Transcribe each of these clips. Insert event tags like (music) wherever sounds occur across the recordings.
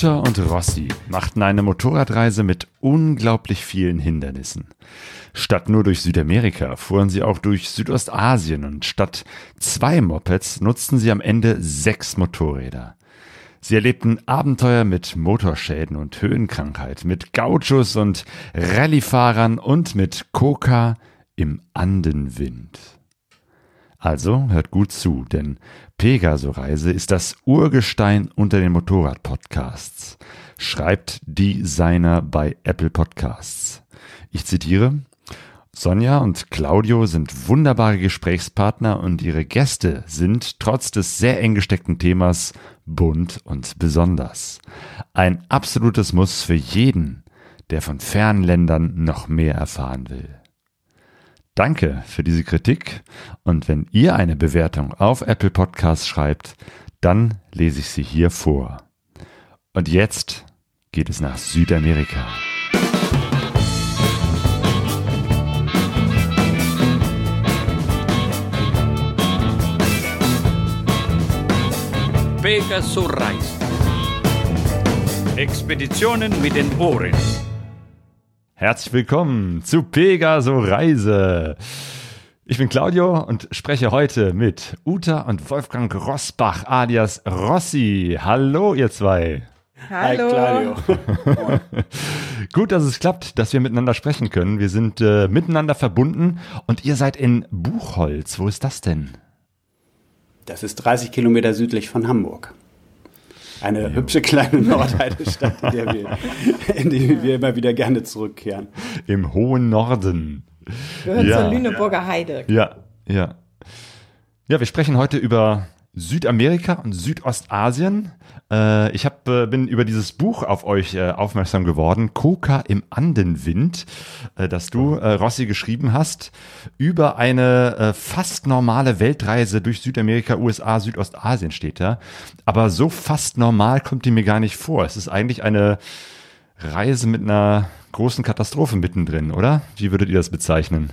Uta und Rossi machten eine Motorradreise mit unglaublich vielen Hindernissen. Statt nur durch Südamerika fuhren sie auch durch Südostasien und statt zwei Mopeds nutzten sie am Ende sechs Motorräder. Sie erlebten Abenteuer mit Motorschäden und Höhenkrankheit, mit Gauchos und Rallyefahrern und mit Coca im Andenwind. Also hört gut zu, denn Pegaso-Reise ist das Urgestein unter den Motorrad-Podcasts, schreibt Designer bei Apple Podcasts. Ich zitiere, Sonja und Claudio sind wunderbare Gesprächspartner und ihre Gäste sind trotz des sehr eng gesteckten Themas bunt und besonders. Ein absolutes Muss für jeden, der von fernen Ländern noch mehr erfahren will. Danke für diese Kritik und wenn ihr eine Bewertung auf Apple Podcasts schreibt, dann lese ich sie hier vor. Und jetzt geht es nach Südamerika. Pegasus Reise. Expeditionen mit den Ohren. Herzlich willkommen zu Pegaso Reise. Ich bin Claudio und spreche heute mit Uta und Wolfgang Rossbach alias Rossi. Hallo, ihr zwei. Hallo. Hi, Claudio. (laughs) Gut, dass es klappt, dass wir miteinander sprechen können. Wir sind äh, miteinander verbunden und ihr seid in Buchholz. Wo ist das denn? Das ist 30 Kilometer südlich von Hamburg. Eine hübsche kleine (laughs) Nordheidestadt, in, der wir, in die wir immer wieder gerne zurückkehren. Im hohen Norden. Gehört Ja. zur Lüneburger Heide. Ja, ja. Ja, wir sprechen heute über Südamerika und Südostasien. Äh, ich hab, äh, bin über dieses Buch auf euch äh, aufmerksam geworden, Coca im Andenwind, äh, das du, äh, Rossi, geschrieben hast, über eine äh, fast normale Weltreise durch Südamerika, USA, Südostasien steht da. Aber so fast normal kommt die mir gar nicht vor. Es ist eigentlich eine Reise mit einer großen Katastrophe mittendrin, oder? Wie würdet ihr das bezeichnen?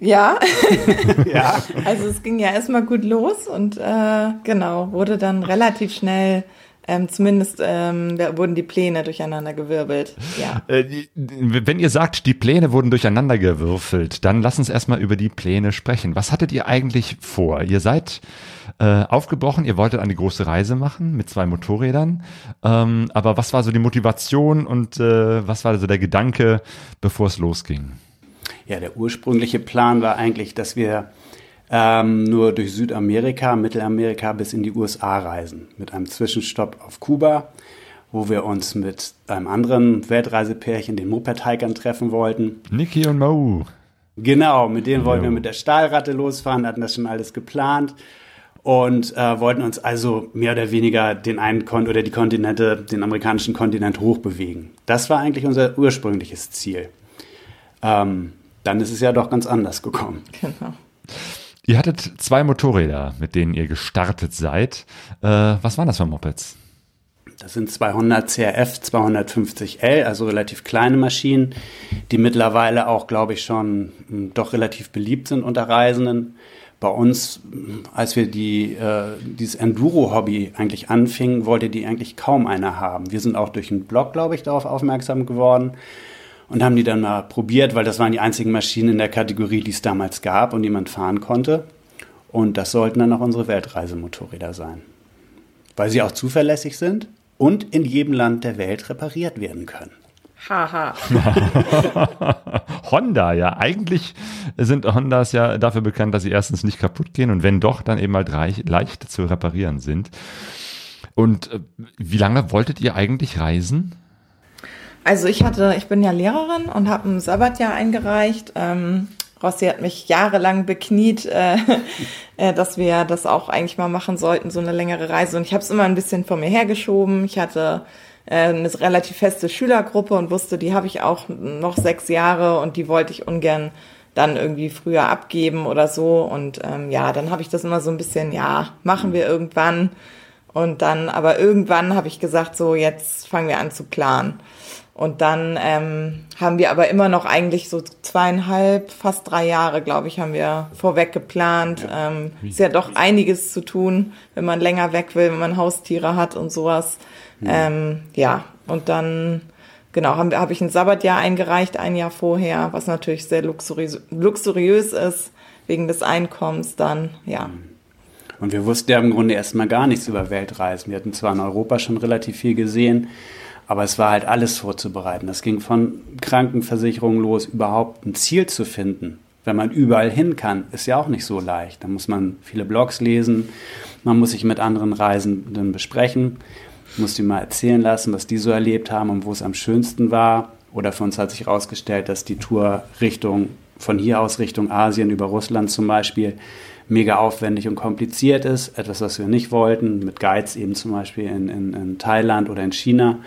Ja, (laughs) Ja, also es ging ja erstmal gut los und äh, genau, wurde dann relativ schnell, ähm, zumindest ähm, wurden die Pläne durcheinander gewirbelt. Ja. Äh, Wenn ihr sagt, die Pläne wurden durcheinander gewürfelt, dann lass uns erstmal über die Pläne sprechen. Was hattet ihr eigentlich vor? Ihr seid äh, aufgebrochen, ihr wolltet eine große Reise machen mit zwei Motorrädern. Ähm, aber was war so die Motivation und äh, was war so der Gedanke, bevor es losging? Ja, der ursprüngliche Plan war eigentlich, dass wir ähm, nur durch Südamerika, Mittelamerika bis in die USA reisen. Mit einem Zwischenstopp auf Kuba, wo wir uns mit einem anderen Weltreisepärchen, den Moped-Hikern, treffen wollten. Niki und Mau. Genau, mit denen wollten wir mit der Stahlratte losfahren, hatten das schon alles geplant und äh, wollten uns also mehr oder weniger den einen Kon oder die Kontinente, den amerikanischen Kontinent hochbewegen. Das war eigentlich unser ursprüngliches Ziel. Ähm, dann ist es ja doch ganz anders gekommen. Genau. Ihr hattet zwei Motorräder, mit denen ihr gestartet seid. Äh, was waren das für Mopeds? Das sind 200 CRF 250L, also relativ kleine Maschinen, die mittlerweile auch, glaube ich, schon mh, doch relativ beliebt sind unter Reisenden. Bei uns, mh, als wir die, äh, dieses Enduro-Hobby eigentlich anfingen, wollte die eigentlich kaum einer haben. Wir sind auch durch einen Blog, glaube ich, darauf aufmerksam geworden und haben die dann mal probiert, weil das waren die einzigen Maschinen in der Kategorie, die es damals gab und die man fahren konnte. Und das sollten dann auch unsere Weltreisemotorräder sein weil sie auch zuverlässig sind und in jedem Land der Welt repariert werden können. Haha. (laughs) Honda, ja. Eigentlich sind Hondas ja dafür bekannt, dass sie erstens nicht kaputt gehen und wenn doch, dann eben halt reich, leicht zu reparieren sind. Und äh, wie lange wolltet ihr eigentlich reisen? Also ich hatte, ich bin ja Lehrerin und habe ein Sabbatjahr eingereicht. Ähm, Rossi hat mich jahrelang bekniet, äh, (laughs) äh, dass wir das auch eigentlich mal machen sollten, so eine längere Reise. Und ich habe es immer ein bisschen vor mir hergeschoben. Ich hatte äh, eine relativ feste Schülergruppe und wusste, die habe ich auch noch sechs Jahre und die wollte ich ungern dann irgendwie früher abgeben oder so. Und ähm, ja, dann habe ich das immer so ein bisschen, ja, machen wir irgendwann. Und dann, aber irgendwann habe ich gesagt, so jetzt fangen wir an zu planen. Und dann ähm, haben wir aber immer noch eigentlich so zweieinhalb, fast drei Jahre, glaube ich, haben wir vorweg geplant. Ja. Ähm, ist ja doch einiges zu tun, wenn man länger weg will, wenn man Haustiere hat und sowas. Ja, ähm, ja. und dann genau, habe hab ich ein Sabbatjahr eingereicht, ein Jahr vorher, was natürlich sehr luxuriös, luxuriös ist, wegen des Einkommens dann, ja. Und wir wussten ja im Grunde erstmal gar nichts über Weltreisen. Wir hatten zwar in Europa schon relativ viel gesehen, aber es war halt alles vorzubereiten. Das ging von Krankenversicherung los, überhaupt ein Ziel zu finden. Wenn man überall hin kann, ist ja auch nicht so leicht. Da muss man viele Blogs lesen, man muss sich mit anderen Reisenden besprechen, muss die mal erzählen lassen, was die so erlebt haben und wo es am schönsten war. Oder für uns hat sich herausgestellt, dass die Tour Richtung, von hier aus Richtung Asien über Russland zum Beispiel, mega aufwendig und kompliziert ist, etwas, was wir nicht wollten, mit Guides eben zum Beispiel in, in, in Thailand oder in China.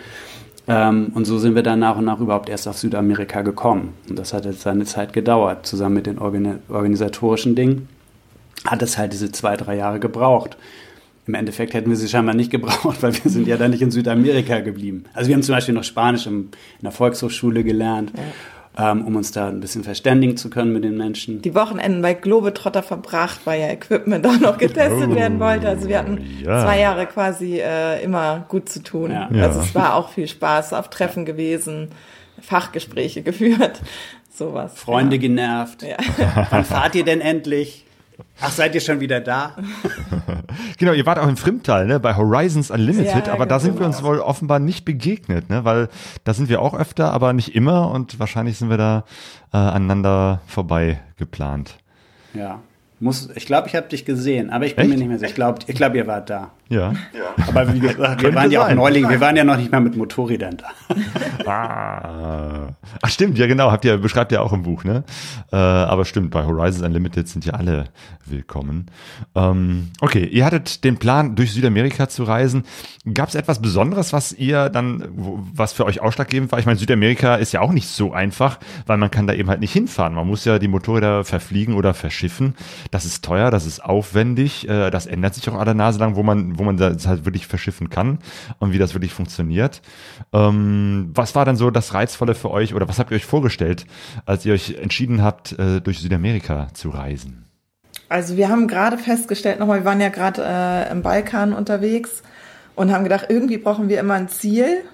Ähm, und so sind wir dann nach und nach überhaupt erst auf Südamerika gekommen. Und das hat jetzt seine Zeit gedauert, zusammen mit den organisatorischen Dingen. Hat es halt diese zwei, drei Jahre gebraucht. Im Endeffekt hätten wir sie scheinbar nicht gebraucht, (laughs) weil wir sind ja dann nicht in Südamerika geblieben. Also wir haben zum Beispiel noch Spanisch in der Volkshochschule gelernt. Ja ähm, um uns da ein bisschen verständigen zu können mit den Menschen. Die Wochenenden bei Globetrotter verbracht, weil ja Equipment auch noch getestet oh, werden wollte. Also wir hatten ja. zwei Jahre quasi äh, immer gut zu tun. Ja. Also es war auch viel Spaß, auf Treffen gewesen, Fachgespräche (laughs) geführt, sowas. Freunde ja. genervt. Wann fahrt ihr denn endlich? Ach, seid ihr schon wieder da? (laughs) genau, ihr wart auch im Frimtal, ne, bei Horizons Unlimited, ja, aber da sind wir uns wohl offenbar nicht begegnet, ne, weil da sind wir auch öfter, aber nicht immer und wahrscheinlich sind wir da äh, aneinander vorbei geplant. Ja. Muss, ich glaube, ich habe dich gesehen, aber ich bin Echt? mir nicht mehr sicher. Ich glaube, ich glaub, ihr wart da. Ja. ja. Aber wie gesagt, wir waren ja auch Neuling, wir waren ja noch nicht mal mit Motorrädern da. ah. Ach stimmt, ja genau, habt ihr, beschreibt ihr auch im Buch, ne? Äh, aber stimmt, bei Horizons Unlimited sind ja alle willkommen. Ähm, okay, ihr hattet den Plan, durch Südamerika zu reisen. Gab es etwas Besonderes, was ihr dann, was für euch ausschlaggebend war? Ich meine, Südamerika ist ja auch nicht so einfach, weil man kann da eben halt nicht hinfahren. Man muss ja die Motorräder verfliegen oder verschiffen. Das ist teuer, das ist aufwendig, äh, das ändert sich auch alle Nase lang, wo man, wo man das halt wirklich verschiffen kann und wie das wirklich funktioniert. Ähm, was war dann so das Reizvolle für euch oder was habt ihr euch vorgestellt, als ihr euch entschieden habt, äh, durch Südamerika zu reisen? Also wir haben gerade festgestellt, nochmal, wir waren ja gerade äh, im Balkan unterwegs und haben gedacht, irgendwie brauchen wir immer ein Ziel.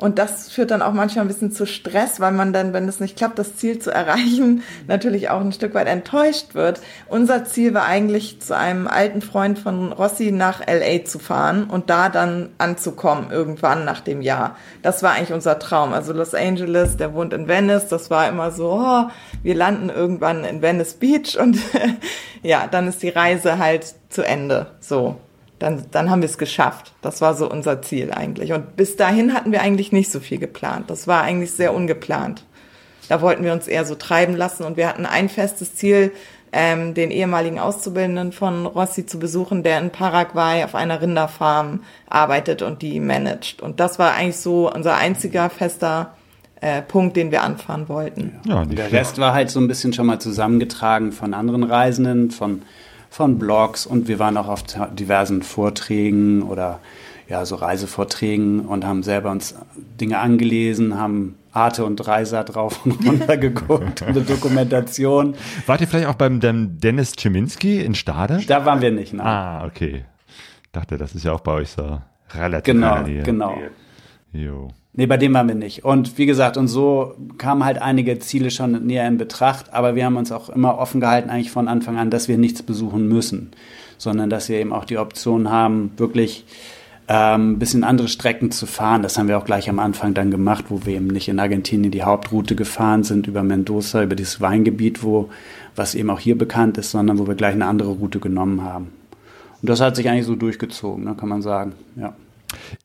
Und das führt dann auch manchmal ein bisschen zu Stress, weil man dann, wenn es nicht klappt, das Ziel zu erreichen, (laughs) natürlich auch ein Stück weit enttäuscht wird. Unser Ziel war eigentlich, zu einem alten Freund von Rossi nach LA zu fahren und da dann anzukommen, irgendwann nach dem Jahr. Das war eigentlich unser Traum. Also Los Angeles, der wohnt in Venice, das war immer so, oh, wir landen irgendwann in Venice Beach und (laughs) ja, dann ist die Reise halt zu Ende. So dann, dann haben wir es geschafft. Das war so unser Ziel eigentlich. Und bis dahin hatten wir eigentlich nicht so viel geplant. Das war eigentlich sehr ungeplant. Da wollten wir uns eher so treiben lassen und wir hatten ein festes Ziel, ähm, den ehemaligen Auszubildenden von Rossi zu besuchen, der in Paraguay auf einer Rinderfarm arbeitet und die managt. Und das war eigentlich so unser einziger fester äh, Punkt, den wir anfahren wollten. Ja, der Rest war halt so ein bisschen schon mal zusammengetragen von anderen Reisenden, von von Blogs und wir waren auch auf diversen Vorträgen oder ja, so Reisevorträgen und haben selber uns Dinge angelesen, haben Arte und Reiser drauf (laughs) und runter geguckt, (laughs) eine Dokumentation. Wart ihr vielleicht auch beim Dennis Czeminski in Stade? Da waren wir nicht, nein. Ah, okay. Dachte, das ist ja auch bei euch so relativ Genau, genau. Jo. Nee, bei dem waren wir nicht. Und wie gesagt, und so kamen halt einige Ziele schon näher in Betracht, aber wir haben uns auch immer offen gehalten, eigentlich von Anfang an, dass wir nichts besuchen müssen, sondern dass wir eben auch die Option haben, wirklich ähm, ein bisschen andere Strecken zu fahren. Das haben wir auch gleich am Anfang dann gemacht, wo wir eben nicht in Argentinien die Hauptroute gefahren sind, über Mendoza, über dieses Weingebiet, wo, was eben auch hier bekannt ist, sondern wo wir gleich eine andere Route genommen haben. Und das hat sich eigentlich so durchgezogen, ne, kann man sagen, ja.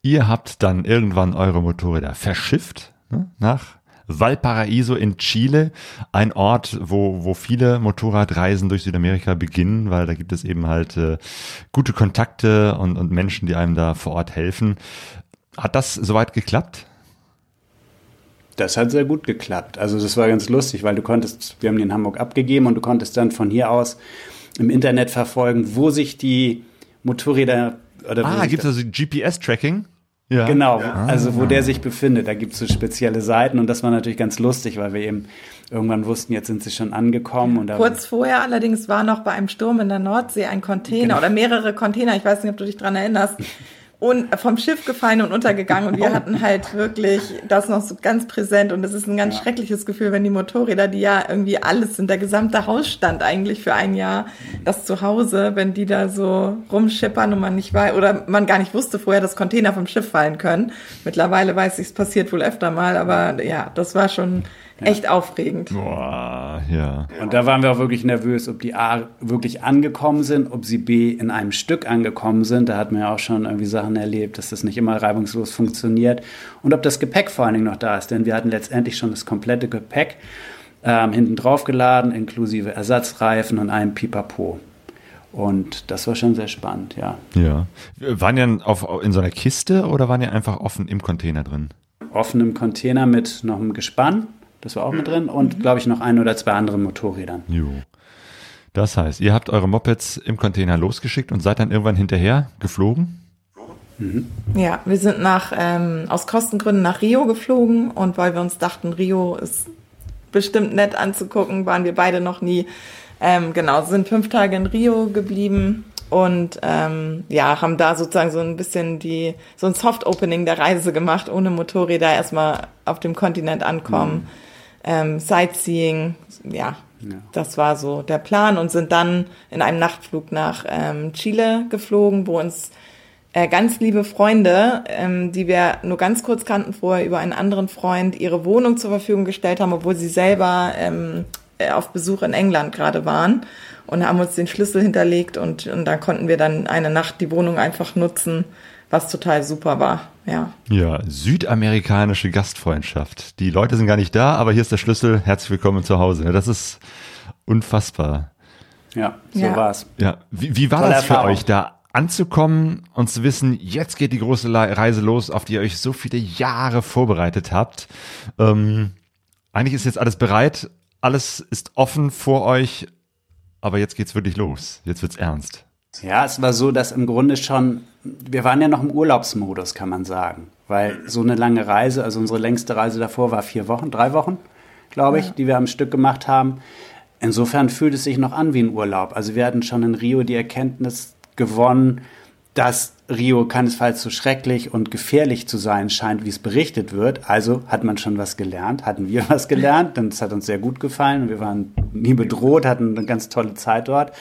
Ihr habt dann irgendwann eure Motorräder verschifft ne, nach Valparaiso in Chile, ein Ort, wo, wo viele Motorradreisen durch Südamerika beginnen, weil da gibt es eben halt äh, gute Kontakte und, und Menschen, die einem da vor Ort helfen. Hat das soweit geklappt? Das hat sehr gut geklappt. Also das war ganz lustig, weil du konntest, wir haben die in Hamburg abgegeben und du konntest dann von hier aus im Internet verfolgen, wo sich die Motorräder ah, gibt es also GPS-Tracking? Ja. Genau, also wo der sich befindet, da gibt es so spezielle Seiten und das war natürlich ganz lustig, weil wir eben irgendwann wussten, jetzt sind sie schon angekommen. Und Kurz vorher allerdings war noch bei einem Sturm in der Nordsee ein Container genau. oder mehrere Container, ich weiß nicht, ob du dich dran erinnerst, (laughs) und vom Schiff gefallen und untergegangen und wir (laughs) hatten halt wirklich das noch so ganz präsent und es ist ein ganz ja. schreckliches Gefühl, wenn die Motorräder, die ja irgendwie alles sind, der gesamte Hausstand eigentlich für ein Jahr, das Zuhause, wenn die da so rumschippern und man nicht weiß oder man gar nicht wusste vorher, dass Container vom Schiff fallen können. Mittlerweile weiß ich, es passiert wohl öfter mal, aber ja, das war schon ja. Echt aufregend. Boah, ja. Und da waren wir auch wirklich nervös, ob die A wirklich angekommen sind, ob sie B in einem Stück angekommen sind. Da hat man ja auch schon irgendwie Sachen erlebt, dass das nicht immer reibungslos funktioniert. Und ob das Gepäck vor allen Dingen noch da ist, denn wir hatten letztendlich schon das komplette Gepäck ähm, hinten drauf geladen, inklusive Ersatzreifen und einem Pipapo. Und das war schon sehr spannend, ja. Ja. Waren ja auf, in so einer Kiste oder waren ja einfach offen im Container drin? Offen im Container mit noch einem Gespann das war auch mit drin. Und, mhm. glaube ich, noch ein oder zwei andere Motorrädern. Jo. Das heißt, ihr habt eure Mopeds im Container losgeschickt und seid dann irgendwann hinterher geflogen? Mhm. Ja, wir sind nach, ähm, aus Kostengründen nach Rio geflogen und weil wir uns dachten, Rio ist bestimmt nett anzugucken, waren wir beide noch nie. Ähm, genau, sind fünf Tage in Rio geblieben und ähm, ja, haben da sozusagen so ein bisschen die, so ein Soft-Opening der Reise gemacht, ohne Motorräder erstmal auf dem Kontinent ankommen. Mhm ähm, Sightseeing, ja, ja, das war so der Plan und sind dann in einem Nachtflug nach ähm, Chile geflogen, wo uns äh, ganz liebe Freunde, ähm, die wir nur ganz kurz kannten vorher über einen anderen Freund, ihre Wohnung zur Verfügung gestellt haben, obwohl sie selber ähm, äh, auf Besuch in England gerade waren und haben uns den Schlüssel hinterlegt und, und dann konnten wir dann eine Nacht die Wohnung einfach nutzen was total super war. Ja. Ja, südamerikanische Gastfreundschaft. Die Leute sind gar nicht da, aber hier ist der Schlüssel. Herzlich willkommen zu Hause. Das ist unfassbar. Ja, so ja. war's. Ja, wie, wie war Tolle das für Erfahrung. euch da anzukommen und zu wissen, jetzt geht die große Reise los, auf die ihr euch so viele Jahre vorbereitet habt? Ähm, eigentlich ist jetzt alles bereit, alles ist offen vor euch, aber jetzt geht's wirklich los. Jetzt wird's ernst. Ja, es war so, dass im Grunde schon, wir waren ja noch im Urlaubsmodus, kann man sagen. Weil so eine lange Reise, also unsere längste Reise davor war vier Wochen, drei Wochen, glaube ich, ja. die wir am Stück gemacht haben. Insofern fühlt es sich noch an wie ein Urlaub. Also wir hatten schon in Rio die Erkenntnis gewonnen, dass Rio keinesfalls so schrecklich und gefährlich zu sein scheint, wie es berichtet wird. Also hat man schon was gelernt, hatten wir (laughs) was gelernt, denn es hat uns sehr gut gefallen. Wir waren nie bedroht, hatten eine ganz tolle Zeit dort.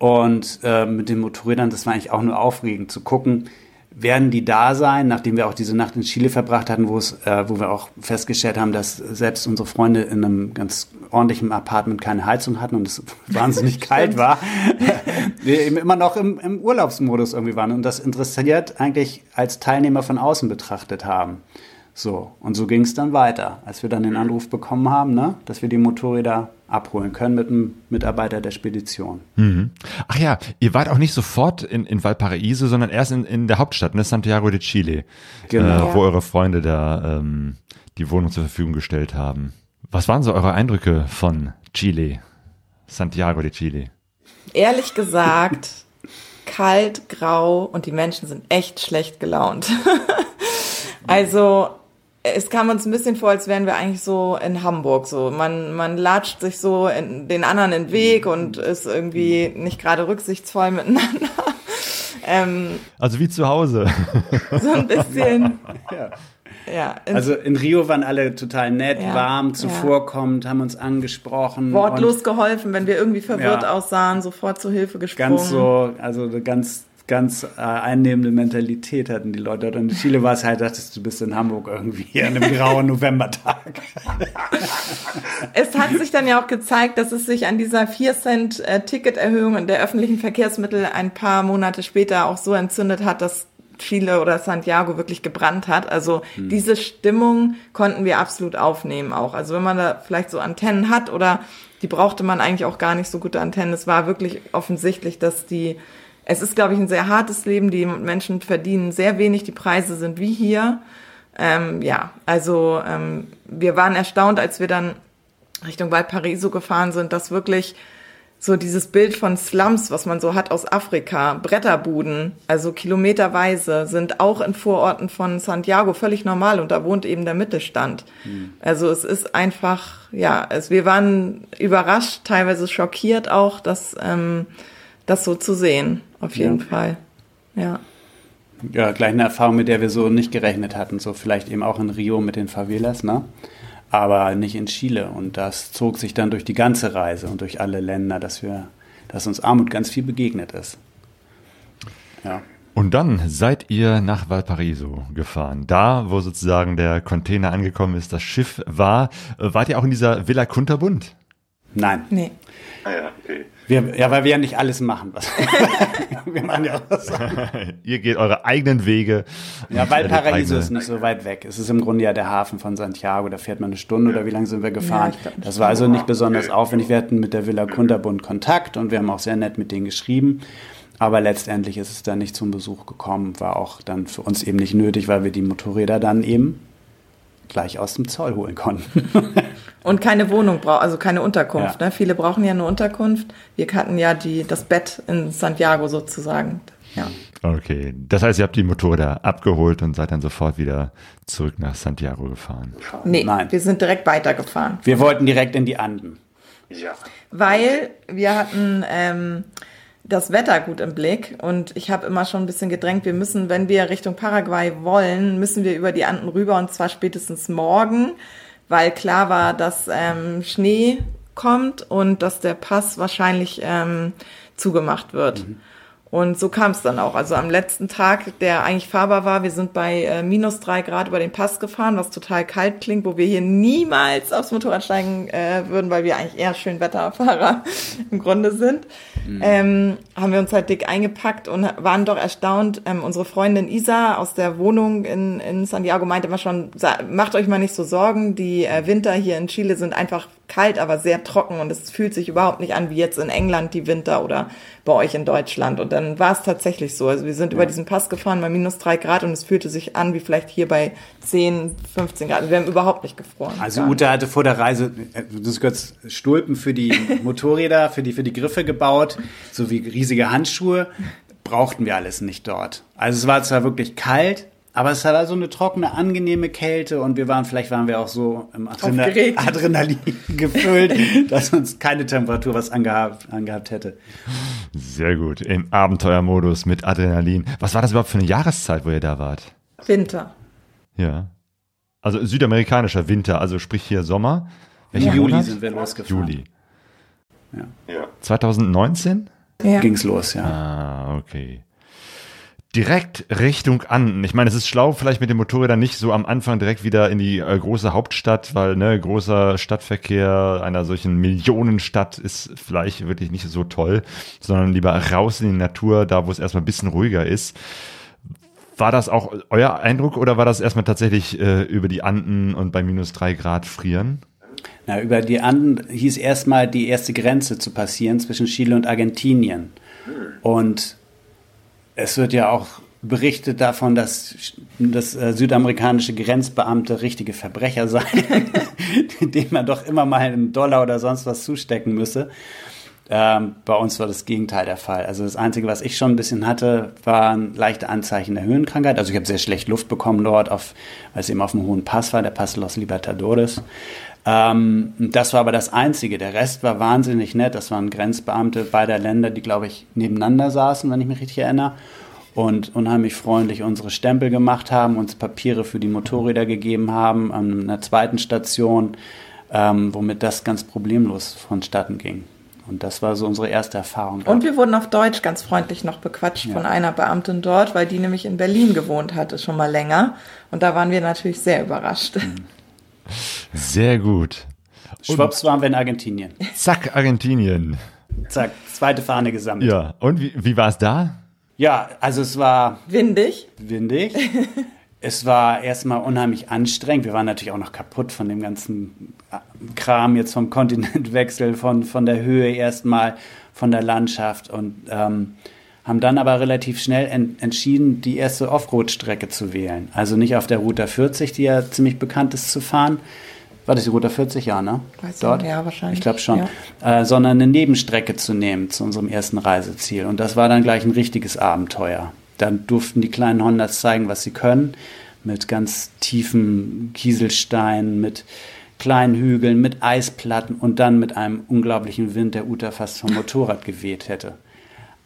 Und äh, mit den Motorrädern, das war eigentlich auch nur aufregend zu gucken, werden die da sein, nachdem wir auch diese Nacht in Chile verbracht hatten, wo es, äh, wo wir auch festgestellt haben, dass selbst unsere Freunde in einem ganz ordentlichen Apartment keine Heizung hatten und es (laughs) wahnsinnig (laughs) kalt war, (laughs) wir eben immer noch im, im Urlaubsmodus irgendwie waren und das interessiert eigentlich als Teilnehmer von außen betrachtet haben. So, und so ging es dann weiter, als wir dann den Anruf bekommen haben, ne, dass wir die Motorräder abholen können mit einem Mitarbeiter der Spedition. Mhm. Ach ja, ihr wart auch nicht sofort in, in Valparaiso, sondern erst in, in der Hauptstadt, ne, Santiago de Chile, genau. äh, wo eure Freunde da ähm, die Wohnung zur Verfügung gestellt haben. Was waren so eure Eindrücke von Chile, Santiago de Chile? Ehrlich gesagt, (laughs) kalt, grau und die Menschen sind echt schlecht gelaunt. (laughs) also es kam uns ein bisschen vor, als wären wir eigentlich so in Hamburg. So, man, man latscht sich so in den anderen in den Weg und ist irgendwie nicht gerade rücksichtsvoll miteinander. (laughs) ähm, also wie zu Hause. (laughs) So ein bisschen. (laughs) ja. Ja, also in Rio waren alle total nett, ja, warm, zuvorkommend, ja. haben uns angesprochen. Wortlos geholfen, wenn wir irgendwie verwirrt ja. aussahen, sofort zur Hilfe gesprungen. Ganz so, also ganz ganz äh, einnehmende Mentalität hatten die Leute. Und in Chile war es halt, dachtest du bist in Hamburg irgendwie (laughs) an einem grauen Novembertag. (laughs) es hat sich dann ja auch gezeigt, dass es sich an dieser 4 Cent äh, Ticketerhöhung der öffentlichen Verkehrsmittel ein paar Monate später auch so entzündet hat, dass Chile oder Santiago wirklich gebrannt hat. Also hm. diese Stimmung konnten wir absolut aufnehmen auch. Also wenn man da vielleicht so Antennen hat oder die brauchte man eigentlich auch gar nicht so gute Antennen. Es war wirklich offensichtlich, dass die es ist, glaube ich, ein sehr hartes Leben. Die Menschen verdienen sehr wenig. Die Preise sind wie hier. Ähm, ja, also ähm, wir waren erstaunt, als wir dann Richtung Valparaiso gefahren sind, dass wirklich so dieses Bild von Slums, was man so hat aus Afrika, Bretterbuden, also kilometerweise, sind auch in Vororten von Santiago völlig normal und da wohnt eben der Mittelstand. Mhm. Also es ist einfach, ja, es, wir waren überrascht, teilweise schockiert auch, dass ähm, das so zu sehen, auf jeden ja. Fall. Ja. Ja, gleich eine Erfahrung, mit der wir so nicht gerechnet hatten, so vielleicht eben auch in Rio mit den Favelas, ne? aber nicht in Chile. Und das zog sich dann durch die ganze Reise und durch alle Länder, dass wir, dass uns Armut ganz viel begegnet ist. Ja. Und dann seid ihr nach Valparaiso gefahren. Da, wo sozusagen der Container angekommen ist, das Schiff war. Wart ihr auch in dieser Villa Kunterbund? Nein. Nee. Ah ja, okay. Wir, ja, weil wir ja nicht alles machen. Was (laughs) wir machen ja auch (laughs) Ihr geht eure eigenen Wege. Ja, weil Paraiso ist nicht so weit weg. Es ist im Grunde ja der Hafen von Santiago. Da fährt man eine Stunde oder wie lange sind wir gefahren? Ja, glaub, das war also nicht besonders aufwendig. Wir hatten mit der Villa Kunterbund Kontakt und wir haben auch sehr nett mit denen geschrieben. Aber letztendlich ist es dann nicht zum Besuch gekommen. War auch dann für uns eben nicht nötig, weil wir die Motorräder dann eben gleich aus dem Zoll holen konnten. (laughs) Und keine Wohnung braucht, also keine Unterkunft. Ja. Ne? Viele brauchen ja eine Unterkunft. Wir hatten ja die, das Bett in Santiago sozusagen. Ja. Okay, das heißt, ihr habt die Motorräder abgeholt und seid dann sofort wieder zurück nach Santiago gefahren? Nee, Nein. wir sind direkt weitergefahren. Wir wollten direkt in die Anden. Ja. Weil wir hatten ähm, das Wetter gut im Blick und ich habe immer schon ein bisschen gedrängt, wir müssen, wenn wir Richtung Paraguay wollen, müssen wir über die Anden rüber und zwar spätestens morgen weil klar war, dass ähm, Schnee kommt und dass der Pass wahrscheinlich ähm, zugemacht wird. Mhm. Und so kam es dann auch. Also am letzten Tag, der eigentlich fahrbar war, wir sind bei äh, minus drei Grad über den Pass gefahren, was total kalt klingt, wo wir hier niemals aufs Motorrad steigen äh, würden, weil wir eigentlich eher Schönwetterfahrer (laughs) im Grunde sind. Mhm. Ähm, haben wir uns halt dick eingepackt und waren doch erstaunt. Ähm, unsere Freundin Isa aus der Wohnung in, in Santiago meinte immer schon, macht euch mal nicht so Sorgen, die äh, Winter hier in Chile sind einfach kalt, aber sehr trocken und es fühlt sich überhaupt nicht an wie jetzt in England die Winter oder bei euch in Deutschland. Und dann war es tatsächlich so. Also wir sind ja. über diesen Pass gefahren bei minus drei Grad und es fühlte sich an wie vielleicht hier bei 10, 15 Grad. Wir haben überhaupt nicht gefroren. Also Ute hatte vor der Reise, äh, du hast Stulpen für die (laughs) Motorräder, für die, für die Griffe gebaut, sowie riesige Handschuhe. Brauchten wir alles nicht dort. Also es war zwar wirklich kalt, aber es war so eine trockene, angenehme Kälte und wir waren, vielleicht waren wir auch so im Adrenal (laughs) Adrenalin gefüllt, (laughs) dass uns keine Temperatur was angehabt, angehabt hätte. Sehr gut. Im Abenteuermodus mit Adrenalin. Was war das überhaupt für eine Jahreszeit, wo ihr da wart? Winter. Ja. Also südamerikanischer Winter, also sprich hier Sommer. Welcher Juli Monat? sind wir losgefahren. Juli. Ja. 2019? Ja. Ging's los, ja. Ah, okay direkt Richtung Anden. Ich meine, es ist schlau, vielleicht mit dem Motorrädern nicht so am Anfang direkt wieder in die äh, große Hauptstadt, weil ne, großer Stadtverkehr einer solchen Millionenstadt ist vielleicht wirklich nicht so toll, sondern lieber raus in die Natur, da wo es erstmal ein bisschen ruhiger ist. War das auch euer Eindruck oder war das erstmal tatsächlich äh, über die Anden und bei minus drei Grad frieren? Na, über die Anden hieß erstmal die erste Grenze zu passieren zwischen Chile und Argentinien. Und es wird ja auch berichtet davon, dass, dass äh, südamerikanische Grenzbeamte richtige Verbrecher seien, (laughs) denen man doch immer mal einen Dollar oder sonst was zustecken müsse. Ähm, bei uns war das Gegenteil der Fall. Also das Einzige, was ich schon ein bisschen hatte, waren leichte Anzeichen der Höhenkrankheit. Also ich habe sehr schlecht Luft bekommen dort, auf, weil es eben auf dem hohen Pass war, der Pass Los Libertadores. Ähm, das war aber das Einzige. Der Rest war wahnsinnig nett. Das waren Grenzbeamte beider Länder, die, glaube ich, nebeneinander saßen, wenn ich mich richtig erinnere. Und unheimlich freundlich unsere Stempel gemacht haben, uns Papiere für die Motorräder gegeben haben an einer zweiten Station, ähm, womit das ganz problemlos vonstatten ging. Und das war so unsere erste Erfahrung. Und wir wurden auf Deutsch ganz freundlich noch bequatscht ja. von einer Beamtin dort, weil die nämlich in Berlin gewohnt hatte, schon mal länger. Und da waren wir natürlich sehr überrascht. Mhm. Sehr gut. Schwupps waren wir in Argentinien. Zack, Argentinien. Zack, zweite Fahne gesammelt. Ja, und wie, wie war es da? Ja, also es war. Windig. Windig. (laughs) es war erstmal unheimlich anstrengend. Wir waren natürlich auch noch kaputt von dem ganzen Kram jetzt vom Kontinentwechsel, von, von der Höhe erstmal, von der Landschaft und ähm, haben dann aber relativ schnell en entschieden, die erste Offroad-Strecke zu wählen. Also nicht auf der Route 40, die ja ziemlich bekannt ist, zu fahren, war das die Route 40 Jahre, ne? Weiß Dort? ja, wahrscheinlich, Ich glaube schon. ja. Äh, sondern eine Nebenstrecke zu nehmen zu unserem ersten Reiseziel. Und das war dann gleich ein richtiges Abenteuer. Dann durften die kleinen Hondas zeigen, was sie können. Mit ganz tiefen Kieselsteinen, mit kleinen Hügeln, mit Eisplatten und dann mit einem unglaublichen Wind, der Uta fast vom Motorrad geweht hätte.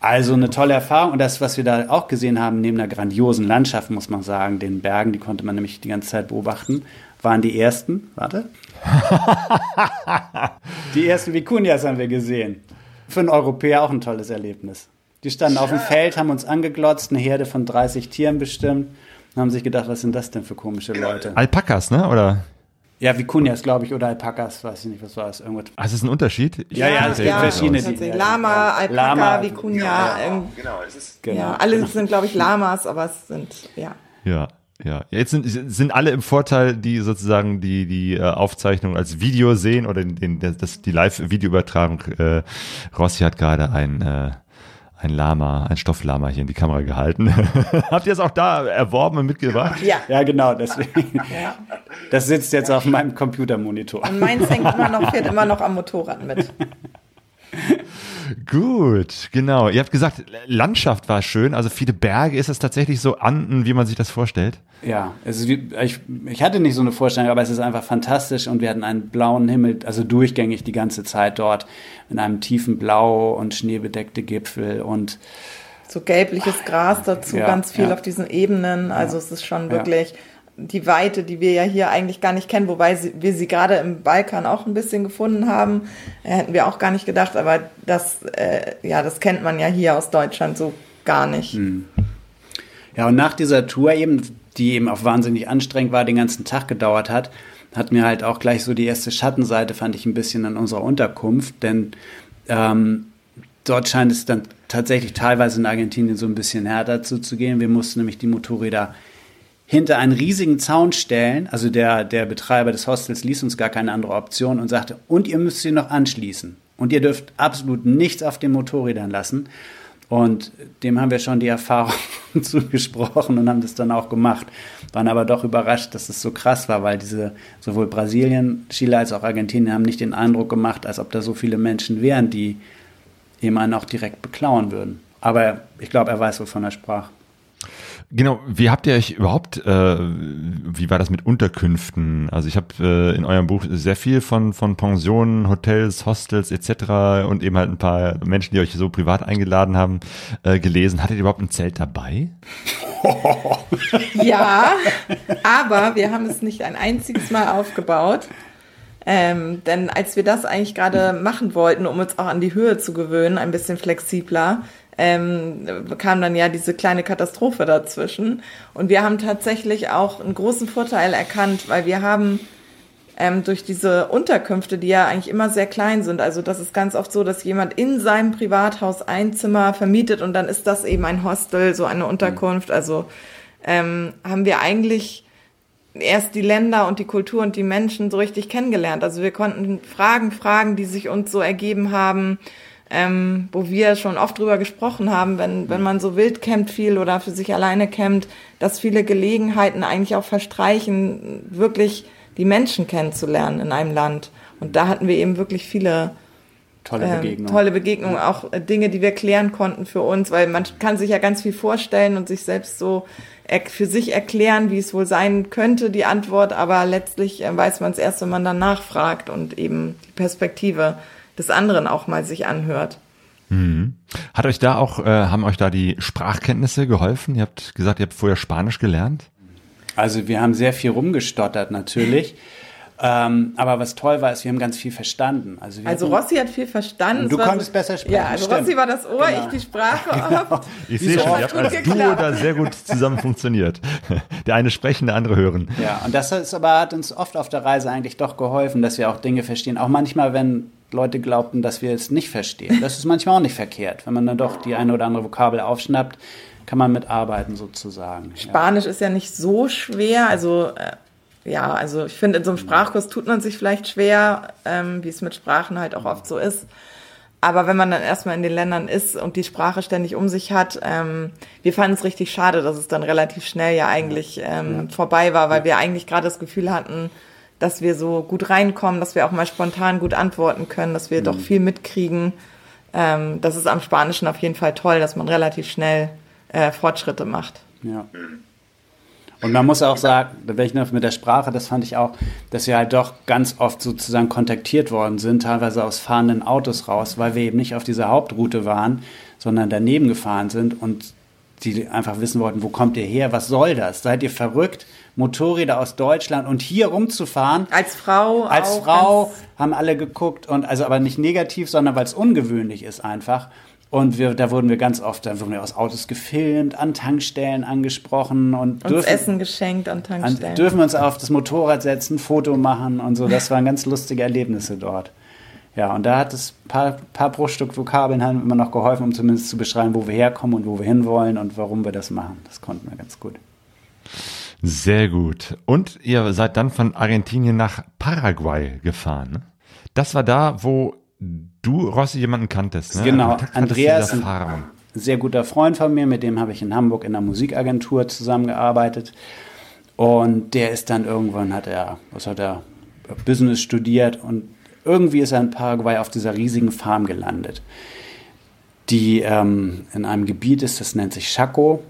Also eine tolle Erfahrung. Und das, was wir da auch gesehen haben, neben einer grandiosen Landschaft, muss man sagen, den Bergen, die konnte man nämlich die ganze Zeit beobachten, waren die ersten, warte, (laughs) die ersten Vicunias haben wir gesehen. Für einen Europäer auch ein tolles Erlebnis. Die standen auf dem Feld, haben uns angeglotzt, eine Herde von 30 Tieren bestimmt und haben sich gedacht, was sind das denn für komische Leute? Alpakas, ne? Oder? Ja, Vicunias, glaube ich, oder Alpakas, weiß ich nicht, was war das? Irgendwas. Ah, ist das ein Unterschied? Ich Ja, ja, es gibt verschiedene, ja, Lama. Alpaka, Lama, Vicuña. ähm, Genau, es ist Genau. Ja, alle sind, glaube ich, Lamas, aber es sind, ja. Ja, ja. Jetzt sind, sind alle im Vorteil, die sozusagen die, die äh, Aufzeichnung als Video sehen oder den, den, das, die Live-Videoübertragung. Äh, Rossi hat gerade ein, äh, ein Lama, ein Stofflama hier in die Kamera gehalten. (laughs) Habt ihr es auch da erworben und mitgebracht? Ja. Ja, genau, deswegen. (laughs) ja. Das sitzt jetzt auf meinem Computermonitor. Und meins hängt immer noch, fährt immer noch am Motorrad mit. (laughs) (laughs) Gut, genau. Ihr habt gesagt, Landschaft war schön, also viele Berge. Ist es tatsächlich so Anden, wie man sich das vorstellt? Ja, es ist wie, ich, ich hatte nicht so eine Vorstellung, aber es ist einfach fantastisch und wir hatten einen blauen Himmel, also durchgängig die ganze Zeit dort, in einem tiefen Blau und schneebedeckte Gipfel und So gelbliches Gras dazu, Ja, ganz viel ja. auf diesen Ebenen. Also es ist schon Ja. wirklich die Weite, die wir ja hier eigentlich gar nicht kennen, wobei wir sie gerade im Balkan auch ein bisschen gefunden haben. Äh, hätten wir auch gar nicht gedacht, aber das, äh, ja, das kennt man ja hier aus Deutschland so gar nicht. Hm. Ja, und nach dieser Tour eben, die eben auch wahnsinnig anstrengend war, den ganzen Tag gedauert hat, hat mir halt auch gleich so die erste Schattenseite, fand ich ein bisschen an unserer Unterkunft, denn ähm, dort scheint es dann tatsächlich teilweise in Argentinien so ein bisschen härter zuzugehen. Wir mussten nämlich die Motorräder hinter einen riesigen Zaun stellen. Also der, der Betreiber des Hostels ließ uns gar keine andere Option und sagte, und ihr müsst sie noch anschließen. Und ihr dürft absolut nichts auf den Motorrädern lassen. Und dem haben wir schon die Erfahrung (laughs) zugesprochen und haben das dann auch gemacht. Waren aber doch überrascht, dass es so krass war, weil diese sowohl Brasilien, Chile als auch Argentinien haben nicht den Eindruck gemacht, als ob da so viele Menschen wären, die einen auch direkt beklauen würden. Aber ich glaube, er weiß, wovon er sprach. Genau, wie habt ihr euch überhaupt, äh, wie war das mit Unterkünften? Also ich habe äh, in eurem Buch sehr viel von, von Pensionen, Hotels, Hostels etc. und eben halt ein paar Menschen, die euch so privat eingeladen haben, äh, gelesen. Hattet ihr überhaupt ein Zelt dabei? (laughs) Ja, aber wir haben es nicht ein einziges Mal aufgebaut. Ähm, denn als wir das eigentlich gerade machen wollten, um uns auch an die Höhe zu gewöhnen, ein bisschen flexibler, ähm, kam dann ja diese kleine Katastrophe dazwischen. Und wir haben tatsächlich auch einen großen Vorteil erkannt, weil wir haben ähm, durch diese Unterkünfte, die ja eigentlich immer sehr klein sind, also das ist ganz oft so, dass jemand in seinem Privathaus ein Zimmer vermietet und dann ist das eben ein Hostel, so eine Unterkunft. Also ähm, haben wir eigentlich erst die Länder und die Kultur und die Menschen so richtig kennengelernt. Also wir konnten Fragen fragen, die sich uns so ergeben haben, ähm, wo wir schon oft drüber gesprochen haben, wenn, wenn man so wild campt viel oder für sich alleine campt, dass viele Gelegenheiten eigentlich auch verstreichen, wirklich die Menschen kennenzulernen in einem Land. Und da hatten wir eben wirklich viele Tolle ähm, Begegnung. tolle Begegnungen, auch äh, Dinge, die wir klären konnten für uns, weil man kann sich ja ganz viel vorstellen und sich selbst so für sich erklären, wie es wohl sein könnte, die Antwort, aber letztlich äh, weiß man es erst, wenn man dann nachfragt und eben die Perspektive des anderen auch mal sich anhört. Hat euch da auch, äh, haben euch da die Sprachkenntnisse geholfen? Ihr habt gesagt, ihr habt vorher Spanisch gelernt? Also wir haben sehr viel rumgestottert natürlich. Ähm, aber was toll war, ist, wir haben ganz viel verstanden. Also, wir Also hatten- Rossi hat viel verstanden. Und du konntest besser sprechen, Ja, also stimmt. Rossi war das Ohr, Genau. ich die Sprache. (laughs) oft. Ich sehe so schon, ihr habt als Duo da sehr gut zusammen funktioniert. (laughs) Der eine sprechen, der andere hören. Ja, und das ist aber hat uns oft auf der Reise eigentlich doch geholfen, dass wir auch Dinge verstehen. Auch manchmal, wenn Leute glaubten, dass wir es nicht verstehen. Das ist manchmal auch nicht verkehrt. Wenn man dann doch die eine oder andere Vokabel aufschnappt, kann man mitarbeiten sozusagen. Ja. Spanisch ist ja nicht so schwer, also äh, ja, also ich finde, in so einem Sprachkurs tut man sich vielleicht schwer, ähm, wie es mit Sprachen halt auch oft so ist. Aber wenn man dann erstmal in den Ländern ist und die Sprache ständig um sich hat, ähm, wir fanden es richtig schade, dass es dann relativ schnell ja eigentlich ähm, vorbei war, weil wir eigentlich gerade das Gefühl hatten, dass wir so gut reinkommen, dass wir auch mal spontan gut antworten können, dass wir doch viel mitkriegen. Ähm, das ist am Spanischen auf jeden Fall toll, dass man relativ schnell äh, Fortschritte macht. Ja. Und man muss auch sagen, da bin ich noch mit der Sprache, das fand ich auch, dass wir halt doch ganz oft sozusagen kontaktiert worden sind, teilweise aus fahrenden Autos raus, weil wir eben nicht auf dieser Hauptroute waren, sondern daneben gefahren sind und die einfach wissen wollten, wo kommt ihr her, was soll das? Seid ihr verrückt? Motorräder aus Deutschland und hier rumzufahren. Als Frau. Als Frau ganz- haben alle geguckt und also aber nicht negativ, sondern weil es ungewöhnlich ist einfach. Und wir, da wurden wir ganz oft, da wurden wir aus Autos gefilmt, an Tankstellen angesprochen und uns dürfen, Essen geschenkt an an, Tankstellen. dürfen uns auf das Motorrad setzen, Foto machen und so. Das waren ganz lustige Erlebnisse dort. Ja, und da hat es ein paar, paar Bruchstück Vokabeln haben immer noch geholfen, um zumindest zu beschreiben, wo wir herkommen und wo wir hinwollen und warum wir das machen. Das konnten wir ganz gut. Sehr gut. Und ihr seid dann von Argentinien nach Paraguay gefahren. Ne? Das war da, wo du, Rossi, jemanden kanntest. Ne? Genau, zu Andreas, ein sehr guter Freund von mir, mit dem habe ich in Hamburg in einer Musikagentur zusammengearbeitet. Und der ist dann irgendwann, hat er, was hat er, Business studiert und irgendwie ist er in Paraguay auf dieser riesigen Farm gelandet, die ähm, in einem Gebiet ist, das nennt sich Chaco,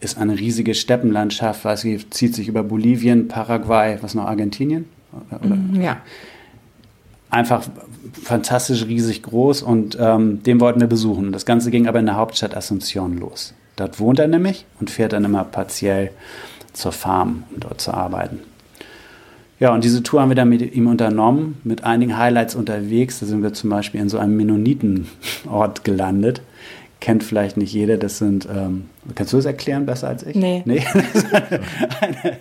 ist eine riesige Steppenlandschaft, weiß ich, zieht sich über Bolivien, Paraguay, was noch, Argentinien? Oder, oder? ja. Einfach fantastisch riesig groß und ähm, den wollten wir besuchen. Das Ganze ging aber in der Hauptstadt Asunción los. Dort wohnt er nämlich und fährt dann immer partiell zur Farm, um dort zu arbeiten. Ja, und diese Tour haben wir dann mit ihm unternommen, mit einigen Highlights unterwegs. Da sind wir zum Beispiel in so einem Mennonitenort gelandet. Kennt vielleicht nicht jeder, das sind, ähm, kannst du das erklären besser als ich? Nee. nee? (laughs) Eine,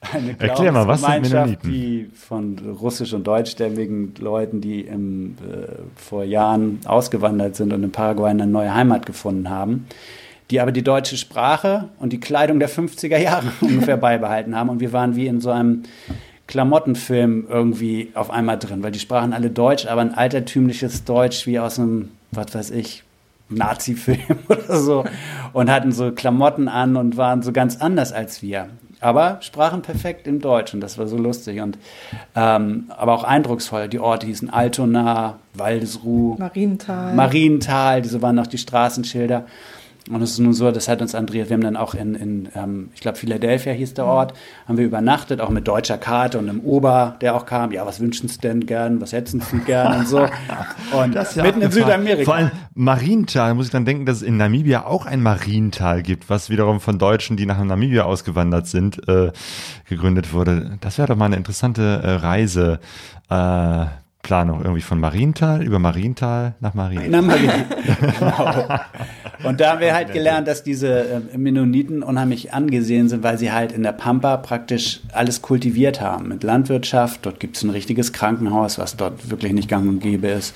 eine Erklär mal, was sind Glaubensgemeinschaft, Mennoniten? die von russisch- und deutschstämmigen Leuten, die im, äh, vor Jahren ausgewandert sind und in Paraguay eine neue Heimat gefunden haben, die aber die deutsche Sprache und die Kleidung der 50er Jahre (laughs) ungefähr beibehalten haben. Und wir waren wie in so einem Klamottenfilm irgendwie auf einmal drin, weil die sprachen alle Deutsch, aber ein altertümliches Deutsch wie aus einem, was weiß ich, Nazi-Film (laughs) oder so und hatten so Klamotten an und waren so ganz anders als wir. Aber sprachen perfekt im Deutsch und das war so lustig und ähm, aber auch eindrucksvoll. Die Orte hießen Altona, Waldesruh, Marienthal. Marienthal, diese waren noch die Straßenschilder. Und es ist nun so, das hat uns Andreas, wir haben dann auch in, in ähm, ich glaube, Philadelphia hieß der Ort, haben wir übernachtet, auch mit deutscher Karte und einem Ober, der auch kam. Ja, was wünschen Sie denn gern? Was hätten Sie gern? Und so. (laughs) Und Das ja mitten in. Südamerika. Vor allem Mariental, muss ich dann denken, dass es in Namibia auch ein Mariental gibt, was wiederum von Deutschen, die nach Namibia ausgewandert sind, äh, gegründet wurde. Das wäre doch mal eine interessante äh, Reise. Äh, Planung irgendwie von Mariental über Mariental nach Marien. In Amerika. genau. Und da haben wir halt gelernt, dass diese äh, Mennoniten unheimlich angesehen sind, weil sie halt in der Pampa praktisch alles kultiviert haben mit Landwirtschaft. Dort gibt es ein richtiges Krankenhaus, was dort wirklich nicht gang und gäbe ist.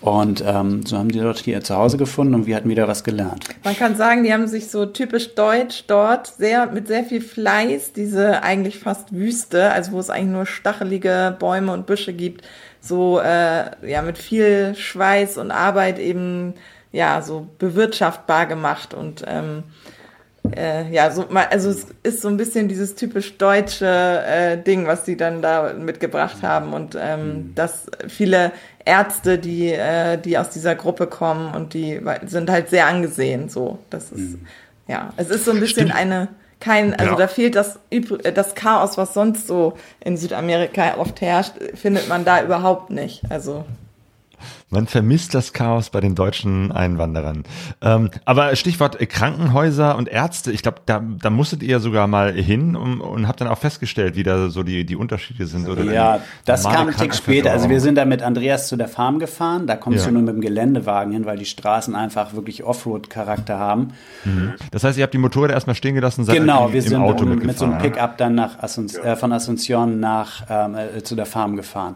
Und ähm, so haben die dort hier zu Hause gefunden und wir hatten wieder was gelernt. Man kann sagen, die haben sich so typisch deutsch dort sehr mit sehr viel Fleiß diese eigentlich fast Wüste, also wo es eigentlich nur stachelige Bäume und Büsche gibt, so äh, ja mit viel Schweiß und Arbeit eben ja so bewirtschaftbar gemacht und ähm, äh, ja so mal also es ist so ein bisschen dieses typisch deutsche äh, Ding, was die dann da mitgebracht haben und ähm, dass viele Ärzte, die äh, die aus dieser Gruppe kommen und die sind halt sehr angesehen. So, das ist ja, es ist so ein bisschen Stimmt. eine kein, also Ja. da fehlt das das Chaos, was sonst so in Südamerika oft herrscht, findet man da überhaupt nicht. Also Man vermisst das Chaos bei den deutschen Einwanderern. Ähm, aber Stichwort äh, Krankenhäuser und Ärzte, ich glaube, da, da musstet ihr sogar mal hin und, und habt dann auch festgestellt, wie da so die, die Unterschiede sind. Oder Ja, das kam ein Tick später. Also wir sind da mit Andreas zu der Farm gefahren. Da kommst Ja. du nur mit dem Geländewagen hin, weil die Straßen einfach wirklich Offroad-Charakter haben. Das heißt, ihr habt die Motorräder erstmal stehen gelassen, seid Genau, im, wir im sind Auto mit, mit so einem mitgefahren. Pickup dann nach Asunc äh, von Asunción nach ähm, äh, zu der Farm gefahren.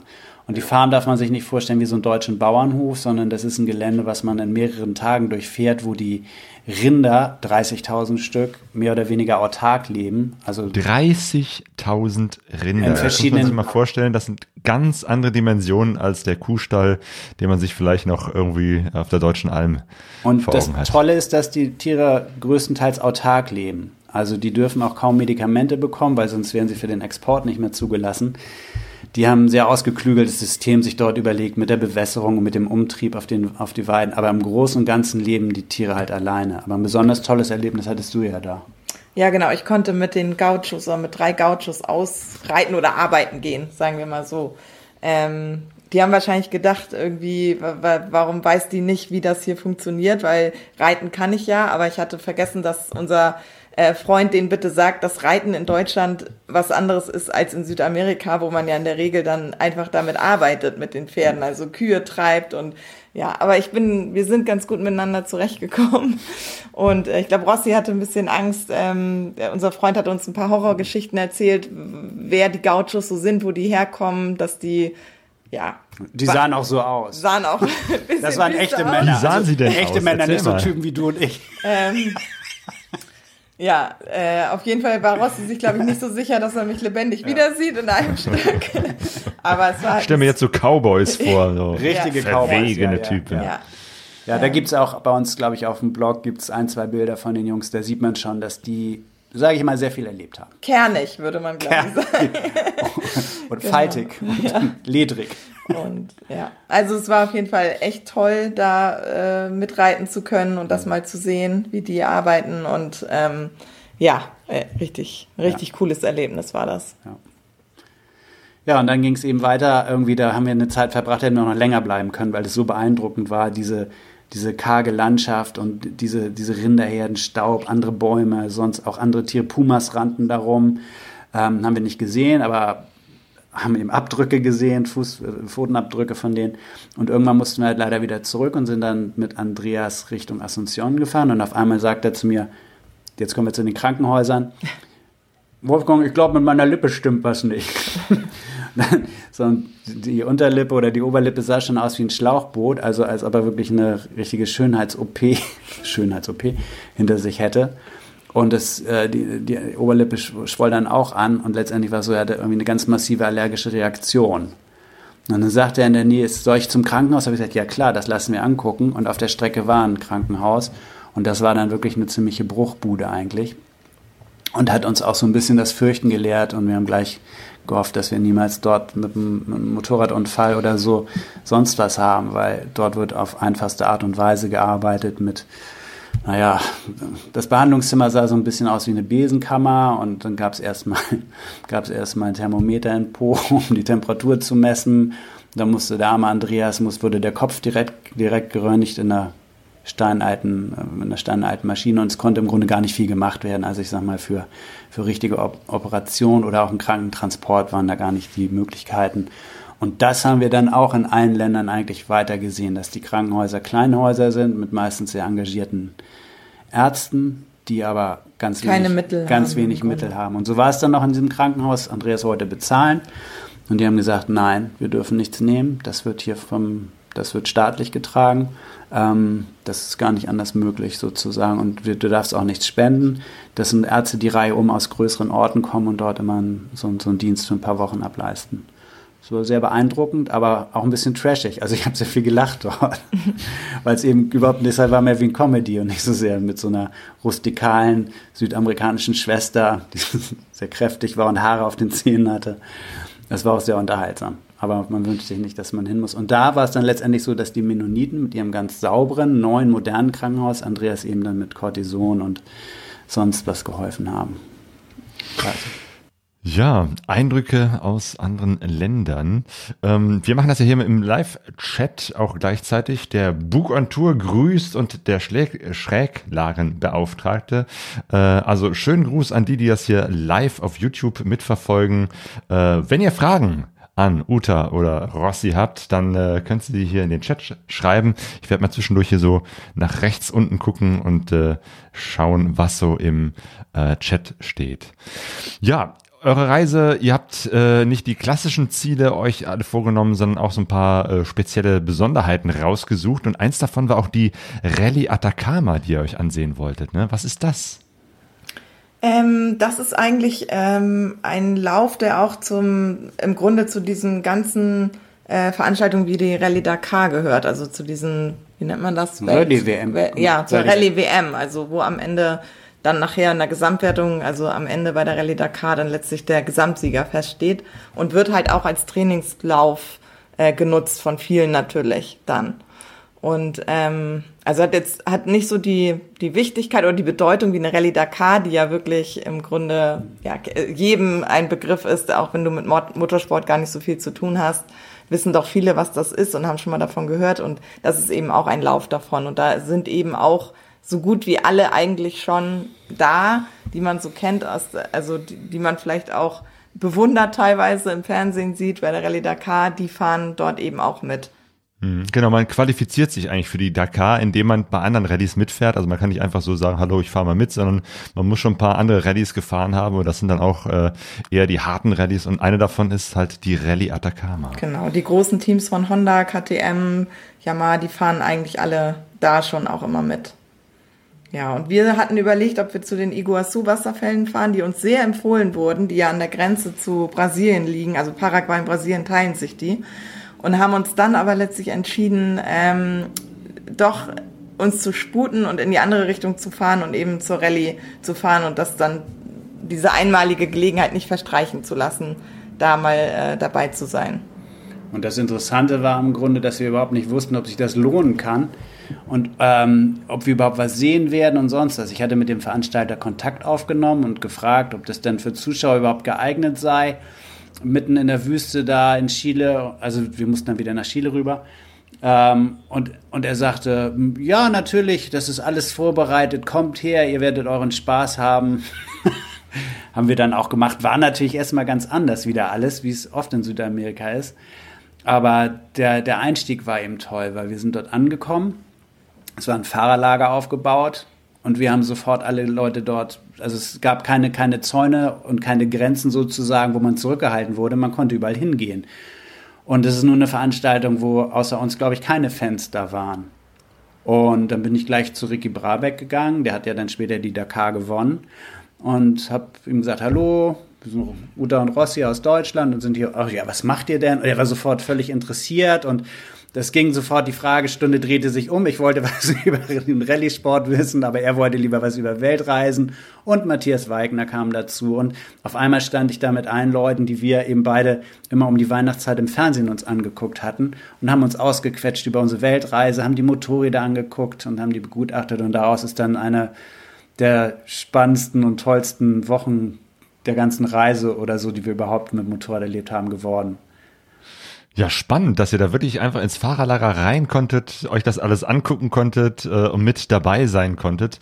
Und die Farm darf man sich nicht vorstellen wie so einen deutschen Bauernhof, sondern das ist ein Gelände, was man in mehreren Tagen durchfährt, wo die Rinder, 30.000 Stück, mehr oder weniger autark leben. Also 30.000 Rinder. In das muss man verschiedenen- sich mal vorstellen, das sind ganz andere Dimensionen als der Kuhstall, den man sich vielleicht noch irgendwie auf der deutschen Alm Und vor das Augen hat. Tolle ist, dass die Tiere größtenteils autark leben. Also die dürfen auch kaum Medikamente bekommen, weil sonst wären sie für den Export nicht mehr zugelassen. Die haben ein sehr ausgeklügeltes System sich dort überlegt mit der Bewässerung und mit dem Umtrieb auf, den, auf die Weiden. Aber im Großen und Ganzen leben die Tiere halt alleine. Aber ein besonders tolles Erlebnis hattest du ja da. Ja, genau. Ich konnte mit den Gauchos oder mit drei Gauchos ausreiten oder arbeiten gehen, sagen wir mal so. Ähm, die haben wahrscheinlich gedacht, irgendwie, warum weiß die nicht, wie das hier funktioniert, weil reiten kann ich ja, aber ich hatte vergessen, dass unser äh, Freund den bitte sagt, dass Reiten in Deutschland was anderes ist als in Südamerika, wo man ja in der Regel dann einfach damit arbeitet mit den Pferden, also Kühe treibt und ja, aber ich bin, wir sind ganz gut miteinander zurechtgekommen (laughs) und äh, ich glaube, Rossi hatte ein bisschen Angst. Ähm, unser Freund hat uns ein paar Horrorgeschichten erzählt, wer die Gauchos so sind, wo die herkommen, dass die ja. Die sahen auch so aus. Sahen auch. (laughs) das waren echte Männer. Wie sahen sie denn Echte aus? Männer, Erzähl nicht so mal. Typen wie du und ich. Ähm, ja, äh, auf jeden Fall war Rossi sich, glaube ich, nicht so sicher, dass er mich lebendig wieder sieht in einem (laughs) Stück. Aber es war. Ich stelle mir jetzt so Cowboys (laughs) vor. So. Richtige Ja. Cowboys. Verwegene ja, ja, Typen. Ja. Ja. Ja, da gibt's auch bei uns, glaube ich, auf dem Blog gibt's ein, zwei Bilder von den Jungs. Da sieht man schon, dass die, sage ich mal, sehr viel erlebt haben. Kernig, würde man, glaube ich, sagen. (laughs) Und Genau. faltig und ledrig. Und ja, also es war auf jeden Fall echt toll, da äh, mitreiten zu können und das mal zu sehen, wie die arbeiten. Und ähm, ja, äh, richtig, richtig cooles Erlebnis war das. Ja, und dann ging's eben weiter. Irgendwie, da haben wir eine Zeit verbracht, hätten wir noch länger bleiben können, weil es so beeindruckend war, diese, diese karge Landschaft und diese, diese Rinderherden, Staub, andere Bäume, sonst auch andere Tiere, Pumas rannten darum. Ähm, haben wir nicht gesehen, aber haben eben Abdrücke gesehen, Fuß, äh, Pfotenabdrücke von denen. Und irgendwann mussten wir halt leider wieder zurück und sind dann mit Andreas Richtung Asunción gefahren. Und auf einmal sagt er zu mir, jetzt kommen wir zu den Krankenhäusern. (laughs) Wolfgang, ich glaube, mit meiner Lippe stimmt was nicht. (laughs) so, die Unterlippe oder die Oberlippe sah schon aus wie ein Schlauchboot, also als ob er wirklich eine richtige Schönheits-OP, (laughs) Schönheits-OP hinter sich hätte. Und das, äh, die, die Oberlippe sch- schwoll dann auch an und letztendlich war es so, er hatte irgendwie eine ganz massive allergische Reaktion. Und dann sagte er in der Nähe, soll ich zum Krankenhaus? Habe ich gesagt, ja klar, das lassen wir angucken. Und auf der Strecke war ein Krankenhaus. Und das war dann wirklich eine ziemliche Bruchbude eigentlich. Und hat uns auch so ein bisschen das Fürchten gelehrt. Und wir haben gleich gehofft, dass wir niemals dort mit einem Motorradunfall oder so sonst was haben, weil dort wird auf einfachste Art und Weise gearbeitet mit naja, das Behandlungszimmer sah so ein bisschen aus wie eine Besenkammer und dann gab es erstmal gab's erstmal (laughs) ein Thermometer in Po, (laughs) um die Temperatur zu messen. Dann musste der arme Andreas, muss, wurde der Kopf direkt, direkt geröntgt in einer steinalten, äh, in einer steinalten Maschine und es konnte im Grunde gar nicht viel gemacht werden. Also ich sag mal, für, für richtige Op Operation oder auch einen Krankentransport waren da gar nicht die Möglichkeiten. Und das haben wir dann auch in allen Ländern eigentlich weiter gesehen, dass die Krankenhäuser Kleinhäuser sind mit meistens sehr engagierten Ärzten, die aber ganz Keine wenig, Mittel ganz haben, wenig Mittel haben. Und so war es dann noch in diesem Krankenhaus. Andreas wollte bezahlen und die haben gesagt, nein, wir dürfen nichts nehmen. Das wird hier vom, das wird staatlich getragen. Ähm, das ist gar nicht anders möglich sozusagen. Und wir, du darfst auch nichts spenden. Das sind Ärzte, die Reihe um aus größeren Orten kommen und dort immer einen, so, so einen Dienst für ein paar Wochen ableisten. War sehr beeindruckend, aber auch ein bisschen trashig. Also ich habe sehr viel gelacht dort, (laughs) weil es eben überhaupt deshalb war mehr wie ein Comedy und nicht so sehr mit so einer rustikalen südamerikanischen Schwester, die (laughs) sehr kräftig war und Haare auf den Zähnen hatte. Das war auch sehr unterhaltsam. Aber man wünscht sich nicht, dass man hin muss. Und da war es dann letztendlich so, dass die Mennoniten mit ihrem ganz sauberen, neuen, modernen Krankenhaus Andreas eben dann mit Cortison und sonst was geholfen haben. Also. Ja, Eindrücke aus anderen Ländern. Ähm, wir machen das ja hier im Live-Chat auch gleichzeitig. Der Book on Tour grüßt und der Schläg Schräglagenbeauftragte. Äh, also schönen Gruß an die, die das hier live auf YouTube mitverfolgen. Äh, wenn ihr Fragen an Uta oder Rossi habt, dann äh, könnt ihr die hier in den Chat sch schreiben. Ich werde mal zwischendurch hier so nach rechts unten gucken und äh, schauen, was so im äh, Chat steht. Ja, eure Reise, ihr habt äh, nicht die klassischen Ziele euch alle vorgenommen, sondern auch so ein paar äh, spezielle Besonderheiten rausgesucht. Und eins davon war auch die Rallye Atacama, die ihr euch ansehen wolltet. Ne? Was ist das? Ähm, das ist eigentlich ähm, ein Lauf, der auch zum, im Grunde zu diesen ganzen äh, Veranstaltungen wie die Rallye Dakar gehört, also zu diesen, wie nennt man das? Rallye WM. Ja, zur Rallye- Rallye WM, also wo am Ende dann nachher in der Gesamtwertung, also am Ende bei der Rallye Dakar, dann letztlich der Gesamtsieger feststeht und wird halt auch als Trainingslauf äh, genutzt von vielen natürlich dann. Und ähm, also hat jetzt hat nicht so die die Wichtigkeit oder die Bedeutung wie eine Rallye Dakar, die ja wirklich im Grunde ja jedem ein Begriff ist, auch wenn du mit Motorsport gar nicht so viel zu tun hast, wissen doch viele, was das ist und haben schon mal davon gehört und das ist eben auch ein Lauf davon und da sind eben auch so gut wie alle eigentlich schon da, die man so kennt, aus, also die, die man vielleicht auch bewundert teilweise im Fernsehen sieht bei der Rallye Dakar, die fahren dort eben auch mit. Mhm. Genau, man qualifiziert sich eigentlich für die Dakar, indem man bei anderen Rallyes mitfährt. Also man kann nicht einfach so sagen, hallo, ich fahre mal mit, sondern man muss schon ein paar andere Rallyes gefahren haben und das sind dann auch äh, eher die harten Rallyes und eine davon ist halt die Rallye Atacama. Genau, die großen Teams von Honda, KTM, Yamaha, die fahren eigentlich alle da schon auch immer mit. Ja, und wir hatten überlegt, ob wir zu den Iguazu-Wasserfällen fahren, die uns sehr empfohlen wurden, die ja an der Grenze zu Brasilien liegen. Also Paraguay und Brasilien teilen sich die und haben uns dann aber letztlich entschieden, ähm, doch uns zu sputen und in die andere Richtung zu fahren und eben zur Rallye zu fahren und das dann diese einmalige Gelegenheit nicht verstreichen zu lassen, da mal äh, dabei zu sein. Und das Interessante war im Grunde, dass wir überhaupt nicht wussten, ob sich das lohnen kann und ähm, ob wir überhaupt was sehen werden und sonst was. Ich hatte mit dem Veranstalter Kontakt aufgenommen und gefragt, ob das denn für Zuschauer überhaupt geeignet sei mitten in der Wüste da in Chile, also wir mussten dann wieder nach Chile rüber. Ähm, und, und er sagte, ja, natürlich, das ist alles vorbereitet, kommt her, ihr werdet euren Spaß haben. (laughs) haben wir dann auch gemacht. War natürlich erstmal ganz anders wieder alles, wie es oft in Südamerika ist. Aber der, der Einstieg war eben toll, weil wir sind dort angekommen. Es war ein Fahrerlager aufgebaut und wir haben sofort alle Leute dort, also es gab keine, keine Zäune und keine Grenzen sozusagen, wo man zurückgehalten wurde. Man konnte überall hingehen. Und es ist nur eine Veranstaltung, wo außer uns, glaube ich, keine Fans da waren. Und dann bin ich gleich zu Ricky Brabeck gegangen. Der hat ja dann später die Dakar gewonnen. Und habe ihm gesagt, hallo, wir sind Uta und Rossi aus Deutschland und sind hier, ach ja, was macht ihr denn? Und er war sofort völlig interessiert und das ging sofort, die Fragestunde drehte sich um. Ich wollte (laughs) was über den Rallye-Sport wissen, aber er wollte lieber was über Weltreisen. Und Matthias Weigner kam dazu. Und auf einmal stand ich da mit allen Leuten, die wir eben beide immer um die Weihnachtszeit im Fernsehen uns angeguckt hatten und haben uns ausgequetscht über unsere Weltreise, haben die Motorräder angeguckt und haben die begutachtet. Und daraus ist dann eine der spannendsten und tollsten Wochen der ganzen Reise oder so, die wir überhaupt mit Motorrad erlebt haben, geworden. Ja, spannend, dass ihr da wirklich einfach ins Fahrerlager rein konntet, euch das alles angucken konntet äh, und mit dabei sein konntet.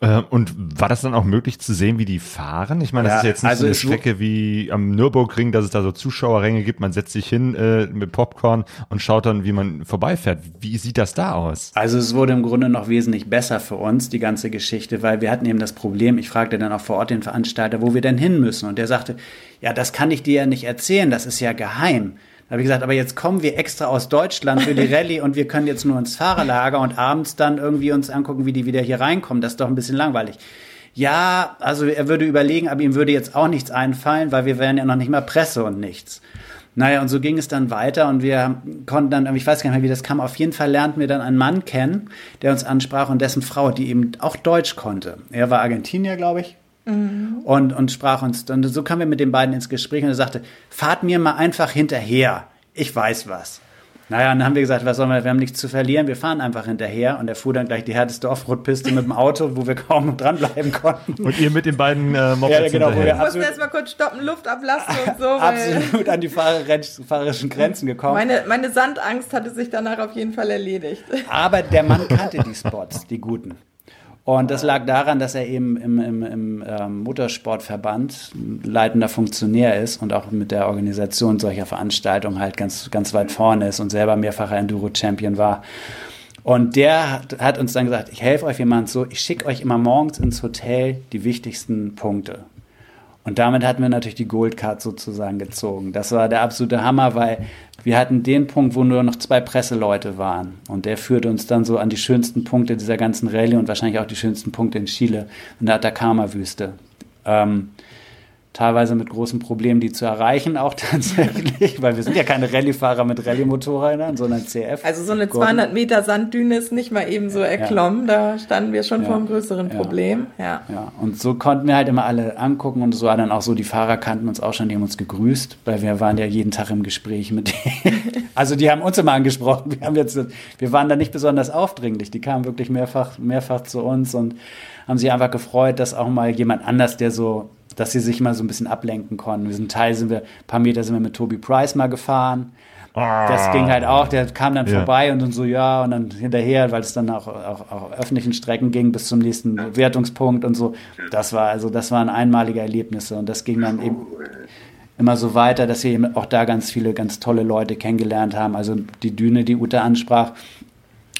Äh, und war das dann auch möglich zu sehen, wie die fahren? Ich meine, das ja, ist jetzt nicht also so eine Strecke wie am Nürburgring, dass es da so Zuschauerränge gibt. Man setzt sich hin äh, mit Popcorn und schaut dann, wie man vorbeifährt. Wie sieht das da aus? Also es wurde im Grunde noch wesentlich besser für uns, die ganze Geschichte, weil wir hatten eben das Problem, ich fragte dann auch vor Ort den Veranstalter, wo wir denn hin müssen. Und der sagte, ja, das kann ich dir ja nicht erzählen, das ist ja geheim. Da habe ich gesagt, aber jetzt kommen wir extra aus Deutschland für die (laughs) Rallye und wir können jetzt nur ins Fahrerlager und abends dann irgendwie uns angucken, wie die wieder hier reinkommen. Das ist doch ein bisschen langweilig. Ja, also er würde überlegen, aber ihm würde jetzt auch nichts einfallen, weil wir wären ja noch nicht mal Presse und nichts. Naja, und so ging es dann weiter und wir konnten dann, ich weiß gar nicht mehr, wie das kam, auf jeden Fall lernten wir dann einen Mann kennen, der uns ansprach und dessen Frau, die eben auch Deutsch konnte. Er war Argentinier, glaube ich, Mhm. Und, und sprach uns, und so kamen wir mit den beiden ins Gespräch und er sagte, fahrt mir mal einfach hinterher. Ich weiß was. Naja, und dann haben wir gesagt, was sollen wir, wir haben nichts zu verlieren, wir fahren einfach hinterher. Und er fuhr dann gleich die härteste Offroad-Piste mit dem Auto, wo wir kaum dranbleiben konnten. Und ihr mit den beiden äh, Mopeds Ja, genau. Wo wir mussten erstmal kurz stoppen, Luft ablassen und so. absolut an die fahrerischen Grenzen gekommen. Meine, meine Sandangst hatte sich danach auf jeden Fall erledigt. Aber der Mann kannte die Spots, die guten. Und das lag daran, dass er eben im, im, im ähm, Motorsportverband leitender Funktionär ist und auch mit der Organisation solcher Veranstaltungen halt ganz, ganz weit vorne ist und selber mehrfacher Enduro-Champion war. Und der hat, hat uns dann gesagt, ich helfe euch, es so, ich schicke euch immer morgens ins Hotel die wichtigsten Punkte. Und damit hatten wir natürlich die Goldcard sozusagen gezogen. Das war der absolute Hammer, weil wir hatten den Punkt, wo nur noch zwei Presseleute waren. Und der führte uns dann so an die schönsten Punkte dieser ganzen Rallye und wahrscheinlich auch die schönsten Punkte in Chile, in der Atacama-Wüste. Ähm, teilweise mit großen Problemen, die zu erreichen, auch (laughs) tatsächlich, weil wir sind ja keine Rallye-Fahrer mit Rallye-Motorrädern, sondern CF. Also so eine 200 Meter Sanddüne ist nicht mal eben so erklommen, ja. da standen wir schon ja. vor einem größeren Problem. Ja. ja, und so konnten wir halt immer alle angucken und so war dann auch so, die Fahrer kannten uns auch schon, die haben uns gegrüßt, weil wir waren ja jeden Tag im Gespräch mit denen. (laughs) Also die haben uns immer angesprochen, wir, haben jetzt, wir waren da nicht besonders aufdringlich, die kamen wirklich mehrfach, mehrfach zu uns und haben sich einfach gefreut, dass auch mal jemand anders, der so dass sie sich mal so ein bisschen ablenken konnten. Wir sind Teil, sind wir, ein paar Meter sind wir mit Toby Price mal gefahren. Ah. Das ging halt auch, der kam dann ja. vorbei und dann so, ja, und dann hinterher, weil es dann auch, auch, auch öffentlichen Strecken ging bis zum nächsten Wertungspunkt und so. Das war, also das waren einmalige Erlebnisse und das ging dann eben immer so weiter, dass wir eben auch da ganz viele ganz tolle Leute kennengelernt haben. Also die Düne, die Ute ansprach,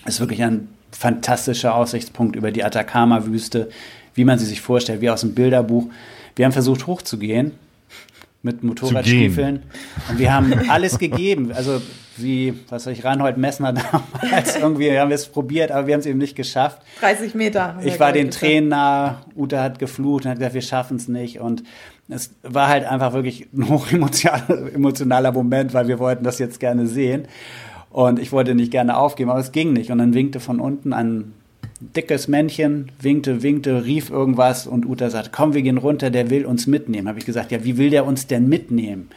ist wirklich ein fantastischer Aussichtspunkt über die Atacama-Wüste, wie man sie sich vorstellt, wie aus dem Bilderbuch. Wir haben versucht hochzugehen mit Motorradstiefeln und wir haben alles gegeben. Also wie, was soll ich, Reinhold Messner (laughs) damals irgendwie, haben wir es probiert, aber wir haben es eben nicht geschafft. 30 Meter. Ich war den Tränen nah, Ute hat geflucht und hat gesagt, wir schaffen es nicht und es war halt einfach wirklich ein hochemotionaler Moment, weil wir wollten das jetzt gerne sehen und ich wollte nicht gerne aufgeben, aber es ging nicht und dann winkte von unten ein dickes Männchen, winkte, winkte, rief irgendwas und Uta sagt, komm, wir gehen runter, der will uns mitnehmen. Habe ich gesagt, ja, wie will der uns denn mitnehmen?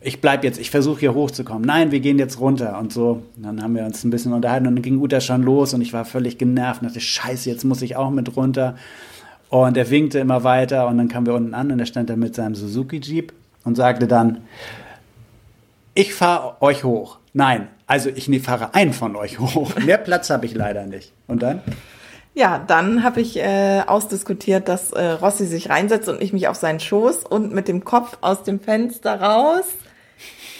Ich bleib jetzt, ich versuche hier hochzukommen. Nein, wir gehen jetzt runter und so. Und dann haben wir uns ein bisschen unterhalten und dann ging Uta schon los und ich war völlig genervt und dachte, scheiße, jetzt muss ich auch mit runter. Und er winkte immer weiter und dann kamen wir unten an und er stand da mit seinem Suzuki Jeep und sagte dann, ich fahre euch hoch. Nein, also ich fahre einen von euch hoch. (laughs) Mehr Platz habe ich leider nicht. Und dann? Ja, dann habe ich äh, ausdiskutiert, dass äh, Rossi sich reinsetzt und ich mich auf seinen Schoß und mit dem Kopf aus dem Fenster raus,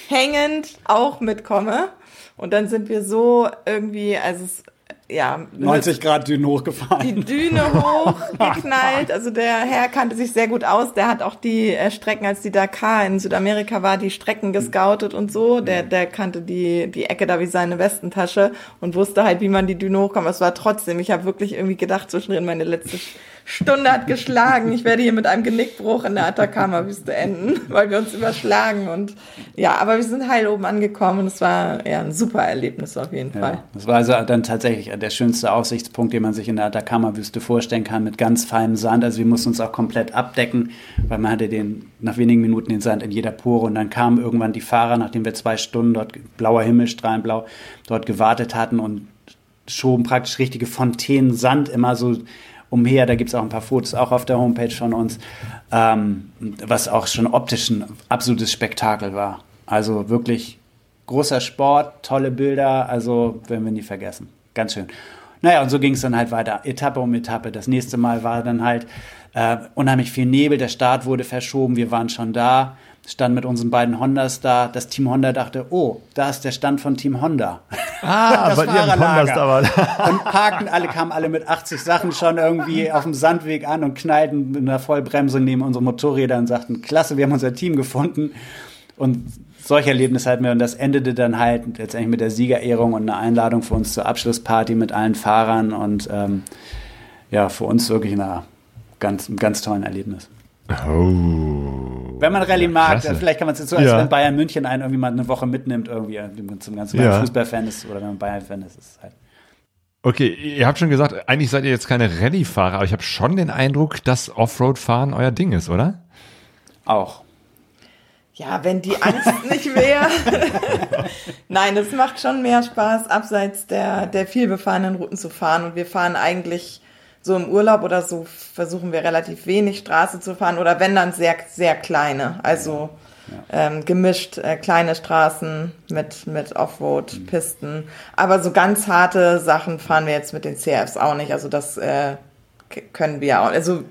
hängend auch mitkomme. Und dann sind wir so irgendwie, also es ja, 90 Grad Düne hochgefahren. Die Düne hochgeknallt. (laughs) Also der Herr kannte sich sehr gut aus. Der hat auch die äh, Strecken, als die Dakar in Südamerika war, die Strecken gescoutet und so. Der, der kannte die, die Ecke da wie seine Westentasche und wusste halt, wie man die Düne hochkommt. Es war trotzdem, ich habe wirklich irgendwie gedacht, zwischendrin meine letzte Stunde hat geschlagen. Ich werde hier mit einem Genickbruch in der Atacama-Wüste enden, weil wir uns überschlagen. Und ja, aber wir sind heil oben angekommen und es war ja ein super Erlebnis auf jeden Fall. das war also dann tatsächlich der schönste Aussichtspunkt, den man sich in der Atacama-Wüste vorstellen kann, mit ganz feinem Sand. Also wir mussten uns auch komplett abdecken, weil man hatte den, nach wenigen Minuten den Sand in jeder Pore und dann kamen irgendwann die Fahrer, nachdem wir zwei Stunden dort, blauer Himmel, strahlenblau, dort gewartet hatten und schoben praktisch richtige Fontänen Sand immer so umher. Da gibt es auch ein paar Fotos auch auf der Homepage von uns, ähm, was auch schon optisch ein absolutes Spektakel war. Also wirklich großer Sport, tolle Bilder, also werden wir nie vergessen. Ganz schön. Naja, und so ging es dann halt weiter, Etappe um Etappe. Das nächste Mal war dann halt äh, unheimlich viel Nebel, der Start wurde verschoben, wir waren schon da stand mit unseren beiden Hondas da. Das Team Honda dachte, oh, da ist der Stand von Team Honda. Ah, bei ihren Hondas aber. und parkten alle, kamen alle mit 80 Sachen schon irgendwie auf dem Sandweg an und knallten mit einer Vollbremsung neben unsere Motorräder und sagten, klasse, wir haben unser Team gefunden. Und solche Erlebnisse hatten wir und das endete dann halt letztendlich mit der Siegerehrung und einer Einladung für uns zur Abschlussparty mit allen Fahrern und ähm, ja, für uns wirklich eine ganz, ein ganz tollen Erlebnis. Oh. Wenn man Rallye mag, Klasse. vielleicht kann man es jetzt so, als ja. wenn Bayern München einen irgendwie mal eine Woche mitnimmt, irgendwie zum ganzen ja. Fußballfan ist oder wenn man Bayern-Fan ist, ist es halt. Okay, ihr habt schon gesagt, eigentlich seid ihr jetzt keine Rallye-Fahrer, aber ich habe schon den Eindruck, dass Offroad-Fahren euer Ding ist, oder? Auch. Ja, wenn die Angst (laughs) nicht wäre. (laughs) Nein, es macht schon mehr Spaß, abseits der, der vielbefahrenen Routen zu fahren. Und wir fahren eigentlich so im Urlaub oder so versuchen wir relativ wenig Straße zu fahren oder wenn dann sehr, sehr kleine. Also ja. ähm, gemischt äh, kleine Straßen mit, mit Offroad-Pisten. Mhm. Aber so ganz harte Sachen fahren wir jetzt mit den CRFs auch nicht. Also das äh, können wir auch. Also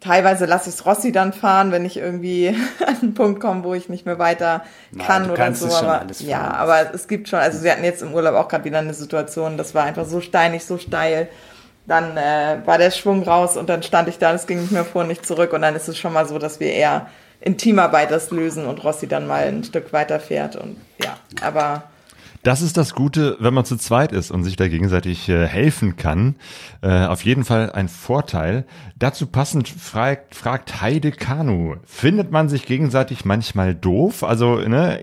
teilweise lasse ich Rossi dann fahren, wenn ich irgendwie (laughs) an einen Punkt komme, wo ich nicht mehr weiter kann Nein, oder so. Aber, ja, aber es gibt schon, also wir hatten jetzt im Urlaub auch gerade wieder eine Situation, das war einfach so steinig, so steil dann äh, war der Schwung raus und dann stand ich da, es ging nicht mehr vor, nicht zurück und dann ist es schon mal so, dass wir eher in Teamarbeit das lösen und Rossi dann mal ein Stück weiter fährt und ja, aber Das ist das Gute, wenn man zu zweit ist und sich da gegenseitig äh, helfen kann. Äh, auf jeden Fall ein Vorteil. Dazu passend fragt, fragt Heide Kanu, findet man sich gegenseitig manchmal doof? Also, ne,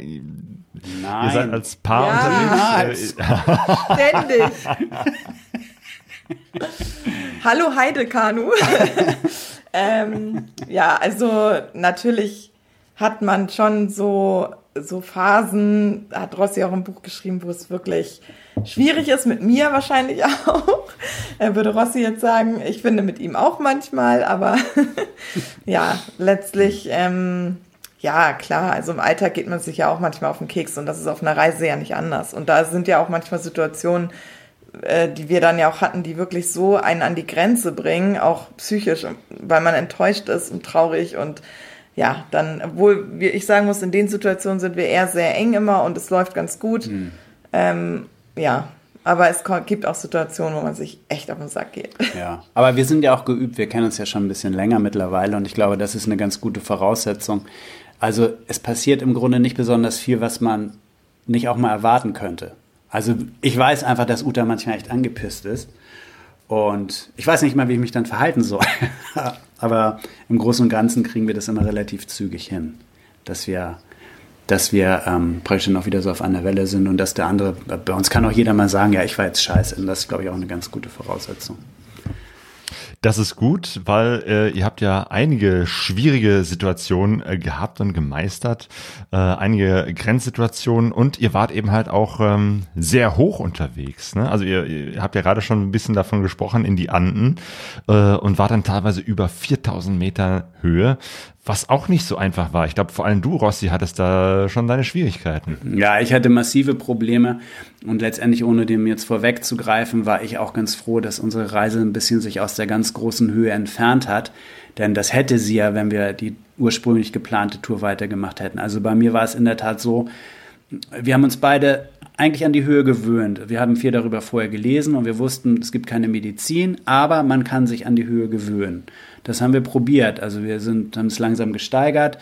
Nein. ihr seid als Paar Ja. unterwegs. Äh, (laughs) Ständig. (laughs) (laughs) Hallo Heidekanu. (laughs) ähm, ja, also natürlich hat man schon so, so Phasen, hat Rossi auch im Buch geschrieben, wo es wirklich schwierig ist, mit mir wahrscheinlich (laughs) auch. Er würde Rossi jetzt sagen, ich finde mit ihm auch manchmal, aber ja, letztlich, ähm, ja, klar, also im Alltag geht man sich ja auch manchmal auf den Keks und das ist auf einer Reise ja nicht anders. Und da sind ja auch manchmal Situationen, die wir dann ja auch hatten, die wirklich so einen an die Grenze bringen, auch psychisch, weil man enttäuscht ist und traurig und ja, dann, obwohl wir, ich sagen muss, in den Situationen sind wir eher sehr eng immer und es läuft ganz gut. Ähm, ja, aber es gibt auch Situationen, wo man sich echt auf den Sack geht. (laughs) Ja, aber wir sind ja auch geübt, wir kennen uns ja schon ein bisschen länger mittlerweile und ich glaube, das ist eine ganz gute Voraussetzung. Also es passiert im Grunde nicht besonders viel, was man nicht auch mal erwarten könnte. Also ich weiß einfach, dass Uta manchmal echt angepisst ist und ich weiß nicht mal, wie ich mich dann verhalten soll. (laughs) aber im Großen und Ganzen kriegen wir das immer relativ zügig hin, dass wir dass wir ähm, praktisch dann auch wieder so auf einer Welle sind und dass der andere, bei uns kann auch jeder mal sagen, ja, ich war jetzt scheiße. Und das ist, glaube ich, auch eine ganz gute Voraussetzung. Das ist gut, weil äh, ihr habt ja einige schwierige Situationen äh, gehabt und gemeistert, äh, einige Grenzsituationen und ihr wart eben halt auch ähm, sehr hoch unterwegs. Ne? Also ihr, ihr habt ja gerade schon ein bisschen davon gesprochen in die Anden äh, und wart dann teilweise über 4000 Meter Höhe, was auch nicht so einfach war. Ich glaube, vor allem du, Rossi, hattest da schon deine Schwierigkeiten. Ja, ich hatte massive Probleme und letztendlich, ohne dem jetzt vorwegzugreifen, war ich auch ganz froh, dass unsere Reise ein bisschen sich aus der ganz großen Höhe entfernt hat. Denn das hätte sie ja, wenn wir die ursprünglich geplante Tour weitergemacht hätten. Also bei mir war es in der Tat so, wir haben uns beide eigentlich an die Höhe gewöhnt. Wir haben viel darüber vorher gelesen und wir wussten, es gibt keine Medizin, aber man kann sich an die Höhe gewöhnen. Das haben wir probiert. Also wir sind, haben es langsam gesteigert,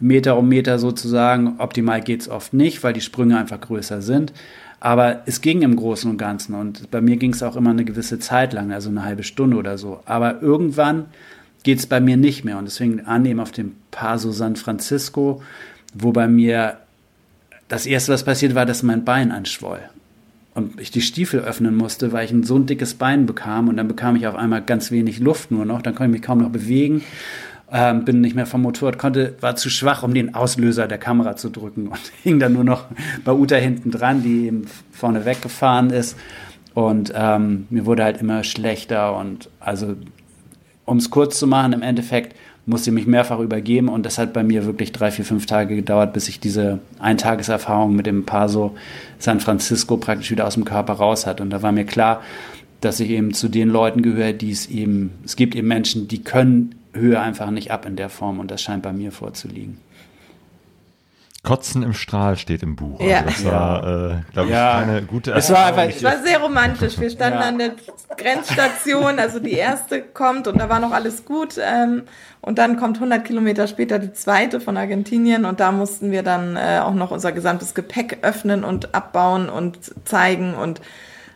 Meter um Meter sozusagen. Optimal geht es oft nicht, weil die Sprünge einfach größer sind. Aber es ging im Großen und Ganzen. Und bei mir ging es auch immer eine gewisse Zeit lang, also eine halbe Stunde oder so. Aber irgendwann geht es bei mir nicht mehr. Und deswegen annehmen auf dem Paso San Francisco, wo bei mir das erste, was passiert war, dass mein Bein anschwoll. Und ich die Stiefel öffnen musste, weil ich ein so ein dickes Bein bekam. Und dann bekam ich auf einmal ganz wenig Luft nur noch. Dann konnte ich mich kaum noch bewegen. Ähm, bin nicht mehr vom Motorrad, konnte, war zu schwach, um den Auslöser der Kamera zu drücken und (laughs) hing dann nur noch bei Uta hinten dran, die eben vorne weggefahren ist. Und ähm, mir wurde halt immer schlechter. Und also, um es kurz zu machen, im Endeffekt musste ich mich mehrfach übergeben und das hat bei mir wirklich drei, vier, fünf Tage gedauert, bis ich diese Eintageserfahrung mit dem Paso San Francisco praktisch wieder aus dem Körper raus hat. Und da war mir klar, dass ich eben zu den Leuten gehöre, die es eben, es gibt eben Menschen, die können Höhe einfach nicht ab in der Form und das scheint bei mir vorzuliegen. Kotzen im Strahl steht im Buch. Ja. Also das war, äh, glaube ich, Ja. eine gute Es war einfach, Es war sehr romantisch. Wir standen Ja. an der Grenzstation, also die erste kommt und da war noch alles gut. Ähm, und dann kommt 100 Kilometer später die zweite von Argentinien und da mussten wir dann äh, auch noch unser gesamtes Gepäck öffnen und abbauen und zeigen und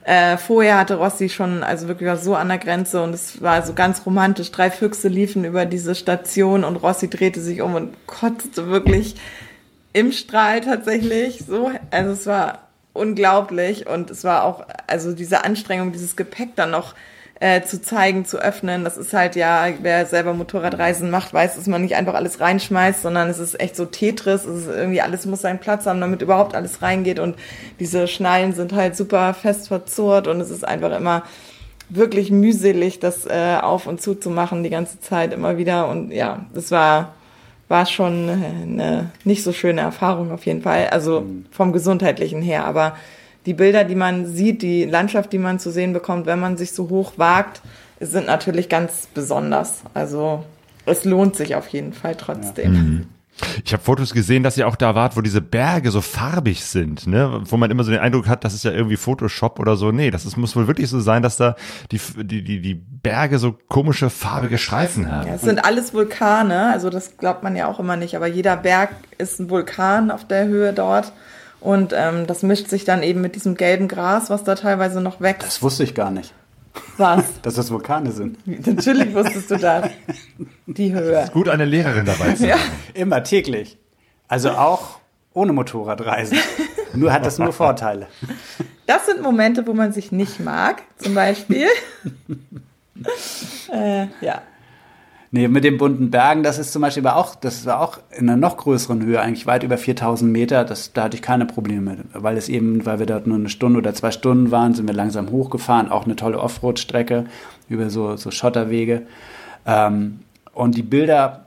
äh, vorher hatte Rossi schon, also wirklich war so an der Grenze und es war so ganz romantisch. Drei Füchse liefen über diese Station und Rossi drehte sich um und kotzte wirklich im Strahl tatsächlich. So, also es war unglaublich und es war auch, also diese Anstrengung, dieses Gepäck dann noch äh, zu zeigen, zu öffnen. Das ist halt ja, wer selber Motorradreisen macht, weiß, dass man nicht einfach alles reinschmeißt, sondern es ist echt so Tetris. Es ist irgendwie alles muss seinen Platz haben, damit überhaupt alles reingeht und diese Schnallen sind halt super fest verzurrt und es ist einfach immer wirklich mühselig, das äh, auf und zu zu machen die ganze Zeit immer wieder und ja, das war war schon eine nicht so schöne Erfahrung auf jeden Fall, also vom gesundheitlichen her, aber die Bilder, die man sieht, die Landschaft, die man zu sehen bekommt, wenn man sich so hoch wagt, sind natürlich ganz besonders. Also es lohnt sich auf jeden Fall trotzdem. Ich habe Fotos gesehen, dass ihr auch da wart, wo diese Berge so farbig sind, ne? Wo man immer so den Eindruck hat, das ist ja irgendwie Photoshop oder so. Nee, das ist, muss wohl wirklich so sein, dass da die, die, die, die Berge so komische farbige Streifen haben. Ja, es sind alles Vulkane, also das glaubt man ja auch immer nicht, aber jeder Berg ist ein Vulkan auf der Höhe dort. Und ähm, das mischt sich dann eben mit diesem gelben Gras, was da teilweise noch wächst. Das wusste ich gar nicht, Was? (laughs) dass das Vulkane sind. Natürlich wusstest du das. Die Höhe. Gut, eine Lehrerin dabei zu Ja. haben. Immer täglich. Also auch ohne Motorradreisen. Nur hat das nur Vorteile. Das sind Momente, wo man sich nicht mag, zum Beispiel. (laughs) äh, ja. Nee, mit den bunten Bergen, das ist zum Beispiel aber auch, das war auch in einer noch größeren Höhe, eigentlich weit über 4000 Meter, das, da hatte ich keine Probleme weil es eben, weil wir dort nur eine Stunde oder zwei Stunden waren, sind wir langsam hochgefahren, auch eine tolle Offroad-Strecke über so, so Schotterwege. Ähm, und die Bilder,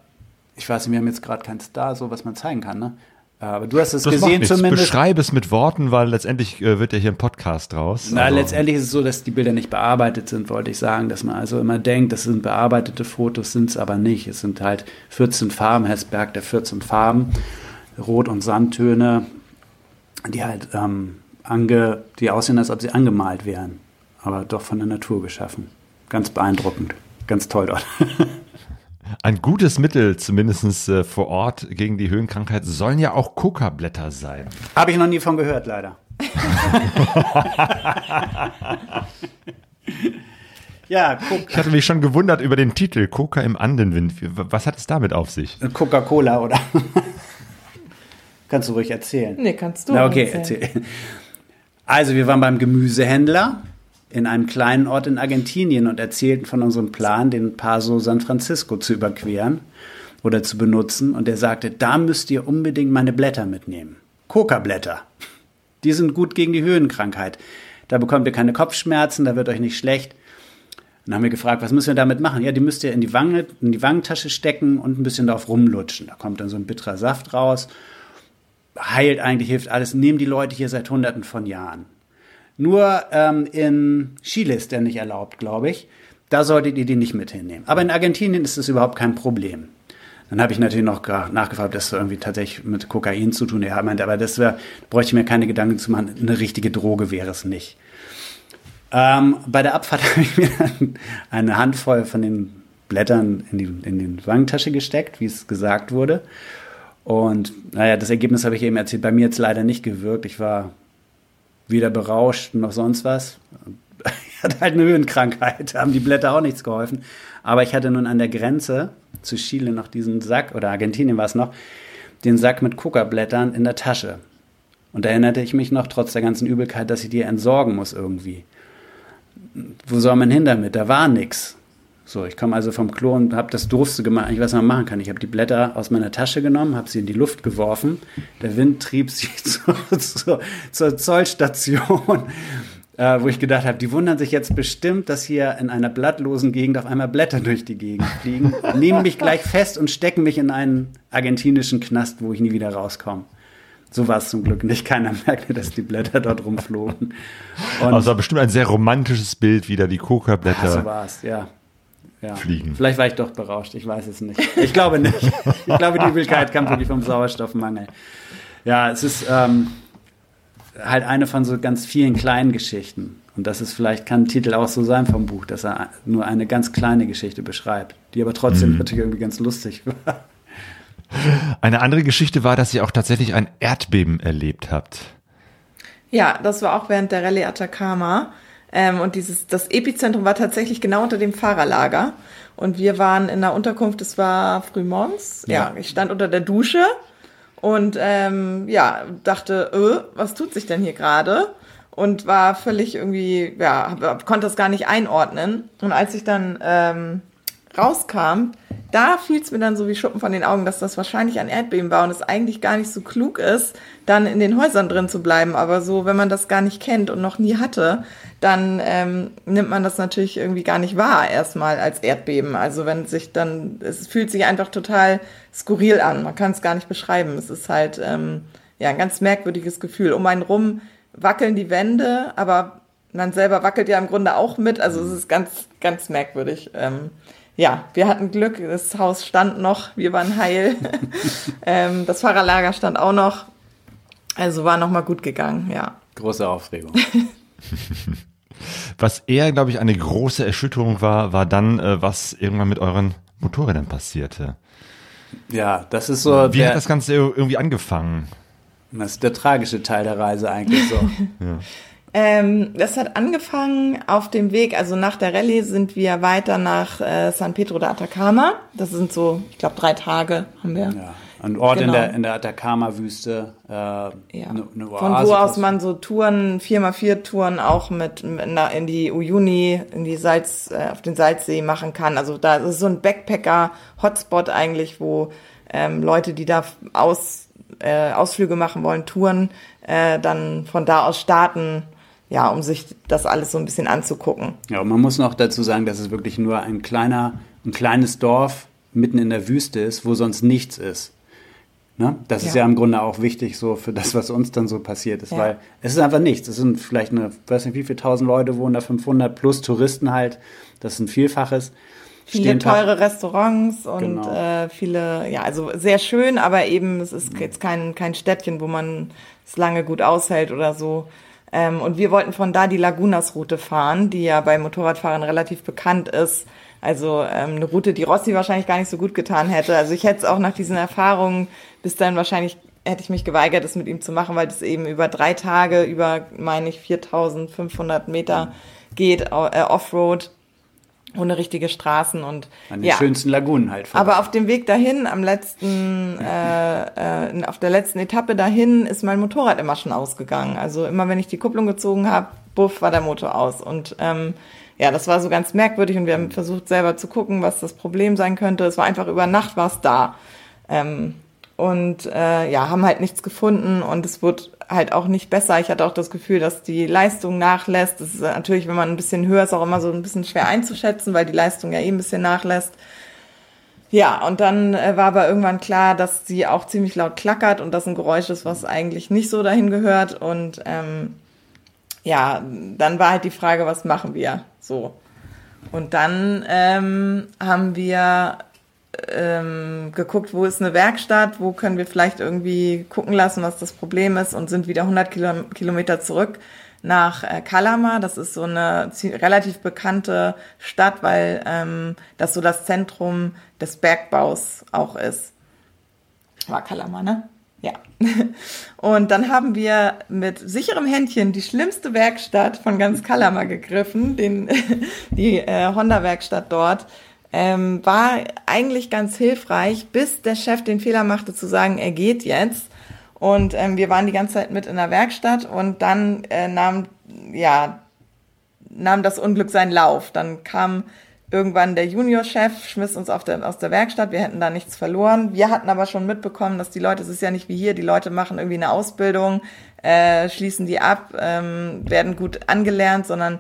ich weiß nicht, wir haben jetzt gerade keinen Star, so was man zeigen kann, ne? Aber du hast es Das gesehen zumindest. Beschreib es mit Worten, weil letztendlich äh, wird ja hier ein Podcast draus. Na, Also, letztendlich ist es so, dass die Bilder nicht bearbeitet sind, wollte ich sagen. Dass man also immer denkt, das sind bearbeitete Fotos, sind es aber nicht. Es sind halt 14 Farben, Hessberg der 14 Farben, Rot- und Sandtöne, die halt ähm, ange, die aussehen, als ob sie angemalt wären, aber doch von der Natur geschaffen. Ganz beeindruckend. Ganz toll dort. (laughs) Ein gutes Mittel, zumindest äh, vor Ort gegen die Höhenkrankheit, sollen ja auch Kokablätter sein. Habe ich noch nie von gehört, leider. (laughs) ja, guck. Ich hatte mich schon gewundert über den Titel Koka im Andenwind. Was hat es damit auf sich? Coca-Cola, oder? (laughs) Kannst du ruhig erzählen. Nee, kannst du. Na, okay, erzählen. erzähl. Also, wir waren beim Gemüsehändler in einem kleinen Ort in Argentinien und erzählten von unserem Plan, den Paso San Francisco zu überqueren oder zu benutzen. Und er sagte, da müsst ihr unbedingt meine Blätter mitnehmen. Coca-Blätter. Die sind gut gegen die Höhenkrankheit. Da bekommt ihr keine Kopfschmerzen, da wird euch nicht schlecht. Dann haben wir gefragt, was müssen wir damit machen? Ja, die müsst ihr in die, Wange, in die Wangentasche stecken und ein bisschen darauf rumlutschen. Da kommt dann so ein bitterer Saft raus. Heilt eigentlich, hilft alles. Nehmen die Leute hier seit hunderten von Jahren. Nur ähm, in Chile ist der nicht erlaubt, glaube ich. Da solltet ihr die nicht mit hinnehmen. Aber in Argentinien ist das überhaupt kein Problem. Dann habe ich natürlich noch nachgefragt, ob das irgendwie tatsächlich mit Kokain zu tun hat. Er aber das wär, bräuchte ich mir keine Gedanken zu machen. Eine richtige Droge wäre es nicht. Ähm, bei der Abfahrt (laughs) habe ich mir dann eine Handvoll von den Blättern in die, in die Wangentasche gesteckt, wie es gesagt wurde. Und naja, das Ergebnis habe ich eben erzählt. Bei mir jetzt leider nicht gewirkt. Ich war weder berauscht noch sonst was. (laughs) Ich hatte halt eine Höhenkrankheit, (laughs) haben die Blätter auch nichts geholfen. Aber ich hatte nun an der Grenze zu Chile noch diesen Sack, oder Argentinien war es noch, den Sack mit Coca-Blättern in der Tasche. Und da erinnerte ich mich noch, trotz der ganzen Übelkeit, dass ich die entsorgen muss irgendwie. Wo soll man hin damit? Da war nix. So, ich komme also vom Klo und habe das Doofste gemacht, eigentlich was man machen kann. Ich habe die Blätter aus meiner Tasche genommen, habe sie in die Luft geworfen. Der Wind trieb sie (laughs) zur, zur, zur Zollstation, äh, wo ich gedacht habe, die wundern sich jetzt bestimmt, dass hier in einer blattlosen Gegend auf einmal Blätter durch die Gegend fliegen, nehmen mich gleich fest und stecken mich in einen argentinischen Knast, wo ich nie wieder rauskomme. So war es zum Glück nicht. Keiner merkte, dass die Blätter dort rumflogen. Und Also bestimmt ein sehr romantisches Bild, wie da die ja, so war es, ja. Ja. Fliegen. Vielleicht war ich doch berauscht, ich weiß es nicht. Ich glaube nicht. Ich glaube, die Übelkeit kam wirklich vom Sauerstoffmangel. Ja, es ist ähm, halt eine von so ganz vielen kleinen Geschichten. Und das ist vielleicht, kann ein Titel auch so sein vom Buch, dass er nur eine ganz kleine Geschichte beschreibt, die aber trotzdem natürlich irgendwie ganz lustig war. Eine andere Geschichte war, dass ihr auch tatsächlich ein Erdbeben erlebt habt. Ja, das war auch während der Rallye Atacama. Ähm, und dieses, das Epizentrum war tatsächlich genau unter dem Fahrerlager. Und wir waren in der Unterkunft, es war frühmorgens. Ja. Ja. ich stand unter der Dusche und ähm, ja, dachte, äh, was tut sich denn hier gerade? Und war völlig irgendwie, ja, konnte das gar nicht einordnen. Und als ich dann ähm, rauskam, da fiel es mir dann so wie Schuppen von den Augen, dass das wahrscheinlich ein Erdbeben war und es eigentlich gar nicht so klug ist, dann in den Häusern drin zu bleiben. Aber so, wenn man das gar nicht kennt und noch nie hatte, dann ähm, nimmt man das natürlich irgendwie gar nicht wahr erstmal als Erdbeben. Also wenn sich dann, es fühlt sich einfach total skurril an. Man kann es gar nicht beschreiben. Es ist halt ähm, ja ein ganz merkwürdiges Gefühl. Um einen rum wackeln die Wände, aber man selber wackelt ja im Grunde auch mit. Also es ist ganz, ganz merkwürdig. Ähm, ja, wir hatten Glück, das Haus stand noch, wir waren heil. (laughs) ähm, das Fahrerlager stand auch noch. Also war nochmal gut gegangen, ja. Große Aufregung. (laughs) Was eher, glaube ich, eine große Erschütterung war, war dann, äh, was irgendwann mit euren Motorrädern passierte. Ja, das ist so. Wie der, hat das Ganze irgendwie angefangen? Das ist der tragische Teil der Reise eigentlich so. (laughs) ja. Ähm, das hat angefangen auf dem Weg, also nach der Rallye sind wir weiter nach äh, San Pedro de Atacama. Das sind so, ich glaube, drei Tage haben wir. Ja. Ein Ort genau. in der, in der Atacama-Wüste. Äh, ja. ne, ne Von wo aus man so Touren, 4x4-Touren auch mit, mit in die Uyuni, in die Salz, äh, auf den Salzsee machen kann. Also da ist so ein Backpacker-Hotspot eigentlich, wo ähm, Leute, die da aus, äh, Ausflüge machen wollen, Touren, äh, dann von da aus starten ja, um sich das alles so ein bisschen anzugucken. Ja, und man muss noch dazu sagen, dass es wirklich nur ein kleiner, ein kleines Dorf mitten in der Wüste ist, wo sonst nichts ist. Ne? Das ja. ist ja im Grunde auch wichtig so für das, was uns dann so passiert ist, ja. weil es ist einfach nichts. Es sind vielleicht eine, weiß nicht, wie viele tausend Leute wohnen da, 500 plus Touristen halt. Das ist ein Vielfaches. Viele teure Restaurants und genau. äh, viele, ja, also sehr schön, aber eben es ist jetzt kein, kein Städtchen, wo man es lange gut aushält oder so. Ähm, und wir wollten von da die Lagunas-Route fahren, die ja bei Motorradfahrern relativ bekannt ist. Also ähm, eine Route, die Rossi wahrscheinlich gar nicht so gut getan hätte. Also ich hätte es auch nach diesen Erfahrungen bis dann wahrscheinlich hätte ich mich geweigert, es mit ihm zu machen, weil es eben über drei Tage, über, meine ich, 4500 Meter geht, äh, Offroad ohne richtige Straßen und an den ja. schönsten Lagunen halt. Vorbei. Aber auf dem Weg dahin, am letzten, äh, äh, auf der letzten Etappe dahin, ist mein Motorrad immer schon ausgegangen. Also immer, wenn ich die Kupplung gezogen habe, buff, war der Motor aus. Und ähm, ja, das war so ganz merkwürdig und wir haben versucht selber zu gucken, was das Problem sein könnte. Es war einfach über Nacht war es da. Ähm, und äh, ja, haben halt nichts gefunden und es wird halt auch nicht besser. Ich hatte auch das Gefühl, dass die Leistung nachlässt. Das ist natürlich, wenn man ein bisschen höher ist, auch immer so ein bisschen schwer einzuschätzen, weil die Leistung ja eh ein bisschen nachlässt. Ja, und dann äh, war aber irgendwann klar, dass sie auch ziemlich laut klackert und das ein Geräusch ist, was eigentlich nicht so dahin gehört. Und ähm, ja, dann war halt die Frage, was machen wir so? Und dann ähm, haben wir ähm, geguckt, wo ist eine Werkstatt, wo können wir vielleicht irgendwie gucken lassen, was das Problem ist und sind wieder 100 Kilo Kilometer zurück nach äh, Kalama. Das ist so eine relativ bekannte Stadt, weil ähm, das so das Zentrum des Bergbaus auch ist. War Kalama, ne? Ja. (laughs) Und dann haben wir mit sicherem Händchen die schlimmste Werkstatt von ganz Kalama gegriffen, den, (laughs) die äh, Honda-Werkstatt dort ähm, war eigentlich ganz hilfreich, bis der Chef den Fehler machte zu sagen, er geht jetzt. Und ähm, wir waren die ganze Zeit mit in der Werkstatt und dann äh, nahm, ja, nahm das Unglück seinen Lauf. Dann kam irgendwann der Juniorchef, schmiss uns auf der, aus der Werkstatt, wir hätten da nichts verloren. Wir hatten aber schon mitbekommen, dass die Leute, es ist ja nicht wie hier, die Leute machen irgendwie eine Ausbildung, äh, schließen die ab, ähm, werden gut angelernt, sondern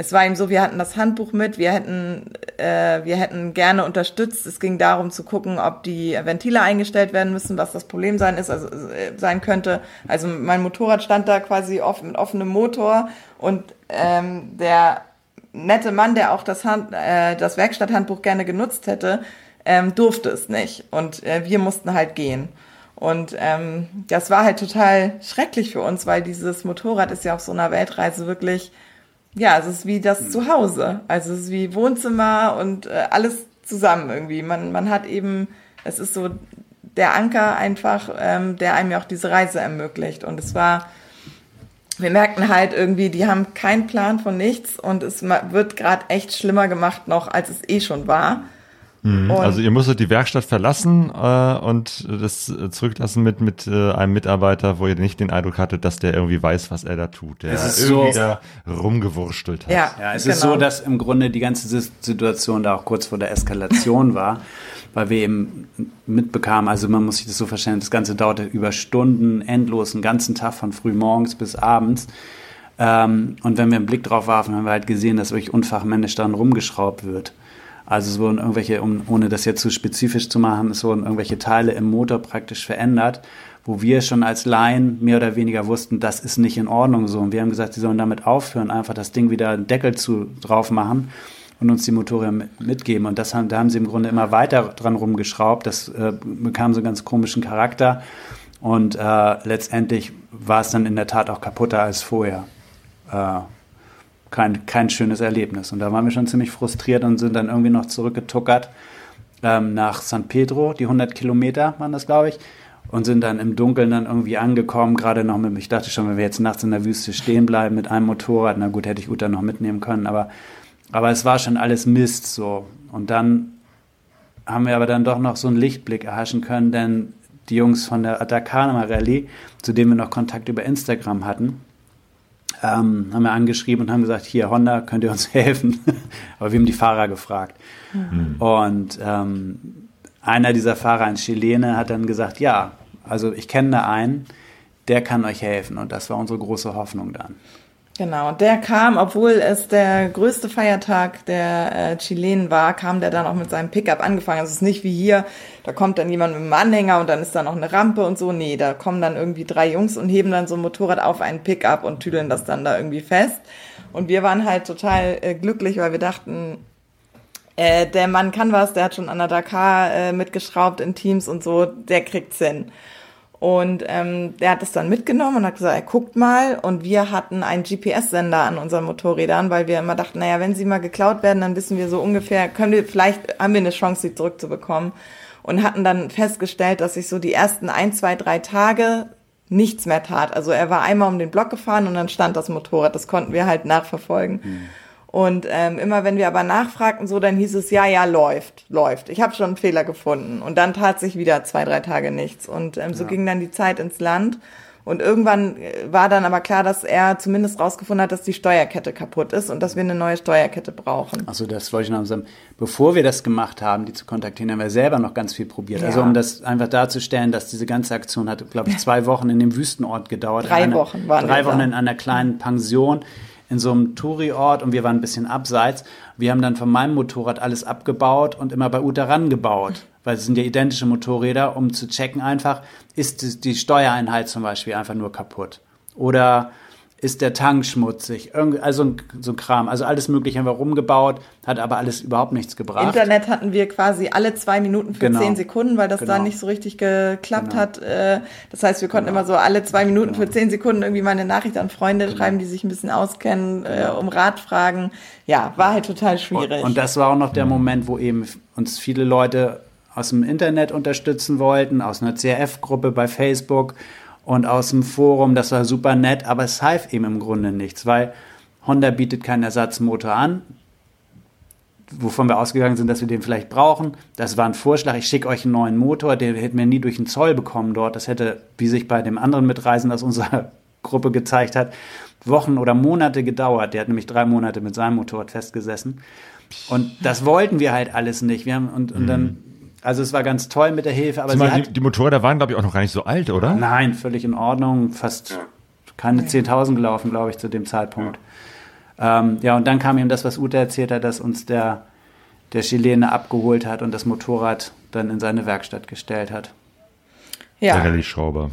es war ihm so, wir hatten das Handbuch mit, wir hätten, äh, wir hätten gerne unterstützt. Es ging darum zu gucken, ob die Ventile eingestellt werden müssen, was das Problem sein ist, also äh, sein könnte. Also mein Motorrad stand da quasi offen, mit offenem Motor und ähm, der nette Mann, der auch das, Hand, äh, das Werkstatthandbuch gerne genutzt hätte, ähm, durfte es nicht. Und äh, wir mussten halt gehen. Und ähm, das war halt total schrecklich für uns, weil dieses Motorrad ist ja auf so einer Weltreise wirklich ja, es ist wie das hm. Zuhause. Also es ist wie Wohnzimmer und äh, alles zusammen irgendwie. Man, man hat eben, es ist so der Anker einfach, ähm, der einem ja auch diese Reise ermöglicht. Und es war, wir merkten halt irgendwie, die haben keinen Plan von nichts und es wird gerade echt schlimmer gemacht noch, als es eh schon war. Mhm. Also ihr musstet die Werkstatt verlassen äh, und das zurücklassen mit, mit äh, einem Mitarbeiter, wo ihr nicht den Eindruck hattet, dass der irgendwie weiß, was er da tut, der es ist irgendwie so, da rumgewurschtelt hat. Ja, ja es genau. ist so, dass im Grunde die ganze Situation da auch kurz vor der Eskalation (laughs) war, weil wir eben mitbekamen, also man muss sich das so verstehen, das Ganze dauerte über Stunden, endlos, einen ganzen Tag von früh morgens bis abends. Ähm, und wenn wir einen Blick drauf warfen, haben wir halt gesehen, dass wirklich unfachmännisch daran rumgeschraubt wird. Also es wurden irgendwelche, um, ohne das jetzt zu spezifisch zu machen, es wurden irgendwelche Teile im Motor praktisch verändert, wo wir schon als Laien mehr oder weniger wussten, das ist nicht in Ordnung so. Und wir haben gesagt, sie sollen damit aufhören, einfach das Ding wieder einen Deckel zu, drauf machen und uns die Motoren mitgeben. Und das haben, da haben sie im Grunde immer weiter dran rumgeschraubt. Das äh, bekam so einen ganz komischen Charakter. Und äh, letztendlich war es dann in der Tat auch kaputter als vorher. Äh, kein, kein schönes Erlebnis. Und da waren wir schon ziemlich frustriert und sind dann irgendwie noch zurückgetuckert ähm, nach San Pedro, die 100 Kilometer waren das, glaube ich. und sind dann im Dunkeln dann irgendwie angekommen, gerade noch mit, ich dachte schon, wenn wir jetzt nachts in der Wüste stehen bleiben mit einem Motorrad, na gut, hätte ich Uta noch mitnehmen können, aber, aber es war schon alles Mist so. Und dann haben wir aber dann doch noch so einen Lichtblick erhaschen können, denn die Jungs von der Atacama Rallye, zu denen wir noch Kontakt über Instagram hatten, ähm, haben wir angeschrieben und haben gesagt, hier Honda, könnt ihr uns (laughs) helfen? aber wir haben die Fahrer gefragt. Mhm. Und ähm, einer dieser Fahrer, ein Chilene, hat dann gesagt, ja, also ich kenne da einen, der kann euch helfen. Und das war unsere große Hoffnung dann. Genau, der kam, obwohl es der größte Feiertag der äh, Chilenen war, kam der dann auch mit seinem Pickup angefangen. Also es ist nicht wie hier, da kommt dann jemand mit einem Anhänger und dann ist da noch eine Rampe und so. Nee, da kommen dann irgendwie drei Jungs und heben dann so ein Motorrad auf einen Pickup und tüdeln das dann da irgendwie fest. Und wir waren halt total äh, glücklich, weil wir dachten, äh, der Mann kann was, der hat schon an der Dakar äh, mitgeschraubt in Teams und so, der kriegt's hin. Und ähm, der hat es dann mitgenommen und hat gesagt, er guckt mal. Und wir hatten einen GPS-Sender an unseren Motorrädern, weil wir immer dachten, naja, wenn sie mal geklaut werden, dann wissen wir so ungefähr, können wir, vielleicht haben wir eine Chance, sie zurückzubekommen. Und hatten dann festgestellt, dass sich so die ersten ein, zwei, drei Tage nichts mehr tat. Also er war einmal um den Block gefahren und dann stand das Motorrad. Das konnten wir halt nachverfolgen. Mhm. Und ähm, immer wenn wir aber nachfragten, so, dann hieß es, ja, ja, läuft, läuft. Ich habe schon einen Fehler gefunden. Und dann tat sich wieder zwei, drei Tage nichts. Und ähm, so ja. ging dann die Zeit ins Land. Und irgendwann äh, war dann aber klar, dass er zumindest rausgefunden hat, dass die Steuerkette kaputt ist und dass wir eine neue Steuerkette brauchen. Achso, das wollte ich noch sagen. Bevor wir das gemacht haben, die zu kontaktieren, haben wir selber noch ganz viel probiert. Also ja. Also um das einfach darzustellen, dass diese ganze Aktion hat, glaube ich, (laughs) zwei Wochen in dem Wüstenort gedauert. Drei einer, Wochen waren Drei Wochen da. in einer kleinen Pension in so einem Touri-Ort und wir waren ein bisschen abseits. Wir haben dann von meinem Motorrad alles abgebaut und immer bei Uta rangebaut, weil es sind ja identische Motorräder, um zu checken einfach, ist die Steuereinheit zum Beispiel einfach nur kaputt. Oder ist der Tank schmutzig, also so ein Kram, also alles Mögliche haben wir rumgebaut, hat aber alles überhaupt nichts gebracht. Internet hatten wir quasi alle zwei Minuten für genau. zehn Sekunden, weil das genau. da nicht so richtig geklappt genau. hat. Äh, das heißt, wir konnten genau. immer so alle zwei Minuten für genau. zehn Sekunden irgendwie mal eine Nachricht an Freunde genau. schreiben, die sich ein bisschen auskennen, äh, um Rat fragen. Ja, war halt total schwierig. Und, und das war auch noch der Moment, wo eben uns viele Leute aus dem Internet unterstützen wollten, aus einer CRF-Gruppe bei Facebook und aus dem Forum, das war super nett, aber es half ihm im Grunde nichts, weil Honda bietet keinen Ersatzmotor an, wovon wir ausgegangen sind, dass wir den vielleicht brauchen. Das war ein Vorschlag, ich schicke euch einen neuen Motor, den hätten wir nie durch den Zoll bekommen dort. Das hätte, wie sich bei dem anderen Mitreisenden aus unserer (laughs) Gruppe gezeigt hat, Wochen oder Monate gedauert. Der hat nämlich drei Monate mit seinem Motorrad festgesessen. Und das wollten wir halt alles nicht. Wir haben, und, und dann mhm. Also es war ganz toll mit der Hilfe, aber Zumal die, die Motorräder waren, glaube ich, auch noch gar nicht so alt, oder? Nein, völlig in Ordnung. Fast keine 10.000 gelaufen, glaube ich, zu dem Zeitpunkt. Ja. Ähm, ja, und dann kam eben das, was Ute erzählt hat, dass uns der, der Chilene abgeholt hat und das Motorrad dann in seine Werkstatt gestellt hat. Ja. Der Schrauber.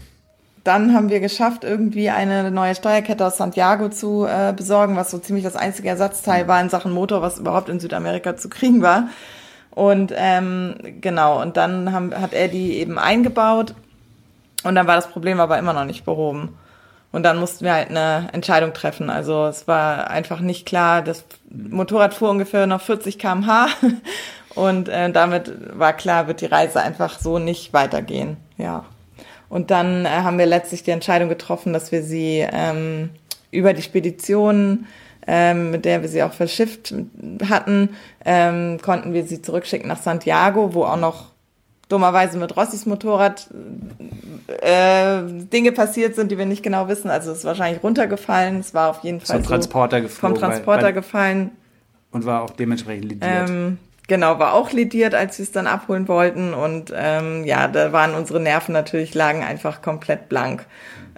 Dann haben wir geschafft, irgendwie eine neue Steuerkette aus Santiago zu äh, besorgen, was so ziemlich das einzige Ersatzteil war in Sachen Motor, was überhaupt in Südamerika zu kriegen war. Und ähm, genau, und dann haben, hat er die eben eingebaut und dann war das Problem aber immer noch nicht behoben. Und dann mussten wir halt eine Entscheidung treffen. Also es war einfach nicht klar, das Motorrad fuhr ungefähr noch 40 km/h (laughs) und äh, damit war klar, wird die Reise einfach so nicht weitergehen. Ja. Und dann äh, haben wir letztlich die Entscheidung getroffen, dass wir sie ähm, über die Spedition ähm, mit der wir sie auch verschifft hatten, ähm, konnten wir sie zurückschicken nach Santiago, wo auch noch dummerweise mit Rossis Motorrad äh, Dinge passiert sind, die wir nicht genau wissen. Also es ist wahrscheinlich runtergefallen. Es war auf jeden Fall vom Transporter geflogen, vom Transporter weil, weil, gefallen und war auch dementsprechend lidiert. Ähm, genau, war auch lidiert, als wir es dann abholen wollten. Und ähm, ja, da waren unsere Nerven natürlich lagen einfach komplett blank.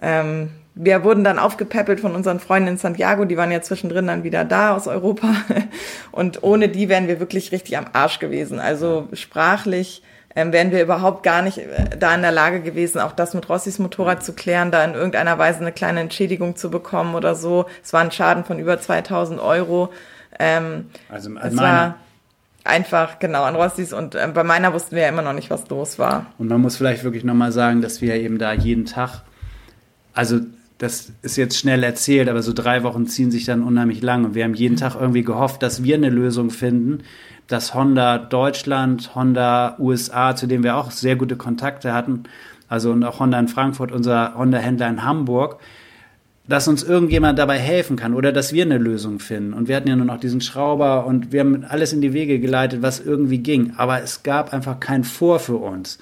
Ähm, wir wurden dann aufgepäppelt von unseren Freunden in Santiago, die waren ja zwischendrin dann wieder da aus Europa. (laughs) Und ohne die wären wir wirklich richtig am Arsch gewesen. Also sprachlich ähm, wären wir überhaupt gar nicht äh, da in der Lage gewesen, auch das mit Rossis Motorrad zu klären, da in irgendeiner Weise eine kleine Entschädigung zu bekommen oder so. Es war ein Schaden von über 2000 Euro. Ähm, also an es war einfach genau an Rossis und äh, bei meiner wussten wir ja immer noch nicht, was los war. Und man muss vielleicht wirklich nochmal sagen, dass wir eben da jeden Tag also das ist jetzt schnell erzählt, aber so drei Wochen ziehen sich dann unheimlich lang. Und wir haben jeden Tag irgendwie gehofft, dass wir eine Lösung finden, dass Honda Deutschland, Honda USA, zu dem wir auch sehr gute Kontakte hatten, also und auch Honda in Frankfurt, unser Honda-Händler in Hamburg, dass uns irgendjemand dabei helfen kann oder dass wir eine Lösung finden. Und wir hatten ja nur noch diesen Schrauber und wir haben alles in die Wege geleitet, was irgendwie ging. Aber es gab einfach kein Vor für uns.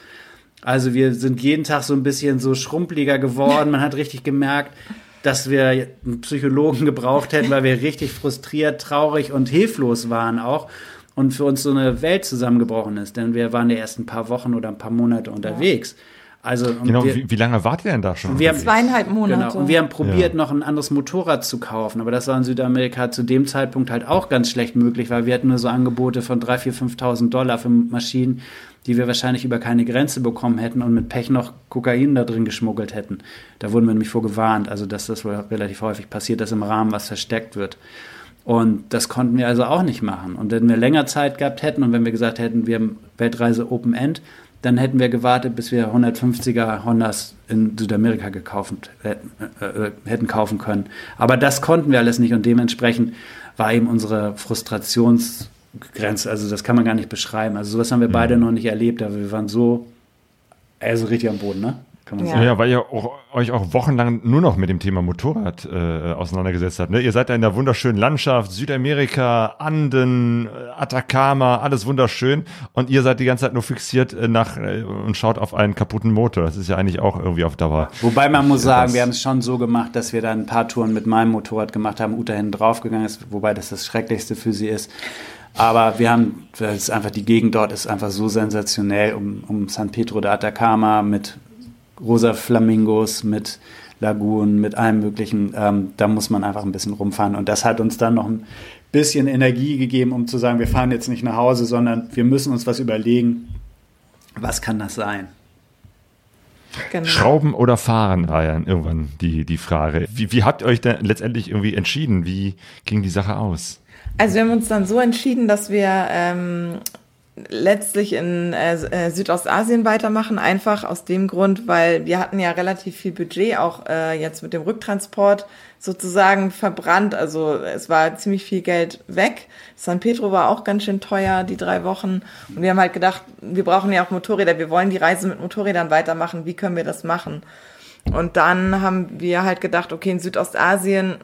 Also wir sind jeden Tag so ein bisschen so schrumpeliger geworden. Man hat richtig gemerkt, dass wir einen Psychologen gebraucht hätten, weil wir richtig frustriert, traurig und hilflos waren auch. Und für uns so eine Welt zusammengebrochen ist. Denn wir waren die ersten paar Wochen oder ein paar Monate unterwegs. Ja also, genau, wir, wie, wie, lange wart ihr denn da schon? Wir haben, Zweieinhalb Monate. Genau, und wir haben probiert, ja. noch ein anderes Motorrad zu kaufen, aber das war in Südamerika zu dem Zeitpunkt halt auch ganz schlecht möglich, weil wir hatten nur so Angebote von 3.000, 4.000, 5.000 Dollar für Maschinen, die wir wahrscheinlich über keine Grenze bekommen hätten und mit Pech noch Kokain da drin geschmuggelt hätten. Da wurden wir nämlich vor gewarnt, also dass das wohl relativ häufig passiert, dass im Rahmen was versteckt wird. Und das konnten wir also auch nicht machen. Und wenn wir länger Zeit gehabt hätten und wenn wir gesagt hätten, wir haben Weltreise Open End, dann hätten wir gewartet, bis wir 150er Hondas in Südamerika gekauft hätten, äh, äh, hätten kaufen können. Aber das konnten wir alles nicht und dementsprechend war eben unsere Frustrationsgrenze, also das kann man gar nicht beschreiben. Also sowas haben wir beide mhm. noch nicht erlebt, aber wir waren so, also richtig am Boden, ne? kann man ja. sagen. Ja, weil ihr auch, euch auch wochenlang nur noch mit dem Thema Motorrad äh, auseinandergesetzt habt. Ne? Ihr seid da in der wunderschönen Landschaft, Südamerika, Anden, äh, Atacama, alles wunderschön. Und ihr seid die ganze Zeit nur fixiert äh, nach äh, und schaut auf einen kaputten Motor. Das ist ja eigentlich auch irgendwie auf Dauer. Wobei man muss sagen, wir haben es schon so gemacht, dass wir dann ein paar Touren mit meinem Motorrad gemacht haben, Uta hinten draufgegangen ist, wobei das das Schrecklichste für sie ist. Aber wir haben, das ist einfach, die Gegend dort ist einfach so sensationell um, um San Pedro de Atacama mit rosa Flamingos, mit Lagunen, mit allem Möglichen. Ähm, da muss man einfach ein bisschen rumfahren. Und das hat uns dann noch ein bisschen Energie gegeben, um zu sagen, wir fahren jetzt nicht nach Hause, sondern wir müssen uns was überlegen. Was kann das sein? Genau. Schrauben oder fahren war ja irgendwann die, die Frage. Wie, wie habt ihr euch denn letztendlich irgendwie entschieden? Wie ging die Sache aus? Also wir haben uns dann so entschieden, dass wir ähm, letztlich in äh, äh, Südostasien weitermachen, einfach aus dem Grund, weil wir hatten ja relativ viel Budget auch äh, jetzt mit dem Rücktransport sozusagen verbrannt. Also es war ziemlich viel Geld weg. San Pedro war auch ganz schön teuer, die drei Wochen. Und wir haben halt gedacht, wir brauchen ja auch Motorräder, wir wollen die Reise mit Motorrädern weitermachen. Wie können wir das machen? Und dann haben wir halt gedacht, okay, in Südostasien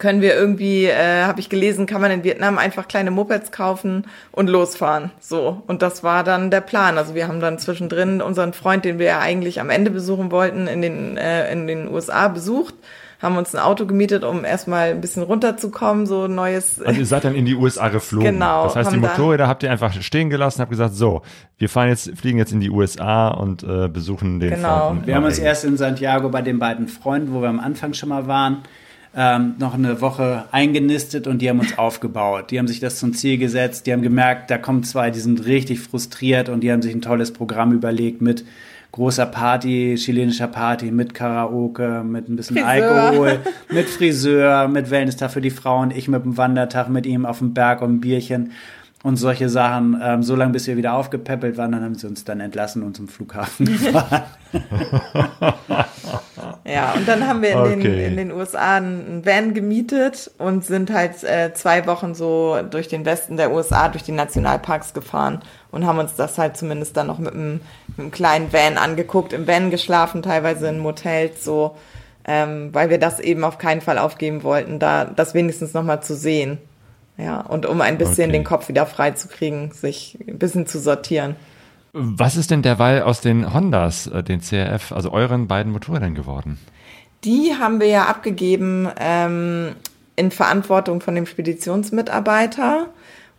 können wir irgendwie, äh, habe ich gelesen, kann man in Vietnam einfach kleine Mopeds kaufen und losfahren. So. Und das war dann der Plan. Also wir haben dann zwischendrin unseren Freund, den wir ja eigentlich am Ende besuchen wollten, in den, äh, in den USA besucht haben uns ein Auto gemietet, um erstmal ein bisschen runterzukommen, so ein neues. Also ihr seid dann in die USA geflogen. Genau. Das heißt, die Motorräder habt ihr einfach stehen gelassen, habt gesagt, so, wir fahren jetzt, fliegen jetzt in die USA und äh, besuchen den genau. Freund. Wir haben uns erst in Santiago bei den beiden Freunden, wo wir am Anfang schon mal waren, ähm, noch eine Woche eingenistet und die haben uns aufgebaut. Die haben sich das zum Ziel gesetzt. Die haben gemerkt, da kommen zwei, die sind richtig frustriert und die haben sich ein tolles Programm überlegt mit großer Party, chilenischer Party, mit Karaoke, mit ein bisschen Friseur. Alkohol, mit Friseur, mit Wellness-Tag für die Frauen, ich mit dem Wandertag mit ihm auf dem Berg und ein Bierchen und solche Sachen, ähm, so lange bis wir wieder aufgepäppelt waren, dann haben sie uns dann entlassen und zum Flughafen (laughs) gefahren. (laughs) ja, und dann haben wir in, okay. den, in den USA einen Van gemietet und sind halt äh, zwei Wochen so durch den Westen der USA, durch die Nationalparks gefahren und haben uns das halt zumindest dann noch mit einem, mit einem kleinen Van angeguckt, im Van geschlafen, teilweise in Motels, so, ähm, weil wir das eben auf keinen Fall aufgeben wollten, da das wenigstens nochmal zu sehen. Ja, und um ein bisschen okay. den Kopf wieder frei zu kriegen, sich ein bisschen zu sortieren. Was ist denn derweil aus den Hondas, äh, den CRF, also euren beiden Motorrädern geworden? Die haben wir ja abgegeben ähm, in Verantwortung von dem Speditionsmitarbeiter.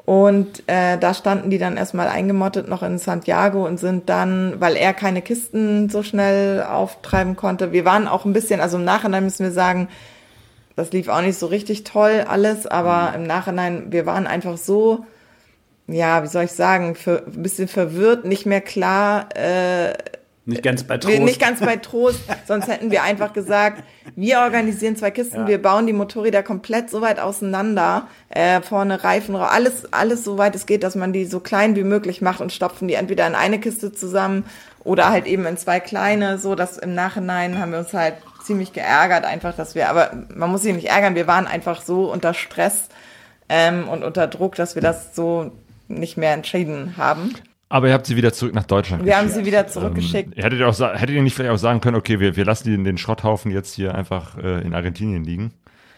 Und äh, da standen die dann erstmal eingemottet noch in Santiago und sind dann, weil er keine Kisten so schnell auftreiben konnte. Wir waren auch ein bisschen, also im Nachhinein müssen wir sagen, das lief auch nicht so richtig toll alles, aber mhm. im Nachhinein, wir waren einfach so, ja, wie soll ich sagen, für, ein bisschen verwirrt, nicht mehr klar. Äh, nicht ganz bei Trost. Nicht ganz bei Trost, (laughs) sonst hätten wir einfach gesagt, wir organisieren zwei Kisten, ja. wir bauen die Motorräder komplett so weit auseinander, äh, vorne Reifen, alles, alles so weit es geht, dass man die so klein wie möglich macht und stopfen die entweder in eine Kiste zusammen oder halt eben in zwei kleine, so dass im Nachhinein haben wir uns halt ziemlich geärgert, einfach, dass wir, aber man muss sich nicht ärgern, wir waren einfach so unter Stress ähm, und unter Druck, dass wir das so nicht mehr entschieden haben. Aber ihr habt sie wieder zurück nach Deutschland Wir haben sie wieder zurückgeschickt. Ähm, hättet, ihr auch, hättet ihr nicht vielleicht auch sagen können, okay, wir, wir lassen den, den Schrotthaufen jetzt hier einfach äh, in Argentinien liegen?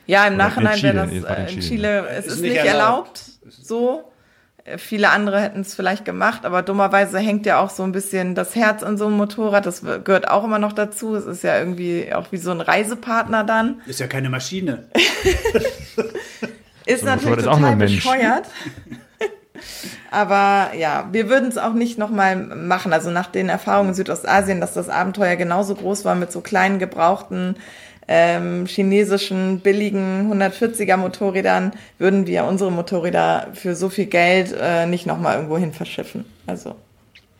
Ja, im Oder Nachhinein in wäre Chile, das in äh, in Chile. Chile, es Ist ist, nicht nicht erlaubt. erlaubt, so. Äh, Viele andere hätten es vielleicht gemacht, aber dummerweise hängt ja auch so ein bisschen das Herz an so einem Motorrad. Das gehört auch immer noch dazu. Es ist ja irgendwie auch wie so ein Reisepartner dann. Ist ja keine Maschine. (laughs) Ist So natürlich ist auch nur total ein Mensch. bescheuert. (laughs) Aber ja, wir würden es auch nicht nochmal machen. Also nach den Erfahrungen in Südostasien, dass das Abenteuer genauso groß war mit so kleinen gebrauchten ähm, chinesischen billigen 140er Motorrädern, würden wir unsere Motorräder für so viel Geld äh, nicht nochmal irgendwo hin verschiffen. Also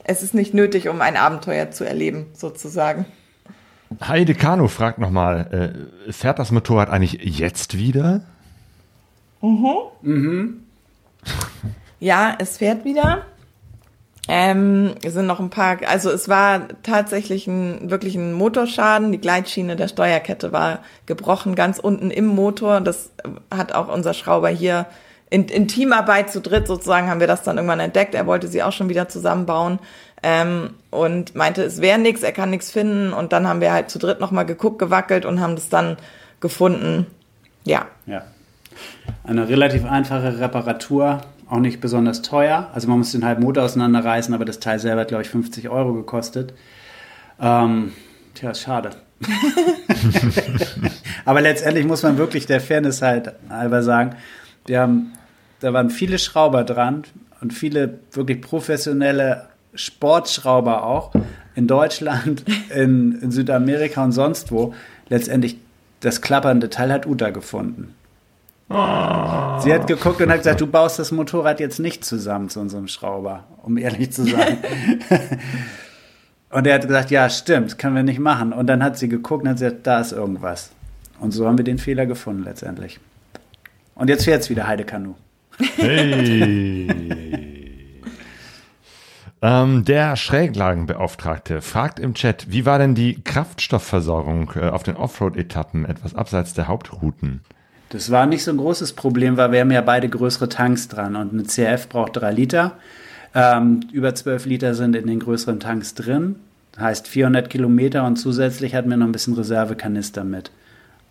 es ist nicht nötig, um ein Abenteuer zu erleben, sozusagen. Heide Kano fragt nochmal, äh, fährt das Motorrad eigentlich jetzt wieder? Ja, es fährt wieder. Ähm, es sind noch ein paar, also es war tatsächlich ein, wirklich ein Motorschaden. Die Gleitschiene der Steuerkette war gebrochen, ganz unten im Motor. Das hat auch unser Schrauber hier in, in Teamarbeit zu dritt sozusagen haben wir das dann irgendwann entdeckt. Er wollte sie auch schon wieder zusammenbauen ähm, und meinte, es wäre nichts, er kann nichts finden. Und dann haben wir halt zu dritt nochmal geguckt, gewackelt und haben das dann gefunden. Ja, Ja. Eine relativ einfache Reparatur, auch nicht besonders teuer. Also man muss den halben Motor auseinanderreißen, aber das Teil selber hat, glaube ich, 50 Euro gekostet. Ähm, tja, ist schade. (laughs) aber letztendlich muss man wirklich der Fairness halt halber sagen, wir haben, da waren viele Schrauber dran und viele wirklich professionelle Sportschrauber auch in Deutschland, (laughs) in, in Südamerika und sonst wo. Letztendlich das klappernde Teil hat Uta gefunden. Sie hat geguckt und hat gesagt, du baust das Motorrad jetzt nicht zusammen zu unserem Schrauber, um ehrlich zu sein. (laughs) und er hat gesagt, ja, stimmt, können wir nicht machen. Und dann hat sie geguckt und hat gesagt, da ist irgendwas. Und so haben wir den Fehler gefunden letztendlich. Und jetzt fährt's wieder Heidekanu. Hey! (laughs) ähm, der Schräglagenbeauftragte fragt im Chat, wie war denn die Kraftstoffversorgung äh, auf den Offroad-Etappen etwas abseits der Hauptrouten? Das war nicht so ein großes Problem, weil wir haben ja beide größere Tanks dran und eine CF braucht drei Liter. Ähm, über 12 Liter sind in den größeren Tanks drin. Heißt 400 Kilometer und zusätzlich hatten wir noch ein bisschen Reservekanister mit.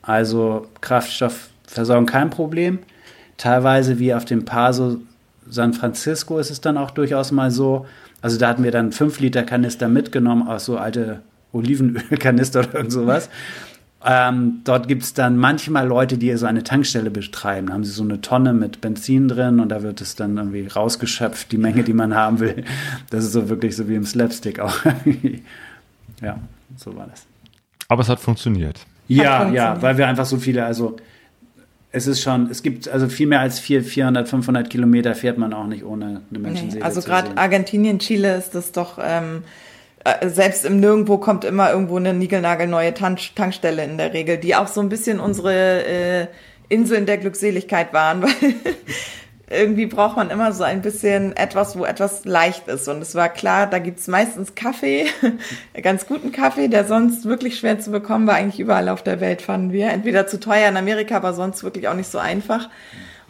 Also Kraftstoffversorgung kein Problem. Teilweise wie auf dem Paso San Francisco ist es dann auch durchaus mal so. Also da hatten wir dann 5 Liter Kanister mitgenommen, aus so alte Olivenölkanister (laughs) oder irgend sowas. Ähm, dort gibt es dann manchmal Leute, die so eine Tankstelle betreiben. Da haben sie so eine Tonne mit Benzin drin und da wird es dann irgendwie rausgeschöpft, die Menge, die man haben will. Das ist so wirklich so wie im Slapstick auch. (laughs) ja, so war das. Aber es hat funktioniert. Ja, ja, funktioniert. weil wir einfach so viele, also es ist schon, es gibt also viel mehr als 400, 400 500 Kilometer fährt man auch nicht ohne eine Nee, Menschenseele also zu gerade. Argentinien, Chile ist das doch, ähm, äh, selbst im Nirgendwo kommt immer irgendwo eine niegelnagelneue Tank Tankstelle in der Regel, die auch so ein bisschen unsere äh, Inseln der Glückseligkeit waren, (laughs) weil irgendwie braucht man immer so ein bisschen etwas, wo etwas leicht ist. Und es war klar, da gibt's meistens Kaffee, (laughs) ganz guten Kaffee, der sonst wirklich schwer zu bekommen war, eigentlich überall auf der Welt, fanden wir. Entweder zu teuer in Amerika, aber sonst wirklich auch nicht so einfach.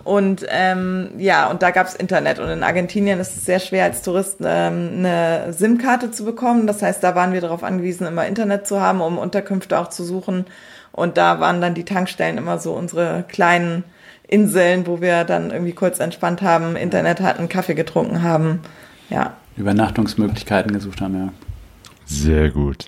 Und ähm, ja, und da gab's Internet. Und in Argentinien ist es sehr schwer, als Tourist ähm, eine SIM-Karte zu bekommen. Das heißt, da waren wir darauf angewiesen, immer Internet zu haben, um Unterkünfte auch zu suchen. Und da waren dann die Tankstellen immer so unsere kleinen Inseln, wo wir dann irgendwie kurz entspannt haben, Internet hatten, Kaffee getrunken haben. Ja. Übernachtungsmöglichkeiten gesucht haben, ja. Sehr gut.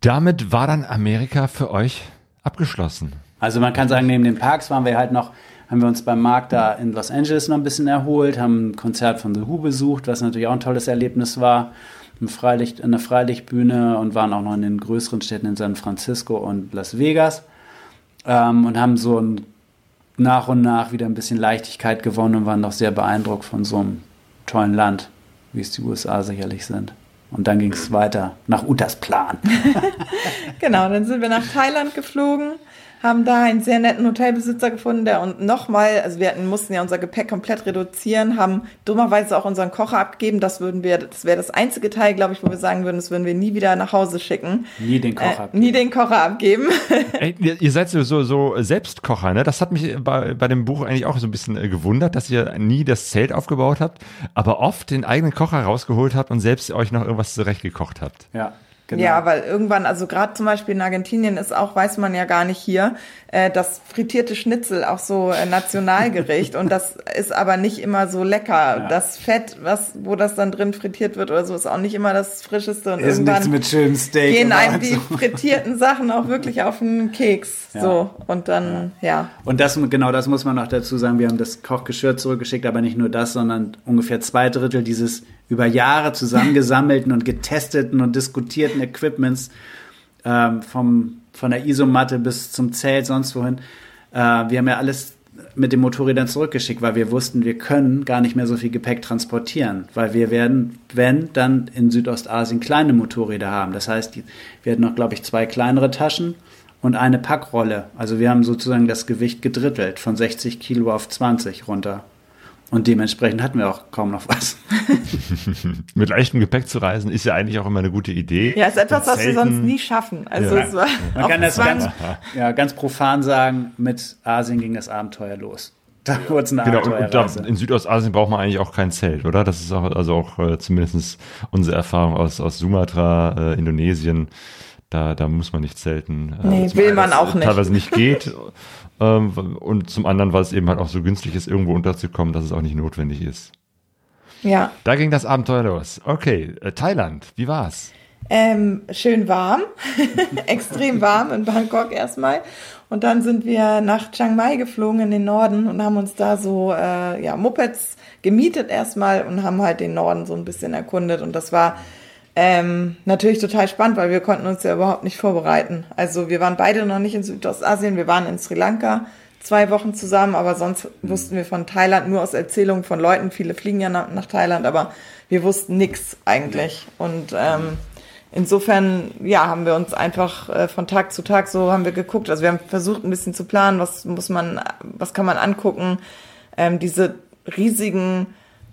Damit war dann Amerika für euch abgeschlossen. Also man kann sagen, neben den Parks waren wir halt noch, haben wir uns beim Markt da in Los Angeles noch ein bisschen erholt, haben ein Konzert von The Who besucht, was natürlich auch ein tolles Erlebnis war. Im Freilicht, in der Freilichtbühne und waren auch noch in den größeren Städten in San Francisco und Las Vegas. Ähm, und haben so ein, nach und nach wieder ein bisschen Leichtigkeit gewonnen und waren doch sehr beeindruckt von so einem tollen Land, wie es die USA sicherlich sind. Und dann ging es weiter nach Utas Plan. (laughs) Genau, dann sind wir nach Thailand geflogen. Haben da einen sehr netten Hotelbesitzer gefunden, der und nochmal, also wir hatten, mussten ja unser Gepäck komplett reduzieren, haben dummerweise auch unseren Kocher abgegeben. Das würden wir, das wäre das einzige Teil, glaube ich, wo wir sagen würden, das würden wir nie wieder nach Hause schicken. Nie den Kocher Äh, abgeben. nie den Kocher abgeben. (laughs) Ey, ihr, seid so, so, so Selbstkocher, ne? Das hat mich bei, bei dem Buch eigentlich auch so ein bisschen äh, gewundert, dass ihr nie das Zelt aufgebaut habt, aber oft den eigenen Kocher rausgeholt habt und selbst euch noch irgendwas zurechtgekocht habt. Ja, genau. Ja, weil irgendwann, also gerade zum Beispiel in Argentinien ist auch, weiß man ja gar nicht hier, äh, das frittierte Schnitzel auch so äh, Nationalgericht und das ist aber nicht immer so lecker. Das Fett, was, wo das dann drin frittiert wird oder so, ist auch nicht immer das frischeste und ist irgendwann mit schönem Steak. gehen einem die so. frittierten Sachen auch wirklich auf den Keks. Ja. So und dann, ja. Und das, genau das muss man noch dazu sagen. Wir haben das Kochgeschirr zurückgeschickt, aber nicht nur das, sondern ungefähr zwei Drittel dieses über Jahre zusammengesammelten und getesteten und diskutierten Equipments ähm, vom, von der Isomatte bis zum Zelt, sonst wohin. Äh, wir haben ja alles mit den Motorrädern zurückgeschickt, weil wir wussten, wir können gar nicht mehr so viel Gepäck transportieren, weil wir werden, wenn, dann in Südostasien kleine Motorräder haben. Das heißt, wir hatten noch, glaube ich, zwei kleinere Taschen und eine Packrolle. Also wir haben sozusagen das Gewicht gedrittelt, von 60 Kilo auf 20 runter. Und dementsprechend hatten wir auch kaum noch was. (laughs) Mit leichtem Gepäck zu reisen ist ja eigentlich auch immer eine gute Idee. Ja, ist etwas, was wir sonst nie schaffen. Also Ja. es war Man kann das Zwang. ganz, ja, ganz profan sagen, mit Asien ging das Abenteuer los. Da wurde es eine Genau, Abenteuerreise. in Südostasien braucht man eigentlich auch kein Zelt, oder? Das ist auch, also auch äh, zumindest unsere Erfahrung aus, aus Sumatra, äh, Indonesien. Da, da muss man nicht zelten. Äh, Nee, will man auch es nicht. Teilweise nicht geht. (laughs) ähm, und zum anderen, weil es eben halt auch so günstig ist, irgendwo unterzukommen, dass es auch nicht notwendig ist. Ja. Da ging das Abenteuer los. Okay, äh, Thailand, wie war's? Ähm, schön warm, (laughs) extrem warm in Bangkok erstmal. Und dann sind wir nach Chiang Mai geflogen in den Norden und haben uns da so äh, ja, Mopeds gemietet erstmal und haben halt den Norden so ein bisschen erkundet. Und das war ähm, natürlich total spannend, weil wir konnten uns ja überhaupt nicht vorbereiten. Also wir waren beide noch nicht in Südostasien, wir waren in Sri Lanka zwei Wochen zusammen, aber sonst wussten wir von Thailand nur aus Erzählungen von Leuten. Viele fliegen ja nach, nach Thailand, aber wir wussten nichts eigentlich. Und ähm, insofern, ja, haben wir uns einfach äh, von Tag zu Tag so haben wir geguckt. Also wir haben versucht ein bisschen zu planen, was muss man, was kann man angucken. Ähm, diese riesigen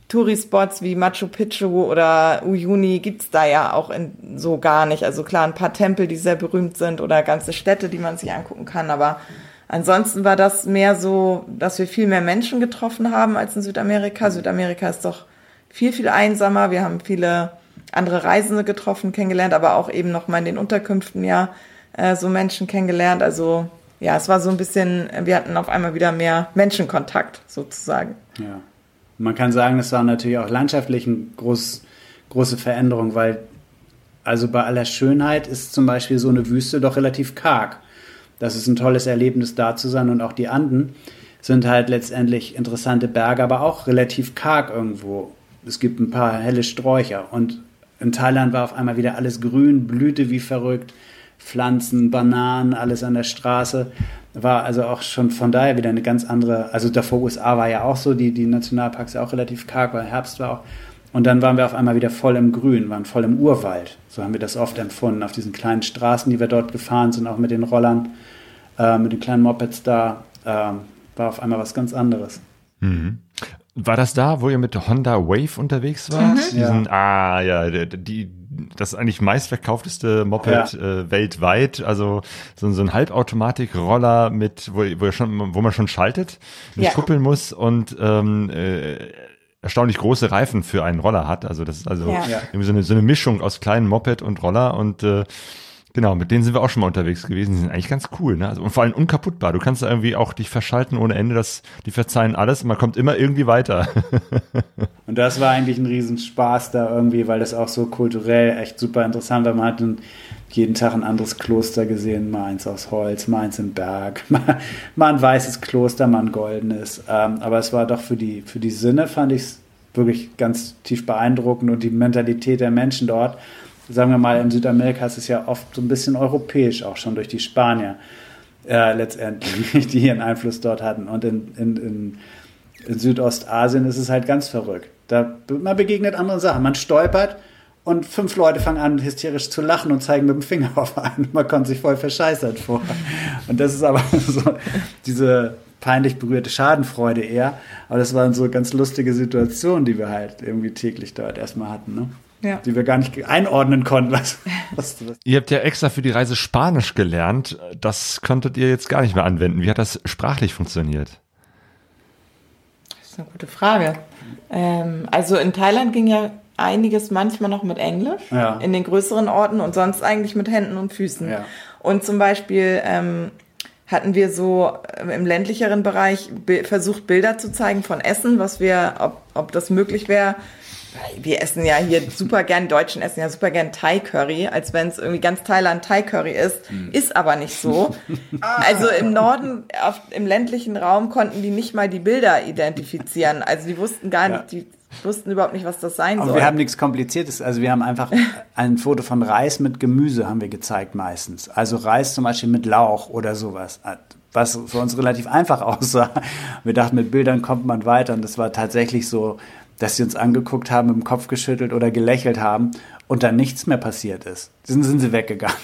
Tourispots wie Machu Picchu oder Uyuni gibt's da ja auch in, so gar nicht. Also klar, ein paar Tempel, die sehr berühmt sind oder ganze Städte, die man sich angucken kann. Aber ansonsten war das mehr so, dass wir viel mehr Menschen getroffen haben als in Südamerika. Südamerika ist doch viel, viel einsamer. Wir haben viele andere Reisende getroffen, kennengelernt, aber auch eben noch mal in den Unterkünften ja äh, so Menschen kennengelernt. Also ja, es war so ein bisschen, wir hatten auf einmal wieder mehr Menschenkontakt sozusagen. Ja. Man kann sagen, es war natürlich auch landschaftlich eine groß, große Veränderung, weil also bei aller Schönheit ist zum Beispiel so eine Wüste doch relativ karg. Das ist ein tolles Erlebnis, da zu sein und auch die Anden sind halt letztendlich interessante Berge, aber auch relativ karg irgendwo. Es gibt ein paar helle Sträucher und in Thailand war auf einmal wieder alles grün, blühte wie verrückt, Pflanzen, Bananen, alles an der Straße. War also auch schon von daher wieder eine ganz andere, also davor USA war ja auch so, die, die Nationalparks ja auch relativ karg, weil Herbst war auch. Und dann waren wir auf einmal wieder voll im Grün, waren voll im Urwald. So haben wir das oft empfunden, auf diesen kleinen Straßen, die wir dort gefahren sind, auch mit den Rollern, äh, mit den kleinen Mopeds da, äh, war auf einmal was ganz anderes. War das da, wo ihr mit der Honda Wave unterwegs wart? Diesen, Ah, ja, der- die, das eigentlich meistverkaufteste Moped Ja. äh, weltweit. Also so, so ein Halbautomatik-Roller mit, wo, wo, schon, wo man schon schaltet, nicht Ja. kuppeln muss und ähm, äh, erstaunlich große Reifen für einen Roller hat. Also das ist also Ja. Ja. irgendwie so eine, so eine Mischung aus kleinen Moped und Roller und äh, Genau, mit denen sind wir auch schon mal unterwegs gewesen. Die sind eigentlich ganz cool, ne? Also, und vor allem unkaputtbar. Du kannst da irgendwie auch dich verschalten ohne Ende. Das, die verzeihen alles man kommt immer irgendwie weiter. (laughs) Und das war eigentlich ein Riesenspaß da irgendwie, weil das auch so kulturell echt super interessant war. Man hat jeden Tag ein anderes Kloster gesehen, mal eins aus Holz, mal eins im Berg, (laughs) mal, mal ein weißes Kloster, mal ein goldenes. Ähm, aber es war doch für die, für die Sinne, fand ich es wirklich ganz tief beeindruckend und die Mentalität der Menschen dort. Sagen wir mal, in Südamerika ist es ja oft so ein bisschen europäisch, auch schon durch die Spanier äh, letztendlich, (laughs) die hier einen Einfluss dort hatten. Und in, in, in, in Südostasien ist es halt ganz verrückt. Da, man begegnet andere Sachen. Man stolpert und fünf Leute fangen an, hysterisch zu lachen und zeigen mit dem Finger (laughs) auf einen. Man kommt sich voll verscheißert vor. Und das ist aber (laughs) so diese peinlich berührte Schadenfreude eher. Aber das waren so ganz lustige Situationen, die wir halt irgendwie täglich dort erstmal hatten, ne? Ja. Die wir gar nicht einordnen konnten. Was, was, was. Ihr habt ja extra für die Reise Spanisch gelernt. Das konntet ihr jetzt gar nicht mehr anwenden. Wie hat das sprachlich funktioniert? Das ist eine gute Frage. Ähm, also in Thailand ging ja einiges manchmal noch mit Englisch ja. in den größeren Orten und sonst eigentlich mit Händen und Füßen. Ja. Und zum Beispiel ähm, hatten wir so äh, im ländlicheren Bereich versucht, Bilder zu zeigen von Essen, was wir, ob, ob das möglich wäre. Wir essen ja hier super gern, Deutschen essen ja super gern Thai Curry, als wenn es irgendwie ganz Thailand Thai Curry ist. Mhm. Ist aber nicht so. (laughs) also im Norden, auf, im ländlichen Raum konnten die nicht mal die Bilder identifizieren. Also die wussten gar ja. nicht, die wussten überhaupt nicht, was das sein Aber soll. wir haben nichts Kompliziertes. Also wir haben einfach ein Foto von Reis mit Gemüse haben wir gezeigt meistens. Also Reis zum Beispiel mit Lauch oder sowas. Was für uns relativ einfach (laughs) aussah. Wir dachten, mit Bildern kommt man weiter. Und das war tatsächlich so, dass sie uns angeguckt haben, mit dem Kopf geschüttelt oder gelächelt haben und dann nichts mehr passiert ist. Dann sind sie weggegangen.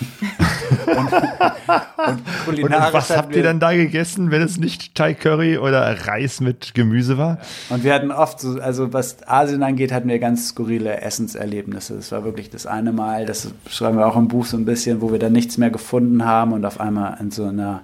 (laughs) und, und, und, was habt ihr dann da gegessen, wenn es nicht Thai Curry oder Reis mit Gemüse war? Und wir hatten oft so, also was Asien angeht, hatten wir ganz skurrile Essenserlebnisse. Das war wirklich das eine Mal, das schreiben wir auch im Buch so ein bisschen, wo wir dann nichts mehr gefunden haben und auf einmal in so einer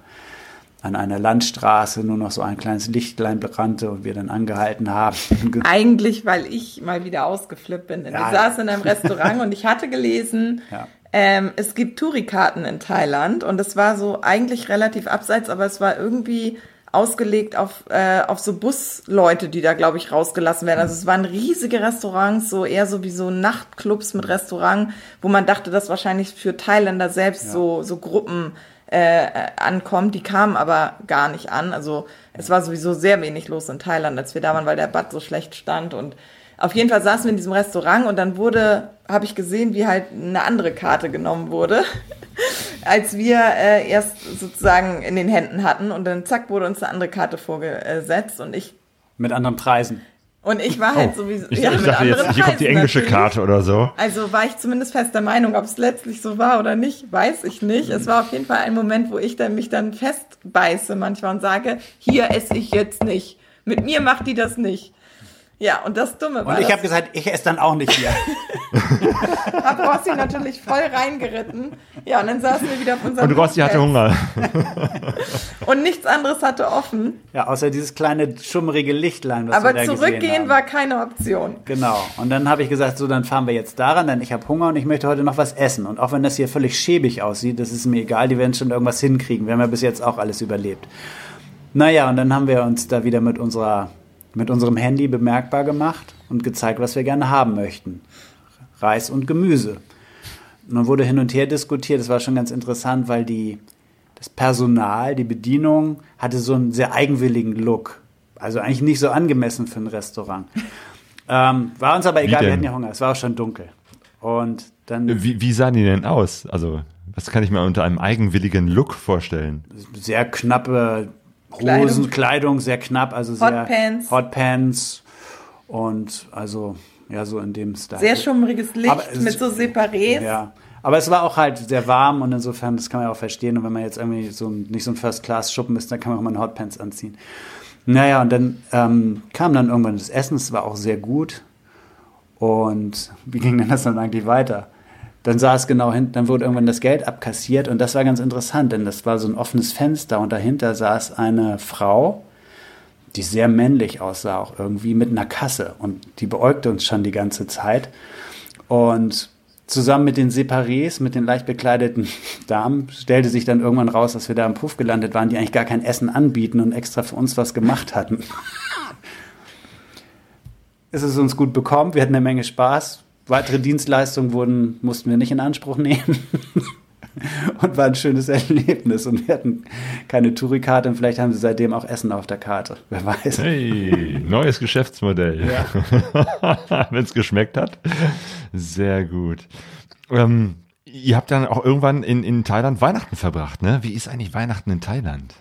an einer Landstraße nur noch so ein kleines Lichtlein brannte und wir dann angehalten haben. (laughs) Eigentlich, weil ich mal wieder ausgeflippt bin. Ja, wir saßen in einem Restaurant und ich hatte gelesen, (laughs) ja. ähm, es gibt Tourikarten in Thailand und es war so eigentlich relativ abseits, aber es war irgendwie ausgelegt auf, äh, auf so Busleute, die da, glaube ich, rausgelassen werden. Also es waren riesige Restaurants, so eher so wie so Nachtclubs mit Restaurant, wo man dachte, dass wahrscheinlich für Thailänder selbst ja. so, so Gruppen äh, ankommt. Die kamen aber gar nicht an. Also es war sowieso sehr wenig los in Thailand, als wir da waren, weil der Bad so schlecht stand. Und auf jeden Fall saßen wir in diesem Restaurant und dann wurde, habe ich gesehen, wie halt eine andere Karte genommen wurde, (laughs) als wir äh, erst sozusagen in den Händen hatten. Und dann zack wurde uns eine andere Karte vorgesetzt und ich. Mit anderen Preisen. Und ich war halt oh, sowieso. Ich, ja, ich dachte jetzt, hier kommt die englische natürlich. Karte oder so. Also war ich zumindest fest der Meinung, ob es letztlich so war oder nicht, weiß ich nicht. Es war auf jeden Fall ein Moment, wo ich dann mich dann festbeiße manchmal und sage, hier esse ich jetzt nicht. Mit mir macht die das nicht. Ja, und das Dumme war. Und ich habe gesagt, ich esse dann auch nicht hier. (laughs) hab Rossi natürlich voll reingeritten. Ja, und dann saßen wir wieder auf unserem Und Rossi hatte Hunger. (laughs) und nichts anderes hatte offen. Ja, außer dieses kleine schummrige Lichtlein, was Aber wir da zurückgehen war keine Option. Genau. Und dann habe ich gesagt, so, dann fahren wir jetzt daran, denn ich habe Hunger und ich möchte heute noch was essen. Und auch wenn das hier völlig schäbig aussieht, das ist mir egal, die werden schon irgendwas hinkriegen. Wir haben ja bis jetzt auch alles überlebt. Naja, und dann haben wir uns da wieder mit unserer mit unserem Handy bemerkbar gemacht und gezeigt, was wir gerne haben möchten. Reis und Gemüse. Und dann wurde hin und her diskutiert. Das war schon ganz interessant, weil die, das Personal, die Bedienung hatte so einen sehr eigenwilligen Look. Also eigentlich nicht so angemessen für ein Restaurant. (laughs) Ähm, war uns aber egal, wir hatten ja Hunger. Es war auch schon dunkel. Und dann. Wie, wie sahen die denn aus? Also, was kann ich mir unter einem eigenwilligen Look vorstellen? Sehr knappe Hosen, Kleidung sehr knapp, also sehr Hotpants. Hotpants und also ja so in dem Style. Sehr schummriges Licht aber mit so Separés. Ja. Aber es war auch halt sehr warm und insofern, das kann man ja auch verstehen. Und wenn man jetzt irgendwie so nicht so ein First-Class-Schuppen ist, dann kann man auch mal eine Hotpants anziehen. Naja, und dann ähm, kam dann irgendwann das Essen, es war auch sehr gut. Und wie ging denn das dann eigentlich weiter? Dann saß genau hinten, dann wurde irgendwann das Geld abkassiert und das war ganz interessant, denn das war so ein offenes Fenster und dahinter saß eine Frau, die sehr männlich aussah, auch irgendwie mit einer Kasse und die beäugte uns schon die ganze Zeit und zusammen mit den Separés, mit den leicht bekleideten (laughs) Damen, stellte sich dann irgendwann raus, dass wir da im Puff gelandet waren, die eigentlich gar kein Essen anbieten und extra für uns was gemacht hatten. (laughs) es ist uns gut bekommen, wir hatten eine Menge Spaß, weitere Dienstleistungen wurden, mussten wir nicht in Anspruch nehmen. (laughs) und war ein schönes Erlebnis. Und wir hatten keine Tourikarte und vielleicht haben sie seitdem auch Essen auf der Karte. Wer weiß. Hey, neues Geschäftsmodell. Ja. (laughs) Wenn es geschmeckt hat. Sehr gut. Ähm, ihr habt dann auch irgendwann in, in Thailand Weihnachten verbracht, ne? Wie ist eigentlich Weihnachten in Thailand?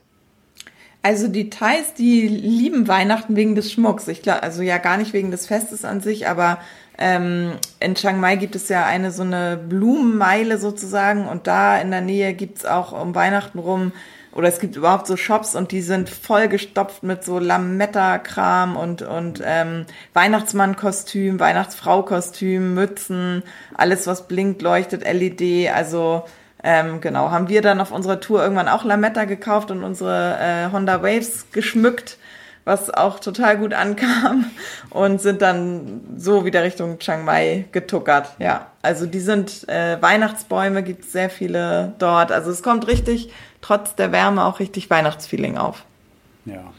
Also die Thais, die lieben Weihnachten wegen des Schmucks. Ich glaube, also ja gar nicht wegen des Festes an sich, aber ähm, in Chiang Mai gibt es ja eine so eine Blumenmeile sozusagen und da in der Nähe gibt's auch um Weihnachten rum oder es gibt überhaupt so Shops und die sind vollgestopft mit so Lametta-Kram und, und ähm, Weihnachtsmann-Kostüm, Weihnachtsfrau-Kostüm, Mützen, alles was blinkt, leuchtet, LED, also ähm, genau, haben wir dann auf unserer Tour irgendwann auch Lametta gekauft und unsere äh, Honda Waves geschmückt, was auch total gut ankam (laughs) und sind dann so wieder Richtung Chiang Mai getuckert. Ja, also die sind äh, Weihnachtsbäume, gibt es sehr viele dort. Also es kommt richtig, trotz der Wärme auch richtig Weihnachtsfeeling auf. Ja.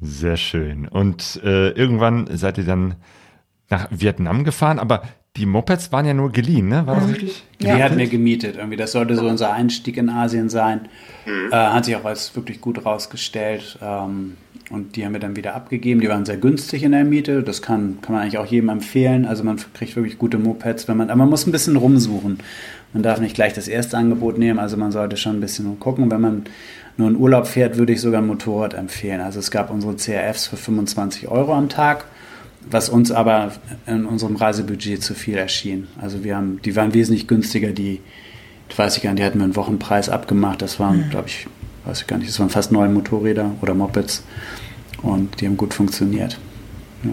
Sehr schön. Und äh, irgendwann seid ihr dann nach Vietnam gefahren, aber die Mopeds waren ja nur geliehen, ne? War das richtig? Die hatten wir gemietet irgendwie. Das sollte so unser Einstieg in Asien sein. Äh, hat sich auch als wirklich gut rausgestellt. Ähm, und die haben wir dann wieder abgegeben. Die waren sehr günstig in der Miete. Das kann, kann man eigentlich auch jedem empfehlen. Also man kriegt wirklich gute Mopeds, wenn man, aber man muss ein bisschen rumsuchen. Man darf nicht gleich das erste Angebot nehmen. Also man sollte schon ein bisschen gucken. Wenn man nur in Urlaub fährt, würde ich sogar ein Motorrad empfehlen. Also es gab unsere CRFs für 25 Euro am Tag was uns aber in unserem Reisebudget zu viel erschien. Also wir haben, die waren wesentlich günstiger, die, weiß ich gar nicht, die hatten wir einen Wochenpreis abgemacht. Das waren, mhm. glaube ich, weiß ich gar nicht, das waren fast neue Motorräder oder Mopeds und die haben gut funktioniert. Ja.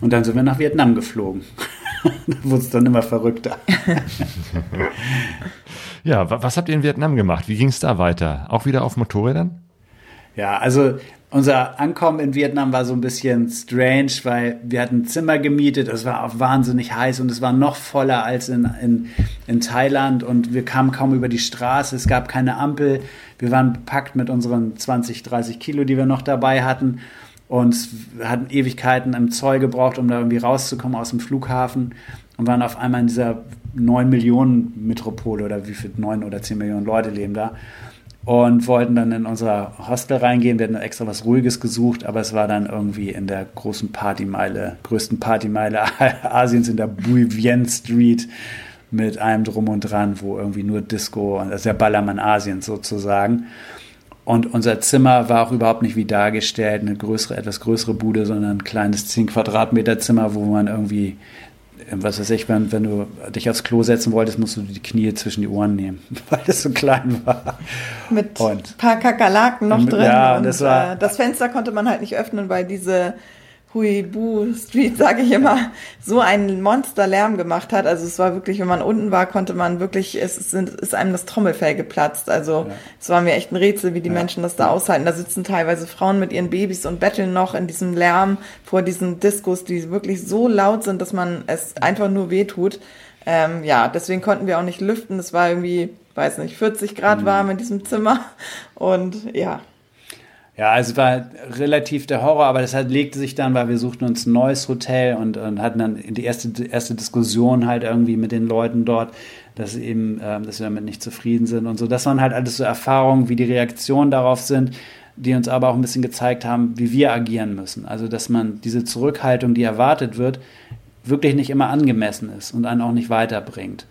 Und dann sind wir nach Vietnam geflogen. (laughs) da wurde es dann immer verrückter. (laughs) ja, was habt ihr in Vietnam gemacht? Wie ging es da weiter? Auch wieder auf Motorrädern? Ja, also unser Ankommen in Vietnam war so ein bisschen strange, weil wir hatten ein Zimmer gemietet, es war auch wahnsinnig heiß und es war noch voller als in, in, in Thailand und wir kamen kaum über die Straße, es gab keine Ampel, wir waren bepackt mit unseren 20, 30 Kilo, die wir noch dabei hatten und hatten Ewigkeiten im Zoll gebraucht, um da irgendwie rauszukommen aus dem Flughafen und waren auf einmal in dieser 9 Millionen Metropole oder wie viel, 9 oder 10 Millionen Leute leben da und wollten dann in unser Hostel reingehen. Wir hatten extra was Ruhiges gesucht, aber es war dann irgendwie in der großen Partymeile, größten Partymeile (laughs) Asiens in der Bui Vien Street mit allem drum und dran, wo irgendwie nur Disco, das ist der Ballermann Asiens sozusagen. Und unser Zimmer war auch überhaupt nicht wie dargestellt, eine größere, etwas größere Bude, sondern ein kleines 10 Quadratmeter Zimmer, wo man irgendwie was weiß ich, wenn, wenn du dich aufs Klo setzen wolltest, musst du die Knie zwischen die Ohren nehmen, (laughs) weil das so klein war. Mit ein paar Kakerlaken noch drin. Ja, und das, war, äh, das Fenster konnte man halt nicht öffnen, weil diese Huibu Street, sage ich immer, so einen Monsterlärm gemacht hat. Also es war wirklich, wenn man unten war, konnte man wirklich, es ist, ist einem das Trommelfell geplatzt. Also ja. es war mir echt ein Rätsel, wie die ja. Menschen das da aushalten. Da sitzen teilweise Frauen mit ihren Babys und betteln noch in diesem Lärm vor diesen Diskos, die wirklich so laut sind, dass man es einfach nur wehtut. Ähm, ja, deswegen konnten wir auch nicht lüften. Es war irgendwie, weiß nicht, 40 Grad mhm. warm in diesem Zimmer. Und ja, ja, also es war relativ der Horror, aber das halt legte sich dann, weil wir suchten uns ein neues Hotel und, und hatten dann die erste, erste Diskussion halt irgendwie mit den Leuten dort, dass eben, äh, dass wir damit nicht zufrieden sind und so. Das waren halt alles so Erfahrungen, wie die Reaktionen darauf sind, die uns aber auch ein bisschen gezeigt haben, wie wir agieren müssen. Also, dass man diese Zurückhaltung, die erwartet wird, wirklich nicht immer angemessen ist und einen auch nicht weiterbringt.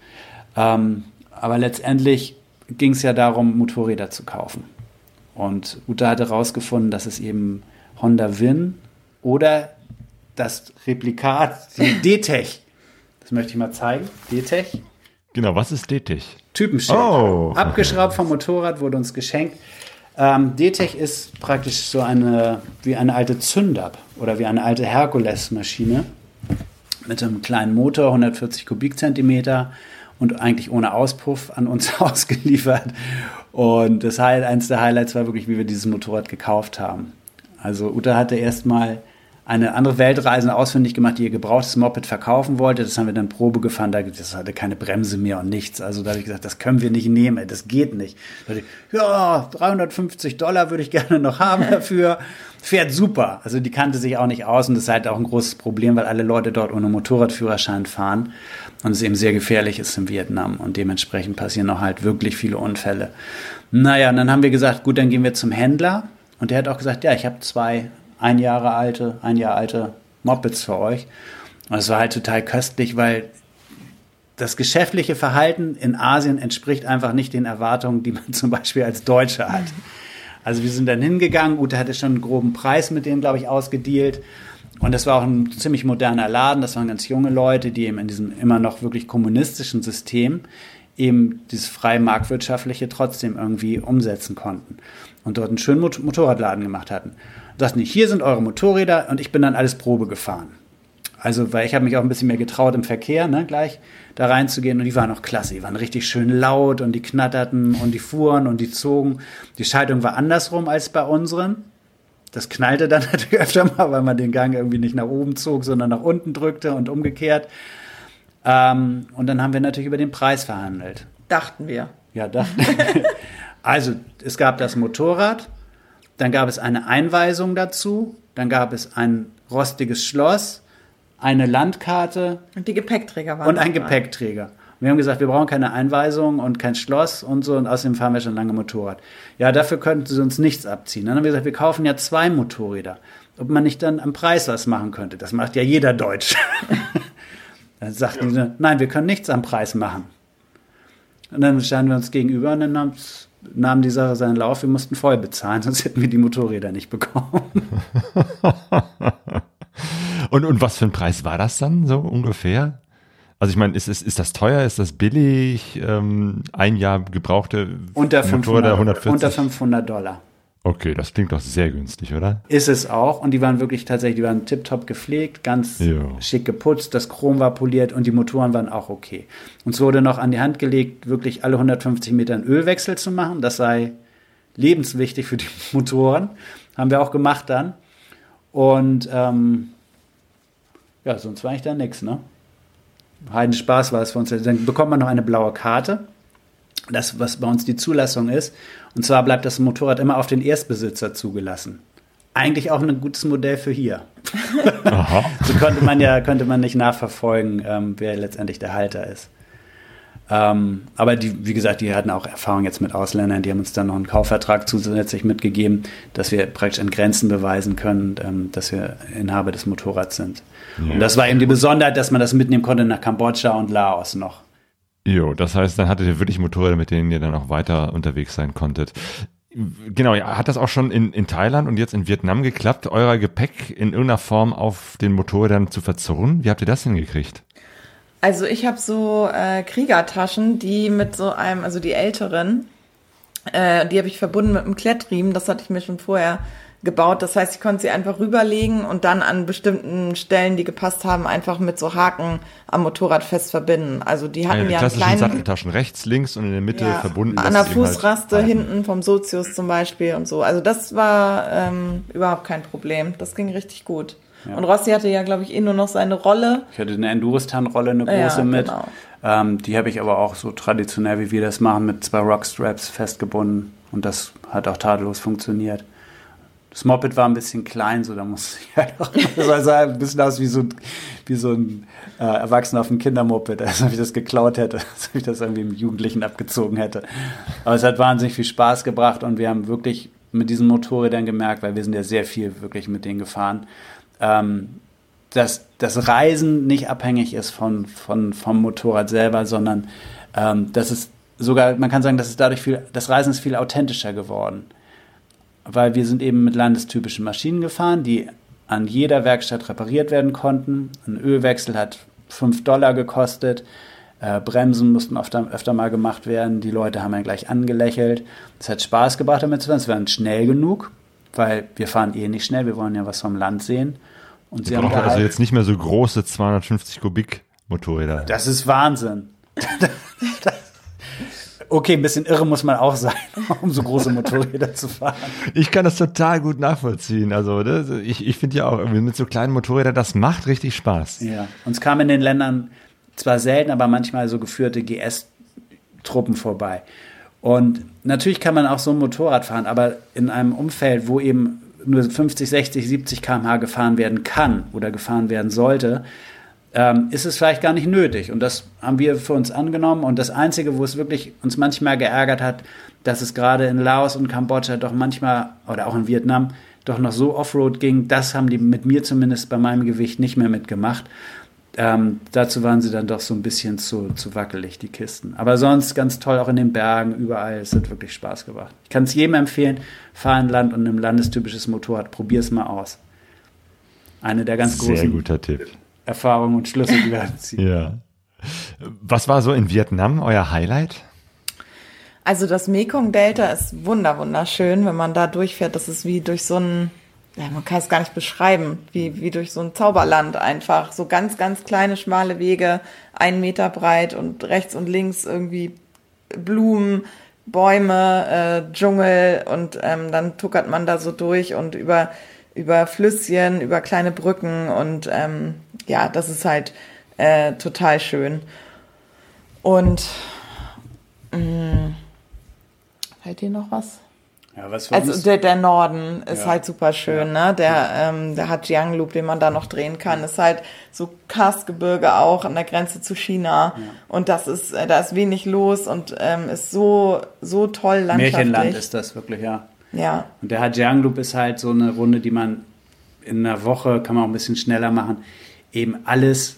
Ähm, aber letztendlich ging es ja darum, Motorräder zu kaufen. Und Uta hatte herausgefunden, dass es eben Honda Win oder das Replikat, die (laughs) D-Tech. Das möchte ich mal zeigen. D-Tech. Genau, was ist D-Tech? Typenschild. Oh. Abgeschraubt vom Motorrad, wurde uns geschenkt. Ähm, D-Tech ist praktisch so eine, wie eine alte Zündab oder wie eine alte Herkules-Maschine mit einem kleinen Motor, 140 Kubikzentimeter und eigentlich ohne Auspuff an uns (laughs) ausgeliefert. Und das Highlight, eins der Highlights war wirklich, wie wir dieses Motorrad gekauft haben. Also Uta hatte erstmal eine andere Weltreise ausfindig gemacht, die ihr gebrauchtes Moped verkaufen wollte. Das haben wir dann Probe gefahren. Das hatte keine Bremse mehr und nichts. Also da habe ich gesagt, das können wir nicht nehmen. Das geht nicht. Da ich, ja, 350 Dollar würde ich (laughs) gerne noch haben dafür. Fährt super. Also die kannte sich auch nicht aus und das ist halt auch ein großes Problem, weil alle Leute dort ohne Motorradführerschein fahren und es eben sehr gefährlich ist in Vietnam und dementsprechend passieren auch halt wirklich viele Unfälle. Naja, und dann haben wir gesagt, gut, dann gehen wir zum Händler und der hat auch gesagt, ja, ich habe zwei ein Jahre alte, ein Jahr alte Mopeds für euch. Und es war halt total köstlich, weil das geschäftliche Verhalten in Asien entspricht einfach nicht den Erwartungen, die man (laughs) zum Beispiel als Deutsche hat. Also wir sind dann hingegangen, Ute hatte schon einen groben Preis mit denen, glaube ich, ausgedealt. Und das war auch ein ziemlich moderner Laden, das waren ganz junge Leute, die eben in diesem immer noch wirklich kommunistischen System eben dieses freie marktwirtschaftliche trotzdem irgendwie umsetzen konnten. Und dort einen schönen Motorradladen gemacht hatten. Und sagten, hier sind eure Motorräder und ich bin dann alles Probe gefahren. Also, weil ich habe mich auch ein bisschen mehr getraut im Verkehr, ne, gleich da reinzugehen. Und die waren auch klasse. Die waren richtig schön laut und die knatterten und die fuhren und die zogen. Die Schaltung war andersrum als bei unseren. Das knallte dann (laughs) natürlich öfter mal, weil man den Gang irgendwie nicht nach oben zog, sondern nach unten drückte und umgekehrt. Ähm, und dann haben wir natürlich über den Preis verhandelt. Dachten wir. Ja, dachten (laughs) wir. Also, es gab das Motorrad, dann gab es eine Einweisung dazu, dann gab es ein rostiges Schloss, eine Landkarte Und die Gepäckträger waren und ein dabei. Gepäckträger. Wir haben gesagt, wir brauchen keine Einweisung und kein Schloss und so und außerdem fahren wir schon lange Motorrad. Ja, dafür könnten sie uns nichts abziehen. Dann haben wir gesagt, wir kaufen ja zwei Motorräder. Ob man nicht dann am Preis was machen könnte. Das macht ja jeder Deutsch. (laughs) dann sagten die, nein, wir können nichts am Preis machen. Und dann standen wir uns gegenüber und dann nahm die Sache seinen Lauf. Wir mussten voll bezahlen, (laughs) sonst hätten wir die Motorräder nicht bekommen. (laughs) Und, und was für ein Preis war das dann so ungefähr? Also ich meine, ist, ist, ist das teuer? Ist das billig? Ähm, ein Jahr gebrauchte Unter Motorräder 500, 140? unter 500 Dollar. Okay, das klingt doch sehr günstig, oder? Ist es auch. Und die waren wirklich tatsächlich, die waren tiptop gepflegt, ganz Ja. schick geputzt, das Chrom war poliert und die Motoren waren auch okay. Uns wurde noch an die Hand gelegt, wirklich alle 150 Meter einen Ölwechsel zu machen. Das sei lebenswichtig für die (laughs) Motoren. Haben wir auch gemacht dann. Und ähm, ja, sonst war ich da nichts, ne? Heiden Spaß war es für uns. Dann bekommt man noch eine blaue Karte. Das, was bei uns die Zulassung ist. Und zwar bleibt das Motorrad immer auf den Erstbesitzer zugelassen. Eigentlich auch ein gutes Modell für hier. Aha. (laughs) So konnte man ja, könnte man nicht nachverfolgen, ähm, wer letztendlich der Halter ist. Ähm, aber die, wie gesagt, die hatten auch Erfahrung jetzt mit Ausländern, die haben uns dann noch einen Kaufvertrag zusätzlich mitgegeben, dass wir praktisch an Grenzen beweisen können, ähm, dass wir Inhaber des Motorrads sind. Und das war eben die Besonderheit, dass man das mitnehmen konnte nach Kambodscha und Laos noch. Jo, das heißt, dann hattet ihr wirklich Motorräder, mit denen ihr dann auch weiter unterwegs sein konntet. Genau, ja, hat das auch schon in, in Thailand und jetzt in Vietnam geklappt, euer Gepäck in irgendeiner Form auf den Motorrädern zu verzurren? Wie habt ihr das hingekriegt? Also ich habe so äh, Kriegertaschen, die mit so einem, also die älteren, äh, die habe ich verbunden mit einem Klettriemen. Das hatte ich mir schon vorher gebaut. Das heißt, ich konnte sie einfach rüberlegen und dann an bestimmten Stellen, die gepasst haben, einfach mit so Haken am Motorrad fest verbinden. Also die hatten ja einen klassischen kleinen Satteltaschen rechts, links und in der Mitte ja, verbunden. an der halt Fußraste halten. hinten vom Sozius zum Beispiel und so. Also das war ähm, überhaupt kein Problem. Das ging richtig gut. Und Rossi hatte ja, glaube ich, eh nur noch seine Rolle. Ich hatte eine Enduristan-Rolle, eine Ja, große mit. genau. Ähm, die habe ich aber auch so traditionell, wie wir das machen, mit zwei Rockstraps festgebunden. Und das hat auch tadellos funktioniert. Das Moped war ein bisschen klein, so da musste ich (laughs) halt auch, das sah ein bisschen aus wie so, ein- wie so ein äh, Erwachsener auf einem Kindermoped, als ob ich das geklaut hätte, (laughs) als ob ich das irgendwie im Jugendlichen abgezogen hätte. Aber es hat wahnsinnig viel Spaß gebracht und wir haben wirklich mit diesen Motorrädern gemerkt, weil wir sind ja sehr viel wirklich mit denen gefahren, ähm, dass das Reisen nicht abhängig ist von, von, vom Motorrad selber, sondern ähm, dass es sogar, man kann sagen, dass es dadurch viel, das Reisen ist viel authentischer geworden. Weil wir sind eben mit landestypischen Maschinen gefahren, die an jeder Werkstatt repariert werden konnten. Ein Ölwechsel hat 5 Dollar gekostet. Äh, Bremsen mussten öfter, öfter mal gemacht werden. Die Leute haben dann gleich angelächelt. Es hat Spaß gebracht, damit zu fahren. Es war schnell genug, weil wir fahren eh nicht schnell. Wir wollen ja was vom Land sehen. Und sie haben braucht also jetzt nicht mehr so große 250 Kubik Motorräder. das ist Wahnsinn. (laughs) okay, ein bisschen irre muss man auch sein, (laughs) um so große Motorräder zu fahren. Ich kann das total gut nachvollziehen. Also das, ich, ich finde ja auch irgendwie mit so kleinen Motorrädern, das macht richtig Spaß. Ja, uns kamen in den Ländern zwar selten, aber manchmal so geführte GS-Truppen vorbei. Und natürlich kann man auch so ein Motorrad fahren, aber in einem Umfeld, wo eben nur 50, 60, 70 km/h gefahren werden kann oder gefahren werden sollte, ähm, ist es vielleicht gar nicht nötig. Und das haben wir für uns angenommen. Und das Einzige, wo es wirklich uns manchmal geärgert hat, dass es gerade in Laos und Kambodscha doch manchmal, oder auch in Vietnam, doch noch so Offroad ging, das haben die mit mir zumindest bei meinem Gewicht nicht mehr mitgemacht. Ähm, dazu waren sie dann doch so ein bisschen zu, zu wackelig, die Kisten. Aber sonst ganz toll, auch in den Bergen, überall. Es hat wirklich Spaß gemacht. Ich kann es jedem empfehlen, fahr ein Land und ein landestypisches Motorrad, probier es mal aus. Eine der ganz Sehr großen guter Tipp. Erfahrungen und Schlüsse, die wir (laughs) ziehen. Ja. Was war so in Vietnam euer Highlight? Also das Mekong-Delta ist wunder wunderschön, wenn man da durchfährt. Das ist wie durch so ein, ja, man kann es gar nicht beschreiben, wie, wie durch so ein Zauberland einfach. So ganz, ganz kleine, schmale Wege, einen Meter breit und rechts und links irgendwie Blumen, Bäume, äh, Dschungel und ähm, dann tuckert man da so durch und über, über Flüsschen, über kleine Brücken und ähm, ja, das ist halt äh, total schön. Und mh, fällt dir noch was? Ja, was für Also der, der Norden ist Ja. halt super schön, ne? Der, ähm, der hat Jiang Loop, den man da noch drehen kann. Ist halt so Karstgebirge auch an der Grenze zu China. Und das ist, äh, da ist wenig los und ähm, ist so, so toll landschaftlich. Märchenland ist das wirklich, ja. Ja. Und der Hajiang Loop ist halt so eine Runde, die man in einer Woche, kann man auch ein bisschen schneller machen, eben alles,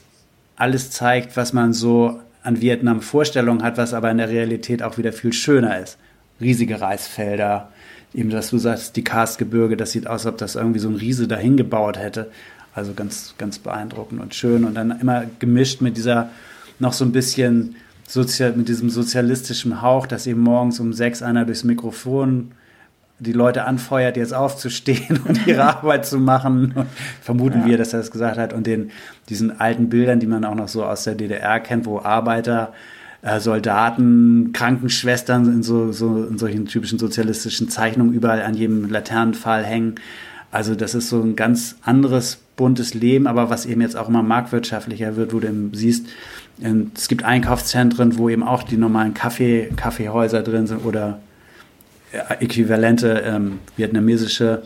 alles zeigt, was man so an Vietnam Vorstellungen hat, was aber in der Realität auch wieder viel schöner ist. Riesige Reisfelder, eben, dass du sagst, die Karstgebirge, das sieht aus, als ob das irgendwie so ein Riese dahin gebaut hätte. Also ganz, ganz beeindruckend und schön. Und dann immer gemischt mit dieser noch so ein bisschen sozial, mit diesem sozialistischen Hauch, dass eben morgens um sechs einer durchs Mikrofon die Leute anfeuert, jetzt aufzustehen und ihre (laughs) Arbeit zu machen. Vermuten wir, dass er das gesagt hat. Und den, diesen alten Bildern, die man auch noch so aus der DDR kennt, wo Arbeiter, äh, Soldaten, Krankenschwestern in, so, so, in solchen typischen sozialistischen Zeichnungen überall an jedem Laternenpfahl hängen. Also das ist so ein ganz anderes buntes Leben, aber was eben jetzt auch immer marktwirtschaftlicher wird, wo du eben siehst, ähm, es gibt Einkaufszentren, wo eben auch die normalen Kaffee, Kaffeehäuser drin sind oder äh, äquivalente ähm, vietnamesische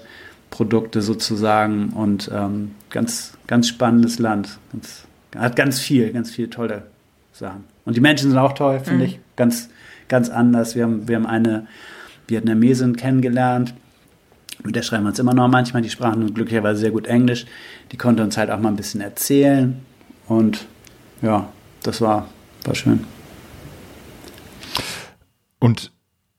Produkte sozusagen und ähm, ganz, ganz spannendes Land. Ganz, hat ganz viel, ganz viele tolle Sachen. Und die Menschen sind auch toll, finde ich. Ganz, ganz anders. Wir haben, wir haben eine Vietnamesin kennengelernt. Mit der schreiben wir uns immer noch manchmal. Die sprachen glücklicherweise sehr gut Englisch. Die konnte uns halt auch mal ein bisschen erzählen. Und ja, das war, war schön. Und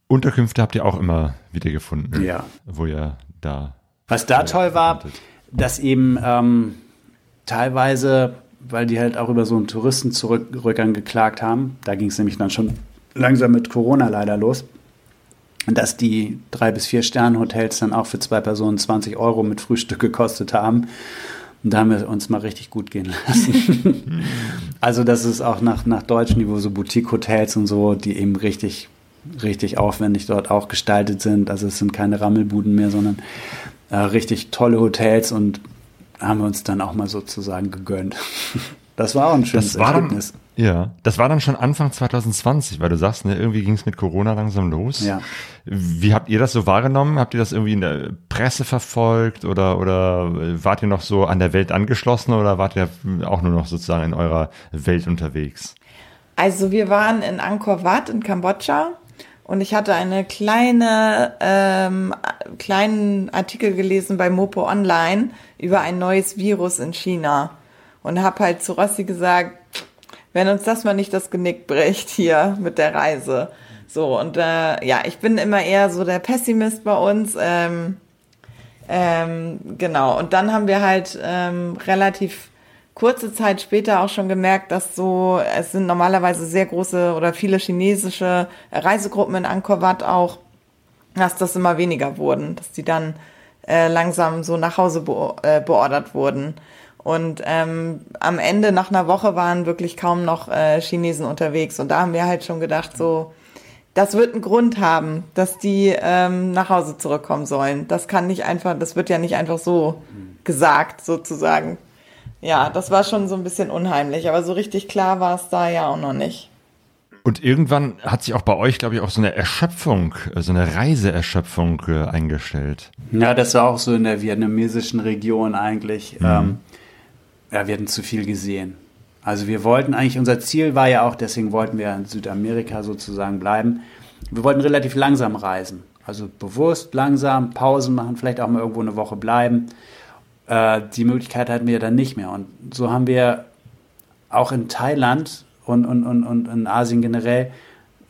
Unterkünfte habt ihr auch immer wieder gefunden, Ja. wo ihr da. Was da toll war, konntet. dass eben ähm, teilweise, weil die halt auch über so einen Touristenrückgang geklagt haben, da ging es nämlich dann schon langsam mit Corona leider los, dass die drei bis vier Sterne-Hotels dann auch für zwei Personen 20 Euro mit Frühstück gekostet haben. Und da haben wir uns mal richtig gut gehen lassen. (laughs) also das ist auch nach, nach deutschem Niveau so Boutique-Hotels und so, die eben richtig, richtig aufwendig dort auch gestaltet sind. Also es sind keine Rammelbuden mehr, sondern äh, richtig tolle Hotels und haben wir uns dann auch mal sozusagen gegönnt. (laughs) Das war auch ein schönes Das war dann, Erlebnis. ja, das war dann schon Anfang 2020, weil du sagst, ne, irgendwie ging es mit Corona langsam los. Ja. Wie habt ihr das so wahrgenommen? Habt ihr das irgendwie in der Presse verfolgt oder, oder wart ihr noch so an der Welt angeschlossen oder wart ihr auch nur noch sozusagen in eurer Welt unterwegs? Also wir waren in Angkor Wat in Kambodscha und ich hatte eine kleine ähm, kleinen Artikel gelesen bei Mopo Online über ein neues Virus in China und habe halt zu Rossi gesagt, wenn uns das mal nicht das Genick bricht hier mit der Reise. So und äh, ja, ich bin immer eher so der Pessimist bei uns. Ähm, ähm, genau, und dann haben wir halt ähm, relativ kurze Zeit später auch schon gemerkt, dass so, es sind normalerweise sehr große oder viele chinesische Reisegruppen in Angkor Wat auch, dass das immer weniger wurden, dass die dann äh, langsam so nach Hause be äh, beordert wurden. Und ähm, am Ende, nach einer Woche, waren wirklich kaum noch äh, Chinesen unterwegs. Und da haben wir halt schon gedacht, so, das wird einen Grund haben, dass die ähm, nach Hause zurückkommen sollen. Das kann nicht einfach, das wird ja nicht einfach so gesagt, sozusagen. Ja, das war schon so ein bisschen unheimlich, aber so richtig klar war es da ja auch noch nicht. Und irgendwann hat sich auch bei euch, glaube ich, auch so eine Erschöpfung, äh, so eine Reiseerschöpfung äh, eingestellt. Ja, das war auch so in der vietnamesischen Region eigentlich. Ähm, ja, wir hatten zu viel gesehen. Also wir wollten eigentlich, unser Ziel war ja auch, deswegen wollten wir in Südamerika sozusagen bleiben. Wir wollten relativ langsam reisen. Also bewusst, langsam, Pausen machen, vielleicht auch mal irgendwo eine Woche bleiben. Äh, die Möglichkeit hatten wir dann nicht mehr. Und so haben wir auch in Thailand und, und, und, und in Asien generell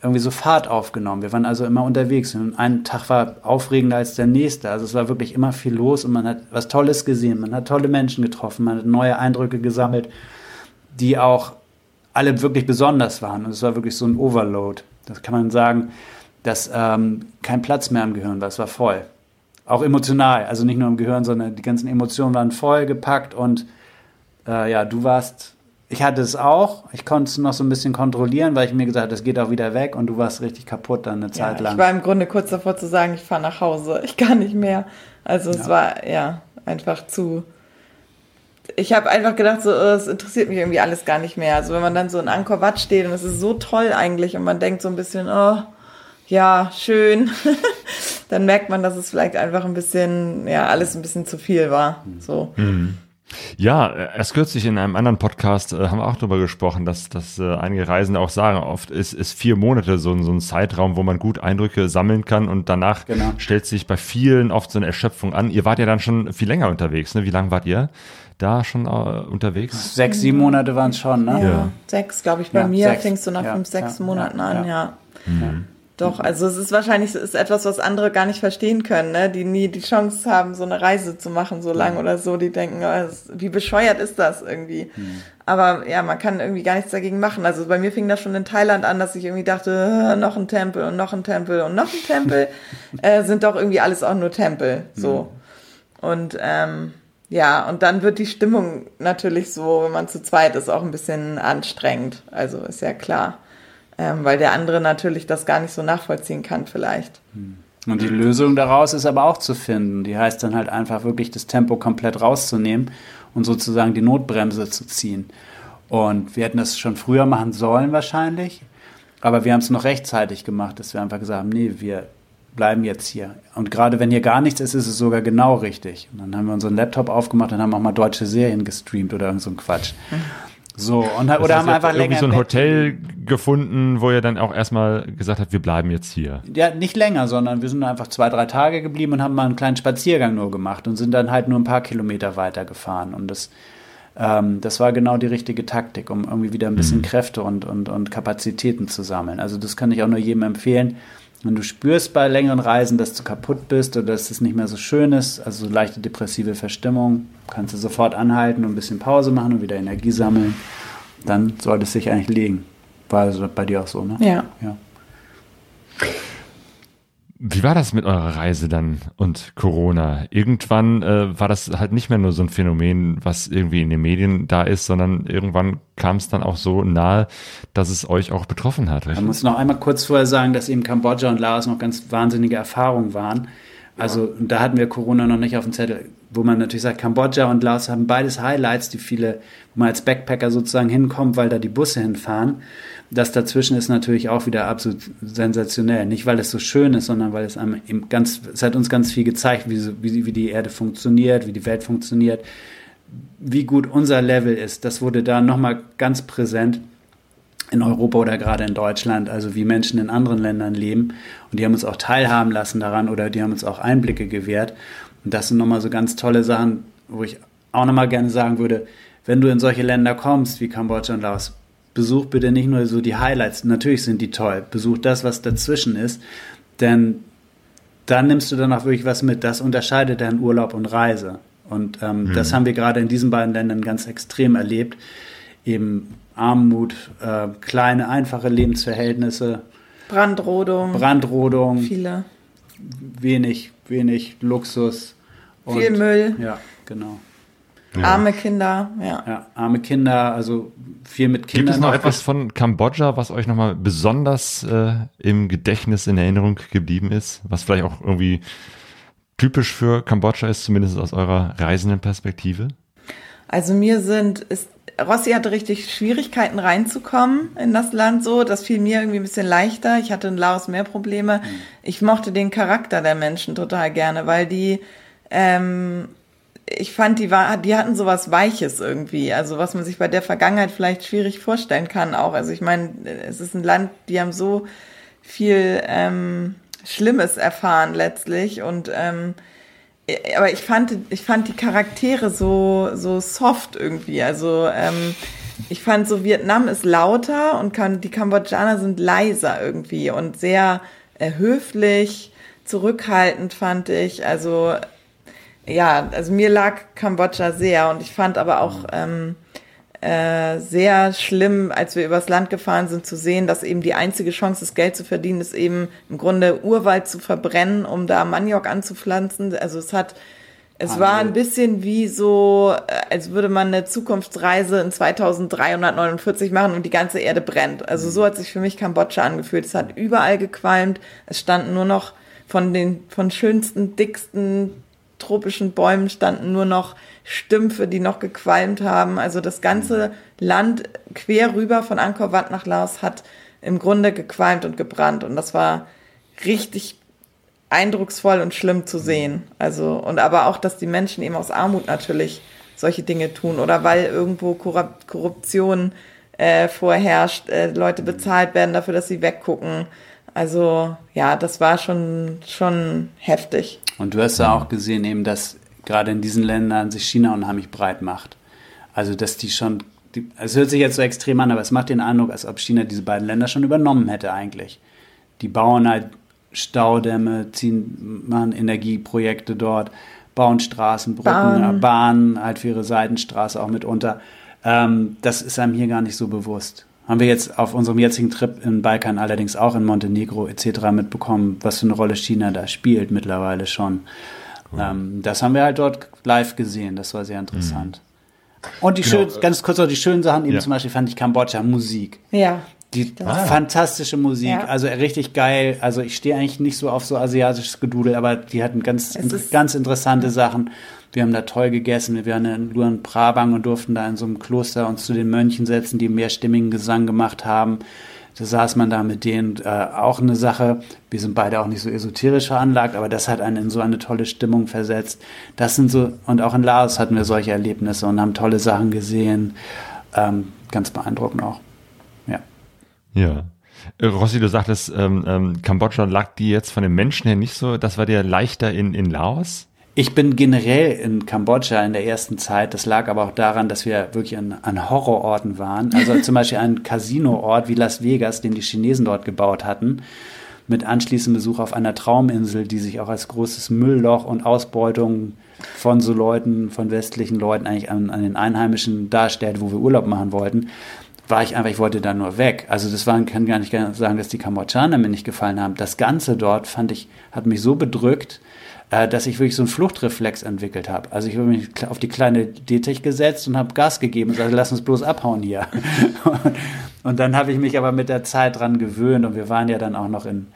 irgendwie so Fahrt aufgenommen. Wir waren also immer unterwegs und ein Tag war aufregender als der nächste. Also es war wirklich immer viel los und man hat was Tolles gesehen, man hat tolle Menschen getroffen, man hat neue Eindrücke gesammelt, die auch alle wirklich besonders waren. Und es war wirklich so ein Overload. Das kann man sagen, dass ähm, kein Platz mehr im Gehirn war. Es war voll. Auch emotional, also nicht nur im Gehirn, sondern die ganzen Emotionen waren voll gepackt und äh, ja, du warst ich hatte es auch. Ich konnte es noch so ein bisschen kontrollieren, weil ich mir gesagt habe, das geht auch wieder weg und du warst richtig kaputt dann eine Zeit ja, lang. Ich war im Grunde kurz davor zu sagen, ich fahre nach Hause. Ich kann nicht mehr. Also es war ja einfach zu. Ich habe einfach gedacht, so, oh, es interessiert mich irgendwie alles gar nicht mehr. Also wenn man dann so in Angkor Wat steht und es ist so toll eigentlich und man denkt so ein bisschen, oh, ja, schön, (laughs) dann merkt man, dass es vielleicht einfach ein bisschen, ja, alles ein bisschen zu viel war. So. Mhm. Ja, erst kürzlich in einem anderen Podcast äh, haben wir auch darüber gesprochen, dass, dass äh, einige Reisende auch sagen, oft ist, ist vier Monate so, so ein Zeitraum, wo man gut Eindrücke sammeln kann und danach genau. stellt sich bei vielen oft so eine Erschöpfung an. Ihr wart ja dann schon viel länger unterwegs, ne? Wie lange wart ihr da schon äh, unterwegs? Sechs, sieben Monate waren es schon, ne? Ja, ja. sechs, glaube ich. Bei ja, mir fängst du nach ja, fünf, sechs Monaten an, ja. Mhm. Doch, also es ist wahrscheinlich ist etwas, was andere gar nicht verstehen können, ne? die nie die Chance haben, so eine Reise zu machen, so lang oder so. Die denken, oh, wie bescheuert ist das irgendwie? Mhm. Aber ja, man kann irgendwie gar nichts dagegen machen. Also bei mir fing das schon in Thailand an, dass ich irgendwie dachte, noch ein Tempel und noch ein Tempel und noch ein Tempel. (laughs) äh, sind doch irgendwie alles auch nur Tempel. So. Mhm. Und ähm, ja, und dann wird die Stimmung natürlich so, wenn man zu zweit ist, auch ein bisschen anstrengend. Also ist ja klar ähm, weil der andere natürlich das gar nicht so nachvollziehen kann vielleicht. Hm. Und die Lösung daraus ist aber auch zu finden. Die heißt dann halt einfach wirklich das Tempo komplett rauszunehmen und sozusagen die Notbremse zu ziehen. Und wir hätten das schon früher machen sollen wahrscheinlich, aber wir haben es noch rechtzeitig gemacht, dass wir einfach gesagt haben, nee, wir bleiben jetzt hier. Und gerade wenn hier gar nichts ist, ist es sogar genau richtig. Und dann haben wir unseren Laptop aufgemacht und haben auch mal deutsche Serien gestreamt oder irgend so ein Quatsch. So, und, das oder haben einfach länger. so ein Hotel gefunden, wo ihr dann auch erstmal gesagt habt, wir bleiben jetzt hier. Ja, nicht länger, sondern wir sind einfach zwei, drei Tage geblieben und haben mal einen kleinen Spaziergang nur gemacht und sind dann halt nur ein paar Kilometer weiter gefahren. Und das, ähm, das war genau die richtige Taktik, um irgendwie wieder ein bisschen mhm. Kräfte und, und, und Kapazitäten zu sammeln. Also das kann ich auch nur jedem empfehlen. Wenn du spürst bei längeren Reisen, dass du kaputt bist oder dass es nicht mehr so schön ist, also so leichte depressive Verstimmung, kannst du sofort anhalten und ein bisschen Pause machen und wieder Energie sammeln. Dann sollte es sich eigentlich legen. War also bei dir auch so, ne? Ja. ja. Wie war das mit eurer Reise dann und Corona? Irgendwann äh, war das halt nicht mehr nur so ein Phänomen, was irgendwie in den Medien da ist, sondern irgendwann kam es dann auch so nahe, dass es euch auch betroffen hat. Man muss noch einmal kurz vorher sagen, dass eben Kambodscha und Laos noch ganz wahnsinnige Erfahrungen waren. Also da hatten wir Corona noch nicht auf dem Zettel, wo man natürlich sagt, Kambodscha und Laos haben beides Highlights, die viele, wo man als Backpacker sozusagen hinkommt, weil da die Busse hinfahren. Das dazwischen ist natürlich auch wieder absolut sensationell. Nicht, weil es so schön ist, sondern weil es einem ganz, es hat uns ganz viel gezeigt, wie, wie, wie die Erde funktioniert, wie die Welt funktioniert, wie gut unser Level ist. Das wurde da nochmal ganz präsent in Europa oder gerade in Deutschland, also wie Menschen in anderen Ländern leben. Und die haben uns auch teilhaben lassen daran oder die haben uns auch Einblicke gewährt. Und das sind nochmal so ganz tolle Sachen, wo ich auch nochmal gerne sagen würde, wenn du in solche Länder kommst wie Kambodscha und Laos, besuch bitte nicht nur so die Highlights, natürlich sind die toll, besuch das, was dazwischen ist, denn dann nimmst du dann auch wirklich was mit. Das unterscheidet dann Urlaub und Reise. Und ähm, mhm. das haben wir gerade in diesen beiden Ländern ganz extrem erlebt. Eben Armut, äh, kleine, einfache Lebensverhältnisse. Brandrodung. Brandrodung. Viele. Wenig, wenig Luxus. Viel Müll. Ja, genau. Ja. Arme Kinder, ja. Ja, arme Kinder, also viel mit Kindern. Gibt es noch etwas von Kambodscha, was euch nochmal besonders äh, im Gedächtnis, in Erinnerung geblieben ist? Was vielleicht auch irgendwie typisch für Kambodscha ist, zumindest aus eurer reisenden Perspektive? Also mir sind, ist, Rossi hatte richtig Schwierigkeiten reinzukommen in das Land so. Das fiel mir irgendwie ein bisschen leichter. Ich hatte in Laos mehr Probleme. Mhm. Ich mochte den Charakter der Menschen total gerne, weil die ähm, ich fand, die, war, die hatten sowas Weiches irgendwie. Also was man sich bei der Vergangenheit vielleicht schwierig vorstellen kann auch. Also ich meine, es ist ein Land, die haben so viel ähm, Schlimmes erfahren letztlich und ähm, aber ich fand, ich fand die Charaktere so, so soft irgendwie. Also ähm, ich fand so, Vietnam ist lauter und kann, die Kambodschaner sind leiser irgendwie und sehr äh, höflich, zurückhaltend fand ich. Also ja, also mir lag Kambodscha sehr und ich fand aber auch ähm, äh, sehr schlimm, als wir übers Land gefahren sind, zu sehen, dass eben die einzige Chance, das Geld zu verdienen, ist eben im Grunde Urwald zu verbrennen, um da Maniok anzupflanzen. Also es hat, es war ein bisschen wie so, äh, als würde man eine Zukunftsreise in 2349 machen und die ganze Erde brennt. Also so hat sich für mich Kambodscha angefühlt. Es hat überall gequalmt. Es standen nur noch von den, von schönsten, dicksten tropischen Bäumen standen nur noch Stümpfe, die noch gequalmt haben. Also das ganze Land quer rüber von Angkor Wat nach Laos hat im Grunde gequalmt und gebrannt. Und das war richtig eindrucksvoll und schlimm zu sehen. Also, und aber auch, dass die Menschen eben aus Armut natürlich solche Dinge tun oder weil irgendwo Korruption äh, vorherrscht, äh, Leute bezahlt werden dafür, dass sie weggucken. Also ja, das war schon, schon heftig. Und du hast ja auch gesehen, eben, dass gerade in diesen Ländern sich China unheimlich breit macht. Also, dass die schon, die, es hört sich jetzt so extrem an, aber es macht den Eindruck, als ob China diese beiden Länder schon übernommen hätte eigentlich. Die bauen halt Staudämme, ziehen, machen Energieprojekte dort, bauen Straßen, Brücken, Bahn. Bahnen halt für ihre Seitenstraße auch mitunter. Ähm, das ist einem hier gar nicht so bewusst. Haben wir jetzt auf unserem jetzigen Trip in Balkan allerdings auch in Montenegro etc. mitbekommen, was für eine Rolle China da spielt mittlerweile schon. Cool. Ähm, das haben wir halt dort live gesehen. Das war sehr interessant. Mhm. Und die genau. schön, ganz kurz noch die schönen Sachen, eben ja. zum Beispiel fand ich Kambodscha Musik. Ja. Die ah. fantastische Musik, ja. also richtig geil. Also ich stehe eigentlich nicht so auf so asiatisches Gedudel, aber die hatten ganz, ganz interessante Sachen. Wir haben da toll gegessen. Wir waren in Luan Prabang und durften da in so einem Kloster uns zu den Mönchen setzen, die mehrstimmigen Gesang gemacht haben. Da saß man da mit denen äh, auch eine Sache. Wir sind beide auch nicht so esoterisch veranlagt, aber das hat einen in so eine tolle Stimmung versetzt. Das sind so, und auch in Laos hatten wir solche Erlebnisse und haben tolle Sachen gesehen. Ähm, ganz beeindruckend auch. Ja. Ja. Äh, Rossi, du sagtest, ähm, ähm, Kambodscha lag dir jetzt von den Menschen her nicht so, das war dir leichter in, in Laos? Ich bin generell in Kambodscha in der ersten Zeit. Das lag aber auch daran, dass wir wirklich an, an Horrororten waren. Also zum Beispiel ein Casinoort wie Las Vegas, den die Chinesen dort gebaut hatten, mit anschließendem Besuch auf einer Trauminsel, die sich auch als großes Müllloch und Ausbeutung von so Leuten, von westlichen Leuten eigentlich an, an den Einheimischen darstellt, wo wir Urlaub machen wollten war ich einfach, ich wollte da nur weg. Also das war, kann gar nicht sagen, dass die Kambodschaner mir nicht gefallen haben. Das Ganze dort fand ich, hat mich so bedrückt, äh, dass ich wirklich so einen Fluchtreflex entwickelt habe. Also ich habe mich auf die kleine Dietrich gesetzt und habe Gas gegeben und gesagt, lass uns bloß abhauen hier. und, (laughs) und dann habe ich mich aber mit der Zeit dran gewöhnt und wir waren ja dann auch noch in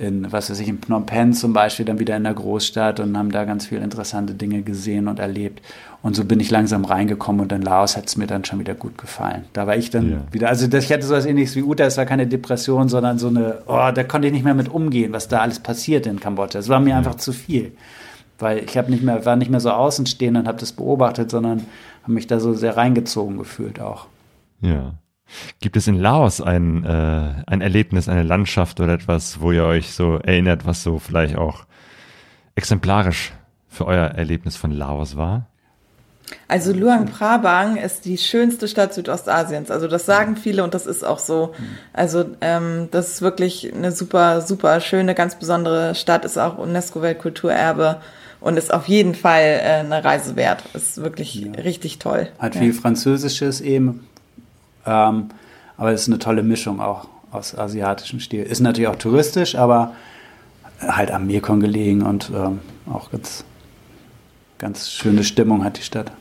in, was weiß ich, in Phnom Penh zum Beispiel, dann wieder in der Großstadt und haben da ganz viele interessante Dinge gesehen und erlebt. Und so bin ich langsam reingekommen und in Laos hat es mir dann schon wieder gut gefallen. Da war ich dann ja. wieder, also das, ich hatte so was ähnliches wie Uta, es war keine Depression, sondern so eine, oh, da konnte ich nicht mehr mit umgehen, was da alles passiert in Kambodscha. Es war mir ja. einfach zu viel. Weil ich habe nicht mehr, war nicht mehr so außenstehend und habe das beobachtet, sondern habe mich da so sehr reingezogen gefühlt auch. Ja. Gibt es in Laos ein, äh, ein Erlebnis, eine Landschaft oder etwas, wo ihr euch so erinnert, was so vielleicht auch exemplarisch für euer Erlebnis von Laos war? Also Luang Prabang ist die schönste Stadt Südostasiens. Also das sagen viele und das ist auch so. Also ähm, das ist wirklich eine super, super schöne, ganz besondere Stadt, ist auch UNESCO-Weltkulturerbe und ist auf jeden Fall äh, eine Reise wert. Ist wirklich ja. richtig toll. Hat ja. viel Französisches eben, ähm, aber es ist eine tolle Mischung auch aus asiatischem Stil. Ist natürlich auch touristisch, aber halt am Mekong gelegen und ähm, auch ganz, ganz schöne Stimmung hat die Stadt.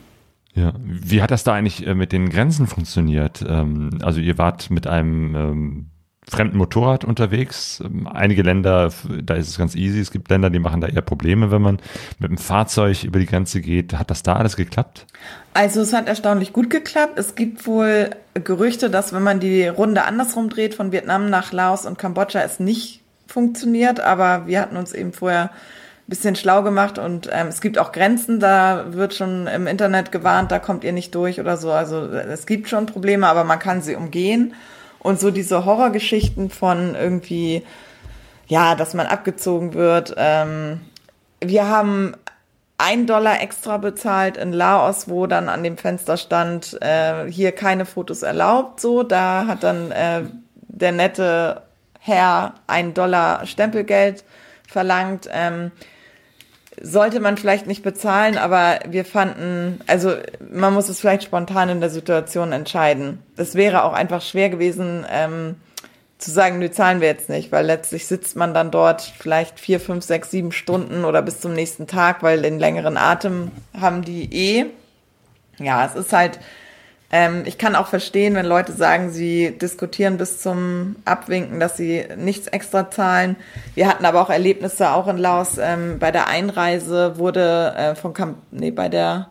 Ja, wie hat das da eigentlich äh, mit den Grenzen funktioniert? Ähm, also ihr wart mit einem ähm, fremden Motorrad unterwegs. Ähm, einige Länder, da ist es ganz easy. Es gibt Länder, die machen da eher Probleme, wenn man mit dem Fahrzeug über die Grenze geht. Hat das da alles geklappt? Also es hat erstaunlich gut geklappt. Es gibt wohl Gerüchte, dass wenn man die Runde andersrum dreht von Vietnam nach Laos und Kambodscha, es nicht funktioniert. Aber wir hatten uns eben vorher ein bisschen schlau gemacht und ähm, es gibt auch Grenzen, da wird schon im Internet gewarnt, da kommt ihr nicht durch oder so. Also es gibt schon Probleme, aber man kann sie umgehen. Und so diese Horrorgeschichten von irgendwie, ja, dass man abgezogen wird. Ähm, wir haben ein Dollar extra bezahlt in Laos, wo dann an dem Fenster stand, äh, hier keine Fotos erlaubt. So, da hat dann äh, der nette Herr ein Dollar Stempelgeld verlangt. Ähm, sollte man vielleicht nicht bezahlen, aber wir fanden, also man muss es vielleicht spontan in der Situation entscheiden. Es wäre auch einfach schwer gewesen, ähm, zu sagen, nö, zahlen wir jetzt nicht, weil letztlich sitzt man dann dort vielleicht vier, fünf, sechs, sieben Stunden oder bis zum nächsten Tag, weil den längeren Atem haben die eh. Ja, es ist halt, ähm, ich kann auch verstehen, wenn Leute sagen, sie diskutieren bis zum Abwinken, dass sie nichts extra zahlen. Wir hatten aber auch Erlebnisse auch in Laos. Ähm, bei der Einreise wurde äh, von Kam nee, bei der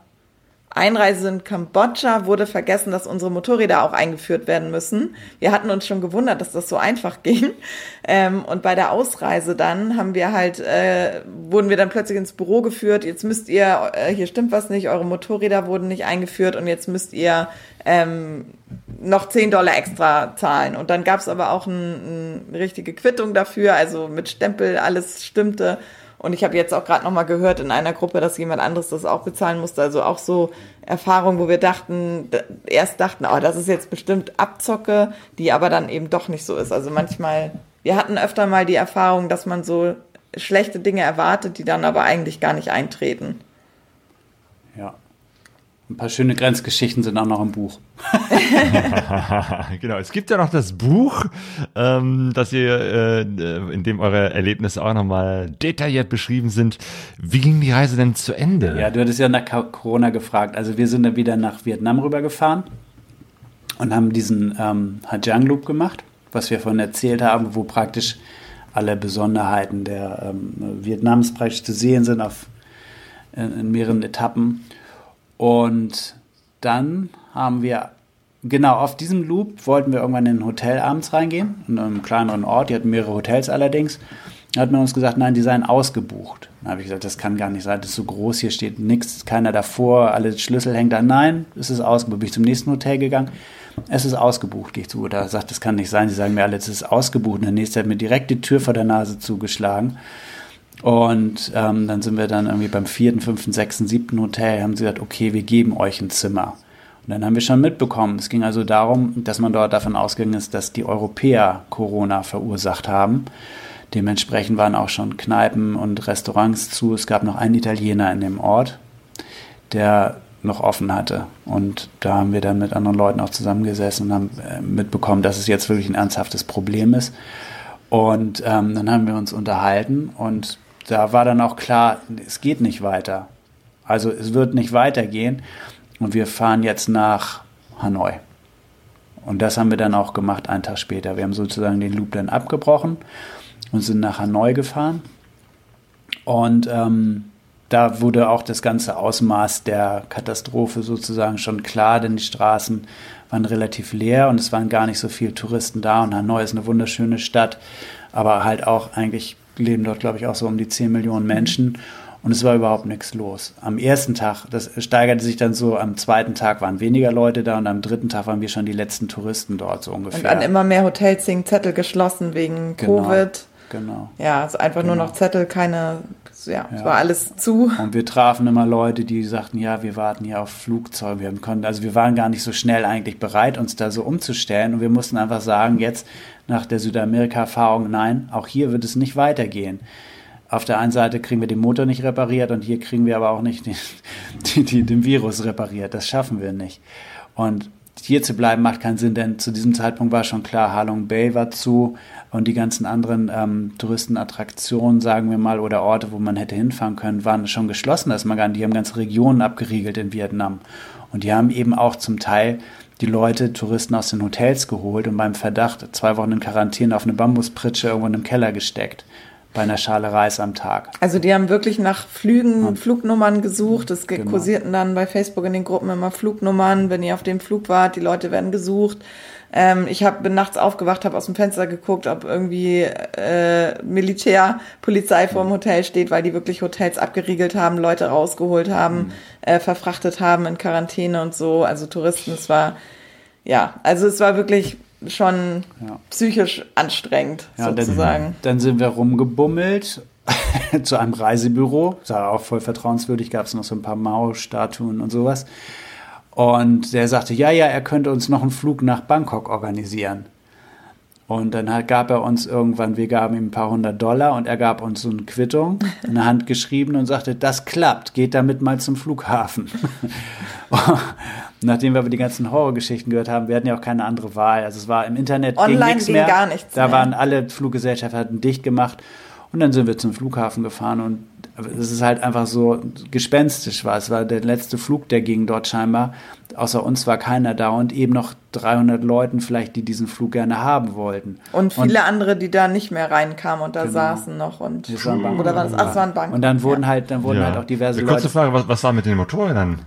Einreise in Kambodscha wurde vergessen, dass unsere Motorräder auch eingeführt werden müssen. Wir hatten uns schon gewundert, dass das so einfach (laughs) ging. Ähm, und bei der Ausreise dann haben wir halt, äh, wurden wir dann plötzlich ins Büro geführt. Jetzt müsst ihr, äh, hier stimmt was nicht, eure Motorräder wurden nicht eingeführt und jetzt müsst ihr ähm, noch 10 Dollar extra zahlen. Und dann gab es aber auch ein, eine richtige Quittung dafür, also mit Stempel, alles stimmte. Und ich habe jetzt auch gerade noch mal gehört in einer Gruppe, dass jemand anderes das auch bezahlen musste. Also auch so Erfahrungen, wo wir dachten, erst dachten, oh, das ist jetzt bestimmt Abzocke, die aber dann eben doch nicht so ist. Also manchmal, wir hatten öfter mal die Erfahrung, dass man so schlechte Dinge erwartet, die dann aber eigentlich gar nicht eintreten. Ein paar schöne Grenzgeschichten sind auch noch im Buch. (laughs) genau, es gibt ja noch das Buch, ähm, das ihr, äh, in dem eure Erlebnisse auch nochmal detailliert beschrieben sind. Wie ging die Reise denn zu Ende? Ja, du hattest ja nach Corona gefragt. Also wir sind dann wieder nach Vietnam rübergefahren und haben diesen ähm, Hajang Loop gemacht, was wir vorhin erzählt haben, wo praktisch alle Besonderheiten der ähm, Vietnams praktisch zu sehen sind auf, in, in mehreren Etappen. Und dann haben wir, genau, auf diesem Loop wollten wir irgendwann in ein Hotel abends reingehen, in einem kleineren Ort. Die hatten mehrere Hotels allerdings. Da hat man uns gesagt, nein, die seien ausgebucht. Dann habe ich gesagt, das kann gar nicht sein, das ist so groß, hier steht nichts, keiner davor, alle Schlüssel hängen da. Nein, es ist ausgebucht. Bin ich zum nächsten Hotel gegangen. Es ist ausgebucht, gehe ich zu. Da sagt, das kann nicht sein. Sie sagen mir alle, es ist ausgebucht. Und der nächste hat mir direkt die Tür vor der Nase zugeschlagen. Und ähm, dann sind wir dann irgendwie beim vierten, fünften, sechsten, siebten Hotel, haben sie gesagt, okay, wir geben euch ein Zimmer. Und dann haben wir schon mitbekommen, es ging also darum, dass man dort davon ausgegangen ist, dass die Europäer Corona verursacht haben. Dementsprechend waren auch schon Kneipen und Restaurants zu. Es gab noch einen Italiener in dem Ort, der noch offen hatte. Und da haben wir dann mit anderen Leuten auch zusammengesessen und haben äh, mitbekommen, dass es jetzt wirklich ein ernsthaftes Problem ist. Und ähm, dann haben wir uns unterhalten und da war dann auch klar, es geht nicht weiter. Also es wird nicht weitergehen und wir fahren jetzt nach Hanoi. Und das haben wir dann auch gemacht, einen Tag später. Wir haben sozusagen den Loop dann abgebrochen und sind nach Hanoi gefahren. Und ähm, da wurde auch das ganze Ausmaß der Katastrophe sozusagen schon klar, denn die Straßen waren relativ leer und es waren gar nicht so viele Touristen da. Und Hanoi ist eine wunderschöne Stadt, aber halt auch eigentlich leben dort, glaube ich, auch so um die 10 Millionen Menschen. Und es war überhaupt nichts los. Am ersten Tag, das steigerte sich dann so, am zweiten Tag waren weniger Leute da und am dritten Tag waren wir schon die letzten Touristen dort so ungefähr. Und an immer mehr Hotels Zettel geschlossen wegen Genau. Covid. Genau. Ja, also einfach nur Genau. noch Zettel, keine, ja, es Ja. war alles zu. Und wir trafen immer Leute, die sagten, ja, wir warten hier auf Flugzeuge. Wir konnten, also wir waren gar nicht so schnell eigentlich bereit, uns da so umzustellen. Und wir mussten einfach sagen, jetzt nach der Südamerika-Erfahrung, nein, auch hier wird es nicht weitergehen. Auf der einen Seite kriegen wir den Motor nicht repariert und hier kriegen wir aber auch nicht den, (laughs) die, die, den Virus repariert. Das schaffen wir nicht. Und hier zu bleiben macht keinen Sinn, denn zu diesem Zeitpunkt war schon klar, Halong Bay war zu und die ganzen anderen ähm, Touristenattraktionen, sagen wir mal, oder Orte, wo man hätte hinfahren können, waren schon geschlossen. Das man. Die haben ganze Regionen abgeriegelt in Vietnam. Und die haben eben auch zum Teil die Leute, Touristen aus den Hotels geholt und beim Verdacht zwei Wochen in Quarantäne auf eine Bambuspritsche irgendwo in einem Keller gesteckt. Bei einer Schale Reis am Tag. Also die haben wirklich nach Flügen, Flugnummern gesucht. Es Genau. kursierten dann bei Facebook in den Gruppen immer Flugnummern. Wenn ihr auf dem Flug wart, die Leute werden gesucht. Ähm, ich hab, bin nachts aufgewacht, habe aus dem Fenster geguckt, ob irgendwie äh, Militär, Polizei vor dem Hotel steht, weil die wirklich Hotels abgeriegelt haben, Leute rausgeholt haben, äh, verfrachtet haben in Quarantäne und so. Also Touristen, es war, ja, also es war wirklich schon Ja. psychisch anstrengend, Ja, dann- sozusagen. Dann sind wir rumgebummelt (laughs) zu einem Reisebüro, sah auch voll vertrauenswürdig, gab es noch so ein paar Mao-Statuen und sowas. Und der sagte, ja, ja, er könnte uns noch einen Flug nach Bangkok organisieren. Und dann hat, gab er uns irgendwann, wir gaben ihm ein paar hundert Dollar und er gab uns so eine Quittung, eine Hand geschrieben und sagte, das klappt, geht damit mal zum Flughafen. (laughs) Nachdem wir aber die ganzen Horrorgeschichten gehört haben, wir hatten ja auch keine andere Wahl. Also es war im Internet Online ging nichts ging mehr. gar nichts Da mehr. waren alle Fluggesellschaften hatten dicht gemacht. Und dann sind wir zum Flughafen gefahren und es ist halt einfach so gespenstisch war. Es war der letzte Flug, der ging dort scheinbar. Außer uns war keiner da und eben noch 300 Leuten vielleicht, die diesen Flug gerne haben wollten. Und viele andere, die da nicht mehr reinkamen und da Genau. saßen noch und oder war das? Ach, das war ein Bank. Und dann wurden halt, dann wurden Ja. halt auch diverse Kurze Leute. Frage, was, was war mit den Motorrädern?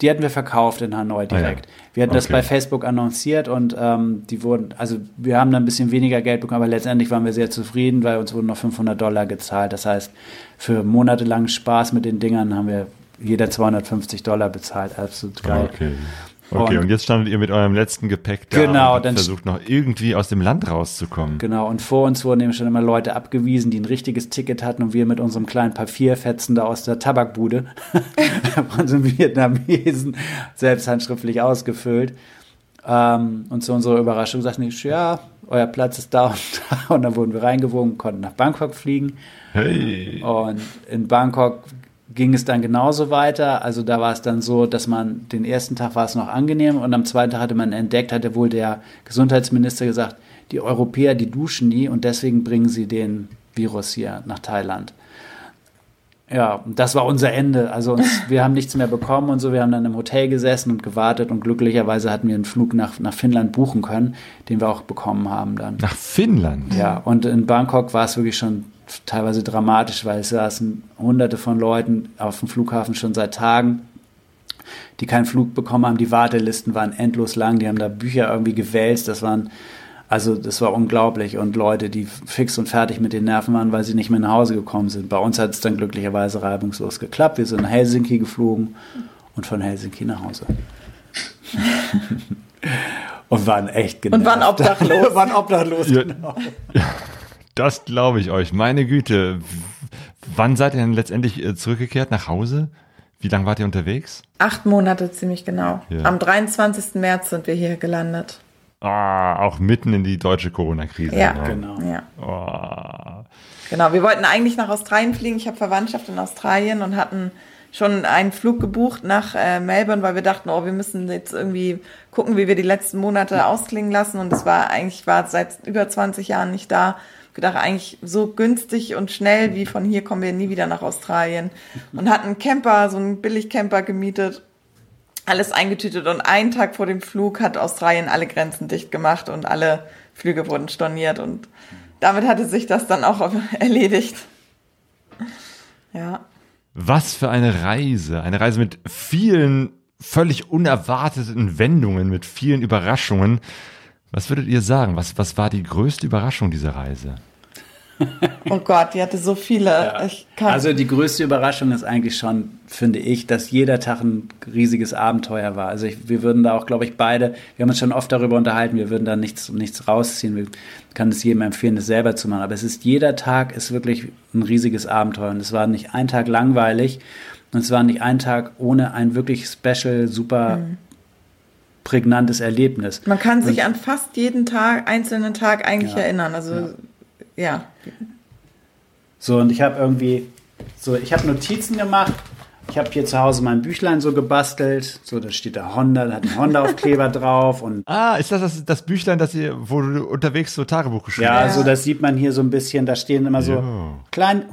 Die hatten wir verkauft in Hanoi direkt. Ah, ja. Wir hatten das Okay. bei Facebook annonciert und ähm, die wurden, also wir haben dann ein bisschen weniger Geld bekommen, aber letztendlich waren wir sehr zufrieden, weil uns wurden noch 500 Dollar gezahlt. Das heißt, für monatelangen Spaß mit den Dingern haben wir jeder 250 Dollar bezahlt. Absolut geil. Okay. Okay, und, Und- jetzt standet ihr mit eurem letzten Gepäck da Genau, und dann- versucht noch irgendwie aus dem Land rauszukommen. Genau, und vor uns wurden eben schon immer Leute abgewiesen, die ein richtiges Ticket hatten und wir mit unserem kleinen Papierfetzen da aus der Tabakbude (laughs) von so Vietnamesen selbst handschriftlich ausgefüllt. Ähm, und zu unserer Überraschung sagten die, ja, euer Platz ist da und da. Und dann wurden wir reingewogen, konnten nach Bangkok fliegen. Hey. Und in Bangkok ging es dann genauso weiter. Also da war es dann so, dass man den ersten Tag war es noch angenehm und am zweiten Tag hatte man entdeckt, hatte wohl der Gesundheitsminister gesagt, die Europäer, die duschen nie und deswegen bringen sie den Virus hier nach Thailand. Ja, und das war unser Ende. Also uns, (laughs) wir haben nichts mehr bekommen und so. Wir haben dann im Hotel gesessen und gewartet und glücklicherweise hatten wir einen Flug nach, nach Finnland buchen können, den wir auch bekommen haben dann. Nach Finnland. Ja, und in Bangkok war es wirklich schon teilweise dramatisch, weil es saßen hunderte von Leuten auf dem Flughafen schon seit Tagen, die keinen Flug bekommen haben. Die Wartelisten waren endlos lang, die haben da Bücher irgendwie gewälzt. Das waren, also das war unglaublich. Und Leute, die fix und fertig mit den Nerven waren, weil sie nicht mehr nach Hause gekommen sind. Bei uns hat es dann glücklicherweise reibungslos geklappt. Wir sind nach Helsinki geflogen und von Helsinki nach Hause. (laughs) und waren echt genervt. Und waren obdachlos. (laughs) waren obdachlos, Ja. (laughs) Das glaube ich euch. Meine Güte. Wann seid ihr denn letztendlich äh, zurückgekehrt nach Hause? Wie lange wart ihr unterwegs? Acht Monate ziemlich genau. Ja. Am 23. März sind wir hier gelandet. Ah, auch mitten in die deutsche Corona-Krise. Ja, ne? Genau. Ja. Oh. Genau, wir wollten eigentlich nach Australien fliegen. Ich habe Verwandtschaft in Australien und hatten schon einen Flug gebucht nach äh, Melbourne, weil wir dachten, oh, wir müssen jetzt irgendwie gucken, wie wir die letzten Monate ausklingen lassen. Und es war eigentlich, war seit über 20 Jahren nicht da. Gedacht, eigentlich so günstig und schnell wie von hier kommen wir nie wieder nach Australien. Und hatten einen Camper, so einen Billigcamper gemietet, alles eingetütet. Und einen Tag vor dem Flug hat Australien alle Grenzen dicht gemacht und alle Flüge wurden storniert. Und damit hatte sich das dann auch (laughs) erledigt. Ja. Was für eine Reise. Eine Reise mit vielen völlig unerwarteten Wendungen, mit vielen Überraschungen. Was würdet ihr sagen? Was, was war die größte Überraschung dieser Reise? Oh Gott, die hatte so viele. Ich kann, Also die größte Überraschung ist eigentlich schon, finde ich, dass jeder Tag ein riesiges Abenteuer war. Also ich, wir würden da auch, glaube ich, beide, wir haben uns schon oft darüber unterhalten, wir würden da nichts, nichts rausziehen. Wir können es jedem empfehlen, das selber zu machen. Aber es ist, jeder Tag ist wirklich ein riesiges Abenteuer. Und es war nicht ein Tag langweilig und es war nicht ein Tag ohne ein wirklich special, super prägnantes Erlebnis. man kann sich an fast jeden Tag, einzelnen Tag eigentlich Ja. erinnern. Also ja. So, und ich habe irgendwie, so, ich habe Notizen gemacht. Ich habe hier zu Hause mein Büchlein so gebastelt. So, da steht da Honda, da hat ein Honda-Aufkleber (laughs) drauf. Und Ah, ist das, das das Büchlein, das ihr, wo du unterwegs so Tagebuch geschrieben ja, hast? so, das sieht man hier so ein bisschen. Da stehen immer so Ja. klein,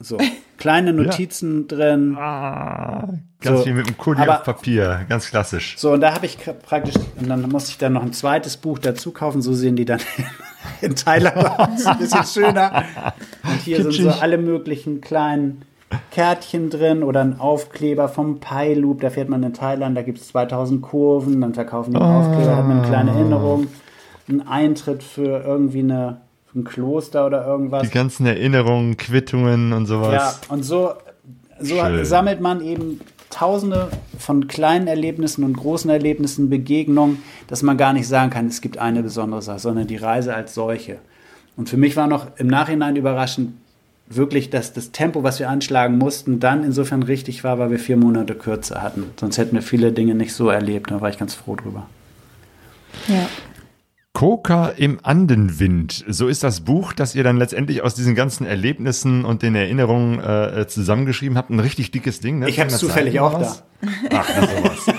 so, kleine (laughs) Notizen drin. Ah, ganz So, viel mit dem Kuli auf Papier. Ganz klassisch. So, und da habe ich praktisch, und dann musste ich dann noch ein zweites Buch dazu kaufen. So sehen die dann (laughs) in Thailand (laughs) aus. Ein bisschen schöner. Und hier sind so Kitschig. alle möglichen kleinen Kärtchen drin oder ein Aufkleber vom Pi Loop. Da fährt man in Thailand, da gibt es 2000 Kurven. Dann verkaufen die einen Aufkleber, hat man eine kleine Erinnerung. Ein Eintritt für irgendwie eine, ein Kloster oder irgendwas. Die ganzen Erinnerungen, Quittungen und Ja, sowas. und so, so Schön. sammelt man eben tausende von kleinen Erlebnissen und großen Erlebnissen, Begegnungen, dass man gar nicht sagen kann, es gibt eine besondere Sache, sondern die Reise als solche. Und für mich war noch im Nachhinein überraschend, wirklich, dass das Tempo, was wir anschlagen mussten, dann insofern richtig war, weil wir vier Monate kürzer hatten. Sonst hätten wir viele Dinge nicht so erlebt. Da war ich ganz froh drüber. Ja. Koka im Andenwind. So ist das Buch, das ihr dann letztendlich aus diesen ganzen Erlebnissen und den Erinnerungen äh, zusammengeschrieben habt. Ein richtig dickes Ding. Ne? Ich habe es zufällig auch was? da. Ach, sowas.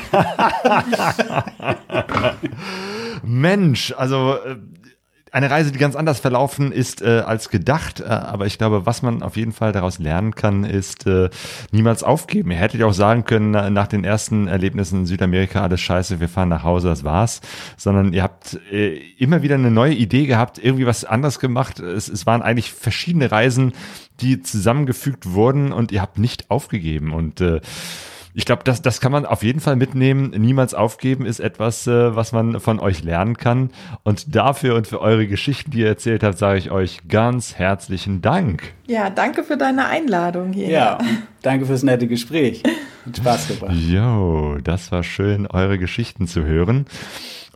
(laughs) Mensch, also äh, eine Reise, die ganz anders verlaufen ist äh, als gedacht. Äh, aber ich glaube, was man auf jeden Fall daraus lernen kann, ist äh, niemals aufgeben. Ihr hättet ja auch sagen können, nach den ersten Erlebnissen in Südamerika, alles scheiße, wir fahren nach Hause, das war's. Sondern ihr habt äh, immer wieder eine neue Idee gehabt, irgendwie was anderes gemacht. Es, es waren eigentlich verschiedene Reisen, die zusammengefügt wurden und ihr habt nicht aufgegeben. Und äh, ich glaube, das, das kann man auf jeden Fall mitnehmen. Niemals aufgeben ist etwas, äh, was man von euch lernen kann. Und dafür und für eure Geschichten, die ihr erzählt habt, sage ich euch ganz herzlichen Dank. Ja, danke für deine Einladung hier. Ja, danke fürs nette Gespräch. Hat Spaß gebracht. Jo, das war schön, eure Geschichten zu hören.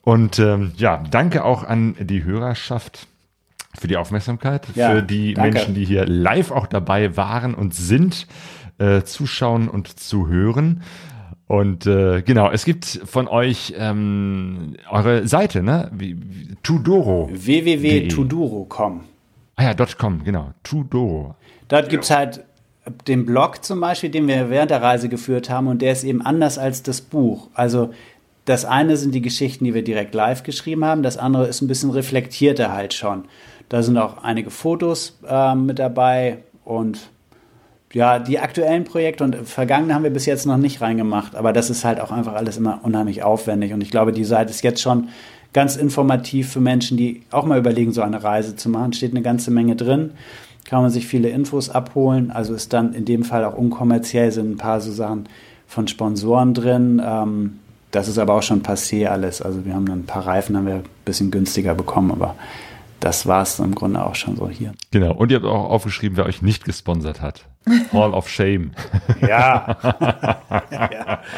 Und ähm, ja, danke auch an die Hörerschaft für die Aufmerksamkeit, Ja, für die danke. Menschen, die hier live auch dabei waren und sind, äh, zuschauen und zu hören. Und äh, genau, es gibt von euch ähm, eure Seite, ne? Wie, wie, Tudoro. www.tuduro.com. Ah ja, .com, genau. Tudoro. Dort gibt's halt den Blog zum Beispiel, den wir während der Reise geführt haben und der ist eben anders als das Buch. Also das eine sind die Geschichten, die wir direkt live geschrieben haben, das andere ist ein bisschen reflektierter halt schon. Da sind auch einige Fotos ähm, mit dabei und ja, die aktuellen Projekte und vergangene haben wir bis jetzt noch nicht reingemacht, aber das ist halt auch einfach alles immer unheimlich aufwendig und ich glaube, die Seite ist jetzt schon ganz informativ für Menschen, die auch mal überlegen, so eine Reise zu machen. Steht eine ganze Menge drin, kann man sich viele Infos abholen, also ist dann in dem Fall auch unkommerziell, sind ein paar so Sachen von Sponsoren drin. Ähm, das ist aber auch schon passé alles. Also wir haben dann ein paar Reifen haben wir ein bisschen günstiger bekommen, aber das war es im Grunde auch schon so hier. Genau. Und ihr habt auch aufgeschrieben, wer euch nicht gesponsert hat. Hall of Shame. (laughs) Ja. ja. (laughs)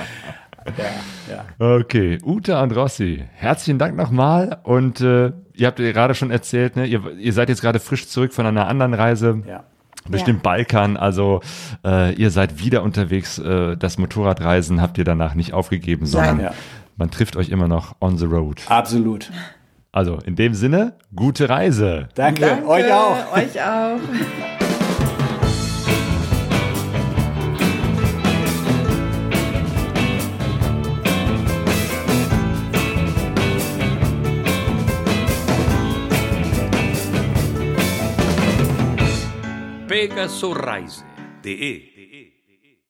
Ja, ja. Okay, Ute Androssi, herzlichen Dank nochmal. Und äh, ihr habt ja gerade schon erzählt, ne, ihr, ihr seid jetzt gerade frisch zurück von einer anderen Reise. ja. Durch Ja. den Balkan, also äh, ihr seid wieder unterwegs. Äh, das Motorradreisen habt ihr danach nicht aufgegeben, sondern Ja. man trifft euch immer noch on the road. Absolut. Also in dem Sinne, gute Reise. Danke, Danke, euch auch. Euch auch. (laughs) Pegaso Reise. de